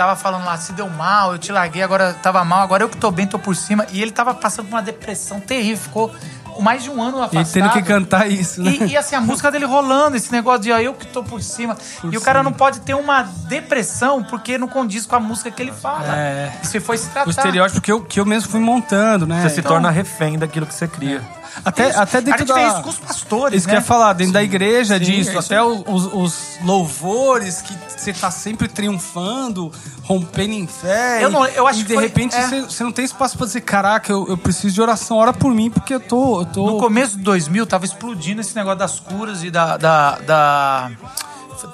Speaker 2: tava falando lá, se deu mal, eu te larguei, agora tava mal, agora eu que tô bem, tô por cima. E ele tava passando por uma depressão terrível, ficou mais de um ano
Speaker 7: E
Speaker 2: afastado.
Speaker 7: tendo que cantar isso, né?
Speaker 2: E, e, assim, a música dele rolando, esse negócio de ó, eu que tô por cima. e o cara não pode ter uma depressão porque não condiz com a música que ele fala.
Speaker 7: É.
Speaker 2: E se foi se tratar.
Speaker 7: O estereótipo que eu, que eu mesmo fui montando, né?
Speaker 6: Você se
Speaker 7: Então,
Speaker 6: torna refém daquilo que você cria.
Speaker 7: Até, até
Speaker 2: a
Speaker 7: dentro
Speaker 2: gente
Speaker 7: da...
Speaker 2: isso com os pastores,
Speaker 7: Isso
Speaker 2: né?
Speaker 7: que eu ia falar, dentro da igreja
Speaker 2: Sim,
Speaker 7: disso,
Speaker 2: é isso
Speaker 7: até os, os- louvores que você tá sempre triunfando, rompendo em fé.
Speaker 2: Eu não- eu acho
Speaker 7: e
Speaker 2: que
Speaker 7: de
Speaker 2: foi-
Speaker 7: repente
Speaker 2: é.
Speaker 7: você, você não tem espaço pra dizer, caraca, eu, eu preciso de oração, ora por mim, porque eu tô. Eu tô...
Speaker 2: No começo de 2000, tava explodindo esse negócio das curas e da, da, da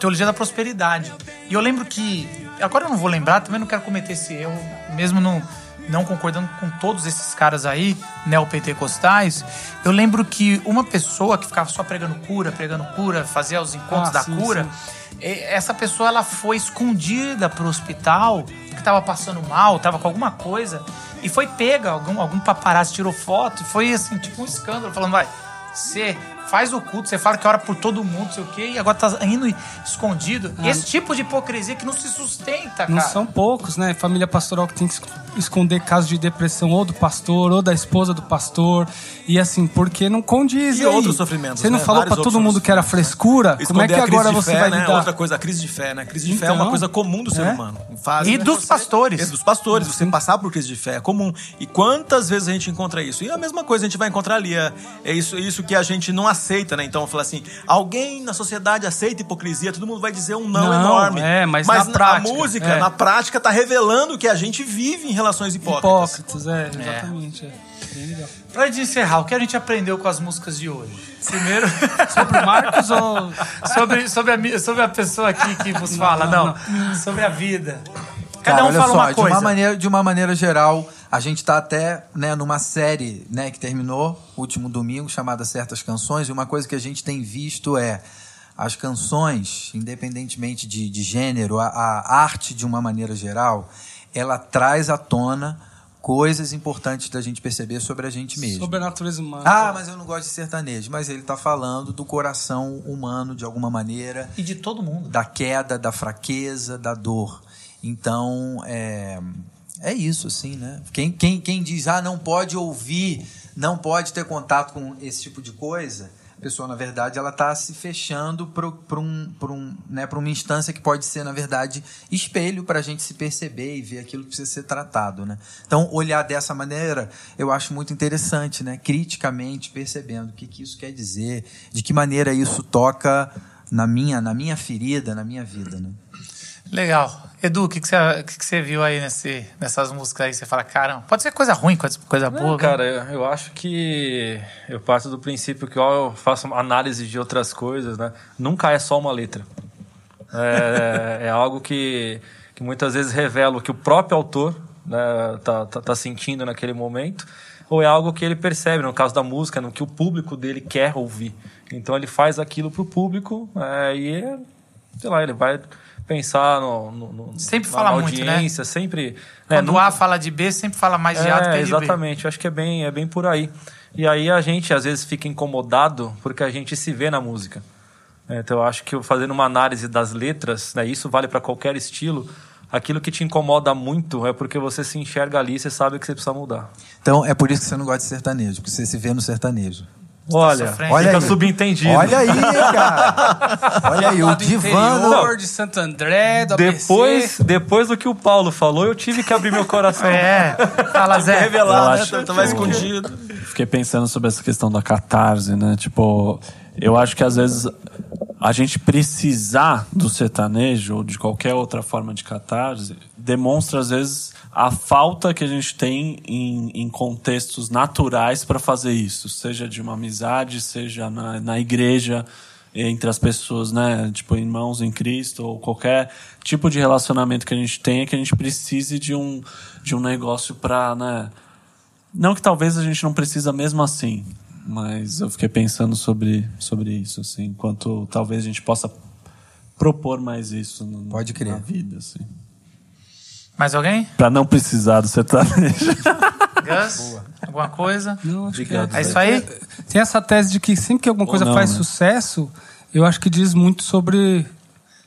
Speaker 2: teologia da prosperidade. E eu lembro que. Agora eu não vou lembrar, também não quero cometer esse erro, mesmo não, não concordando com todos esses caras aí, neopentecostais, eu lembro que uma pessoa que ficava só pregando cura, pregando cura, fazia os encontros
Speaker 7: Ah,
Speaker 2: da
Speaker 7: sim,
Speaker 2: cura, e- essa pessoa ela foi escondida pro hospital, porque tava passando mal, tava com alguma coisa, e foi pega, algum, algum paparazzi tirou foto, e foi assim, tipo um escândalo, falando, vai, você faz o culto, você fala que ora por todo mundo, não sei o quê, e agora tá indo escondido. Esse tipo de hipocrisia que não se sustenta,
Speaker 7: Não
Speaker 2: cara.
Speaker 7: são poucos, né? Família pastoral que tem que es- esconder casos de depressão ou do pastor ou da esposa do pastor. E assim, porque não condiz.
Speaker 5: E
Speaker 7: aí?
Speaker 5: outros sofrimentos,
Speaker 7: Você não
Speaker 5: né?
Speaker 7: falou pra todo mundo que era frescura? Como é
Speaker 5: Esconder
Speaker 7: que agora você
Speaker 5: fé,
Speaker 7: vai
Speaker 5: né?
Speaker 7: lidar?
Speaker 5: Outra coisa, a crise de fé, né? A crise de fé é uma
Speaker 7: Então,
Speaker 5: coisa comum do ser
Speaker 7: é.
Speaker 5: humano. Faz
Speaker 2: E
Speaker 5: né,
Speaker 2: dos
Speaker 5: você-
Speaker 2: pastores.
Speaker 5: E dos pastores. Você passar por crise de fé é comum. E quantas vezes a gente encontra isso? E a mesma coisa a gente vai encontrar ali. É, é isso, isso que a gente não aceita, né? Então, falar assim, alguém na sociedade aceita hipocrisia, todo mundo vai dizer um não,
Speaker 7: Não,
Speaker 5: enorme.
Speaker 7: é, mas na
Speaker 5: a
Speaker 7: prática,
Speaker 5: música,
Speaker 7: é.
Speaker 5: na prática, tá revelando que a gente vive em relações hipócritas.
Speaker 7: Hipócritas, é, exatamente. É. Bem legal.
Speaker 2: Pra gente encerrar, o que a gente aprendeu com as músicas de hoje? Primeiro,
Speaker 7: Sobre o Marcos ou.
Speaker 2: sobre, sobre, a, sobre a pessoa aqui que vos fala, não, sobre a vida. Cada
Speaker 4: Cara,
Speaker 2: um
Speaker 4: olha
Speaker 2: fala
Speaker 4: só,
Speaker 2: uma
Speaker 4: De
Speaker 2: coisa.
Speaker 4: uma, maneira, de uma maneira geral, a gente tá até né, numa série né, que terminou último domingo, chamada Certas Canções, e uma coisa que a gente tem visto é as canções, independentemente de, de gênero, a, a arte de uma maneira geral, ela traz à tona coisas importantes da gente perceber sobre a gente mesmo.
Speaker 7: Sobre a natureza humana.
Speaker 4: Ah, mas eu não gosto de sertanejo. Mas ele está falando do coração humano de alguma maneira
Speaker 2: E de todo mundo.
Speaker 4: da queda, da fraqueza, da dor. Então, é, é isso, assim, né? Quem, quem, quem diz, ah, não pode ouvir, não pode ter contato com esse tipo de coisa, a pessoa, na verdade, ela está se fechando para um, um, né, uma instância que pode ser, na verdade, espelho para a gente se perceber e ver aquilo que precisa ser tratado, né? Então, olhar dessa maneira, eu acho muito interessante, né? Criticamente, percebendo o que, que isso quer dizer, de que maneira isso toca na minha, na minha ferida, na minha vida, né?
Speaker 2: Legal. Edu, o que, que, você, o que, que você viu aí nesse, nessas músicas aí? Você fala, caramba, pode ser coisa ruim, coisa, boa.
Speaker 6: Não, cara, eu, eu acho que eu parto do princípio que ó, eu faço análise de outras coisas, né? Nunca é só uma letra. É, é algo que, que muitas vezes revela o que o próprio autor né, tá, tá, tá sentindo naquele momento, ou é algo que ele percebe, no caso da música, no que o público dele quer ouvir. Então ele faz aquilo pro público é, e, sei lá, ele vai pensar no, no, no-
Speaker 2: Sempre
Speaker 6: na
Speaker 2: fala muito, né?
Speaker 6: audiência, sempre... né,
Speaker 2: Quando o
Speaker 6: nunca-
Speaker 2: A fala de B, sempre fala mais de A do que
Speaker 6: é,
Speaker 2: de B.
Speaker 6: exatamente. Eu acho que é bem, é bem por aí. E aí a gente às vezes fica incomodado porque a gente se vê na música. É, Então eu acho que eu fazendo uma análise das letras, né, isso vale para qualquer estilo. Aquilo que te incomoda muito é porque você se enxerga ali e você sabe que você precisa mudar.
Speaker 4: Então, é por isso que você não gosta de sertanejo, porque você se vê no sertanejo.
Speaker 6: Olha,
Speaker 2: sofrendo.
Speaker 4: Olha
Speaker 6: fica
Speaker 4: aí.
Speaker 6: subentendido.
Speaker 4: Olha aí, cara. Olha aí, o
Speaker 7: do
Speaker 4: divã.
Speaker 7: interior, de Santo André, do
Speaker 6: Depois,
Speaker 7: ABC.
Speaker 6: depois do que o Paulo falou, eu tive que abrir meu coração.
Speaker 2: É, fala Zé.
Speaker 5: Revelar,
Speaker 3: Eu
Speaker 5: né? Tá, tá
Speaker 3: o-
Speaker 5: escondido.
Speaker 3: Fiquei pensando sobre essa questão da catarse, né? Tipo, eu acho que às vezes a gente precisar do sertanejo ou de qualquer outra forma de catarse demonstra às vezes a falta que a gente tem em, em contextos naturais para fazer isso, seja de uma amizade, seja na, na igreja entre as pessoas, né? Tipo, irmãos em Cristo ou qualquer tipo de relacionamento que a gente tenha que a gente precise de um de um negócio para, né? Não que talvez a gente não precisa mesmo assim, mas eu fiquei pensando sobre, sobre isso, assim, enquanto talvez a gente possa propor mais isso no,
Speaker 4: Pode crer.
Speaker 3: na vida, assim.
Speaker 2: Mais alguém?
Speaker 3: Pra não precisar do sertanejo.
Speaker 2: Gus? Alguma coisa?
Speaker 7: Não, acho
Speaker 3: Obrigado,
Speaker 7: que
Speaker 2: É isso aí?
Speaker 7: Tem essa tese de que sempre que alguma coisa
Speaker 3: não,
Speaker 7: faz
Speaker 3: né?
Speaker 7: sucesso, eu acho que diz muito sobre.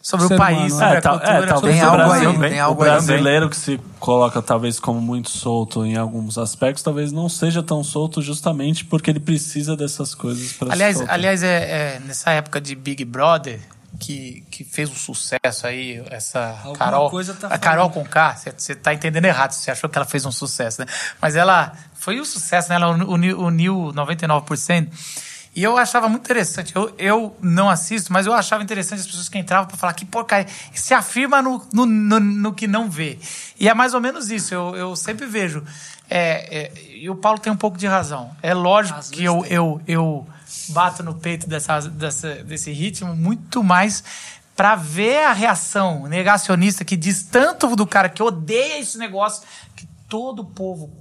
Speaker 2: Sobre o país,
Speaker 7: humano,
Speaker 2: sobre
Speaker 3: É,
Speaker 2: a
Speaker 3: tal-
Speaker 2: cultura.
Speaker 3: é, talvez
Speaker 4: Tem
Speaker 3: o
Speaker 4: algo
Speaker 3: Brasil,
Speaker 4: aí, tem
Speaker 3: o
Speaker 4: algo aí.
Speaker 3: brasileiro que se coloca talvez como muito solto em alguns aspectos, talvez não seja tão solto justamente porque ele precisa dessas coisas para
Speaker 2: Aliás, aliás é, é nessa época de Big Brother que, que fez um sucesso aí, essa
Speaker 7: Alguma
Speaker 2: Carol.
Speaker 7: coisa tá
Speaker 2: a Carol
Speaker 7: falando.
Speaker 2: com K, você- tá entendendo errado, você achou que ela fez um sucesso, né? Mas ela foi um sucesso, né? Ela uniu, uniu 99%. E eu achava muito interessante. Eu, eu não assisto, mas eu achava interessante as pessoas que entravam para falar que porcaria. Se afirma no, no, no, no que não vê. E é mais ou menos isso. Eu, eu sempre vejo. É, é, e o Paulo tem um pouco de razão. É lógico que eu, eu, eu bato no peito dessa, dessa, desse ritmo muito mais para ver a reação negacionista que diz tanto do cara que odeia esse negócio, que todo o povo,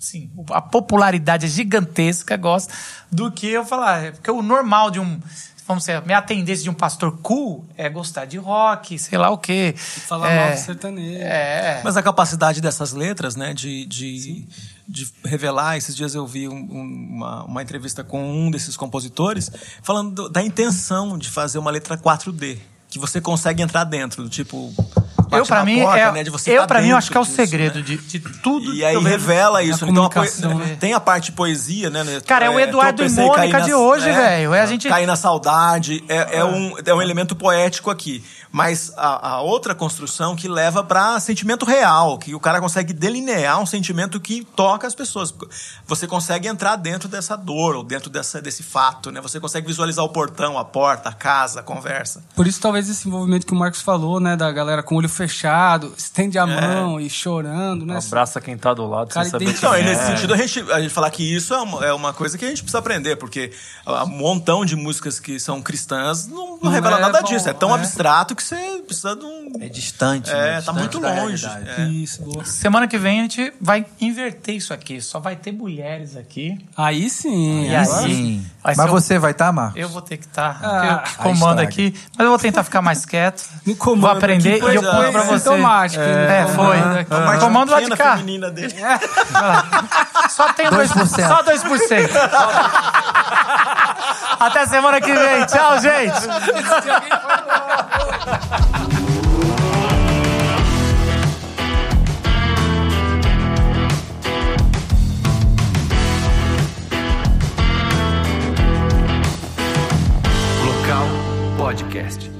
Speaker 2: sim, a popularidade é gigantesca, gosta, do que eu falar. É Porque o normal de um. Vamos dizer, minha tendência de um pastor cool é gostar de rock, sei lá o quê.
Speaker 7: Falar
Speaker 2: é,
Speaker 7: mal do sertanejo.
Speaker 2: É.
Speaker 5: Mas a capacidade dessas letras, né, de, de, de revelar. Esses dias eu vi um- um- uma, uma entrevista com um desses compositores falando do- da intenção de fazer uma letra 4D, que você consegue entrar dentro, do tipo. Bate
Speaker 2: Eu, pra
Speaker 5: na
Speaker 2: mim,
Speaker 5: porta,
Speaker 2: é,
Speaker 5: né, de você
Speaker 2: eu,
Speaker 5: tá
Speaker 2: pra mim, eu acho que é o
Speaker 5: disso,
Speaker 2: segredo
Speaker 5: né?
Speaker 2: de, de tudo
Speaker 5: E
Speaker 2: que
Speaker 5: aí revela isso. Então,
Speaker 7: comunicação, né?
Speaker 5: tem a parte de poesia, né?
Speaker 2: Cara, é o Eduardo e Mônica
Speaker 5: na-
Speaker 2: de hoje,
Speaker 5: né?
Speaker 2: velho. É a gente-
Speaker 5: Cair na saudade. É, é um, é um elemento poético aqui. Mas a, a outra construção que leva para sentimento real, que o cara consegue delinear um sentimento que toca as pessoas. Você consegue entrar dentro dessa dor, ou dentro dessa, desse fato, né? Você consegue visualizar o portão, a porta, a casa, a conversa.
Speaker 7: Por isso, talvez, esse envolvimento que o Marcos falou, né? Da galera com o olho fechado, estende a mão e chorando, né?
Speaker 6: Abraça quem tá do lado
Speaker 7: Cara,
Speaker 6: sem saber
Speaker 5: Então, e
Speaker 6: é.
Speaker 5: nesse sentido, a gente, a gente falar que isso é uma, é uma coisa que a gente precisa aprender, porque há um montão de músicas que são cristãs não, não
Speaker 7: Não
Speaker 5: revela
Speaker 7: é
Speaker 5: nada
Speaker 7: bom,
Speaker 5: disso. É tão
Speaker 7: é.
Speaker 5: abstrato que você precisa de um.
Speaker 4: É distante.
Speaker 5: É,
Speaker 4: né?
Speaker 5: tá muito longe. É.
Speaker 7: Isso, boa.
Speaker 2: Semana que vem a gente vai inverter isso aqui. Só vai ter mulheres aqui.
Speaker 7: Aí sim.
Speaker 2: E
Speaker 7: aí
Speaker 2: aí-
Speaker 4: Sim.
Speaker 2: Vai
Speaker 4: Mas você vai estar, Marcos?
Speaker 2: Eu vou ter que estar.
Speaker 7: Ah,
Speaker 2: eu que comando aqui. Mas eu vou tentar ficar mais quieto.
Speaker 7: No comando
Speaker 2: vou aprender e eu
Speaker 5: é.
Speaker 2: Conto pra
Speaker 7: Foi
Speaker 2: você.
Speaker 7: sintomático,
Speaker 2: É,
Speaker 7: né?
Speaker 2: foi.
Speaker 7: Comando
Speaker 2: O comando lá de cá.
Speaker 5: feminina dele.
Speaker 2: Só tem 2%.
Speaker 4: 2%.
Speaker 2: Só 2%. Até semana que vem. Tchau, gente.
Speaker 1: Local Podcast.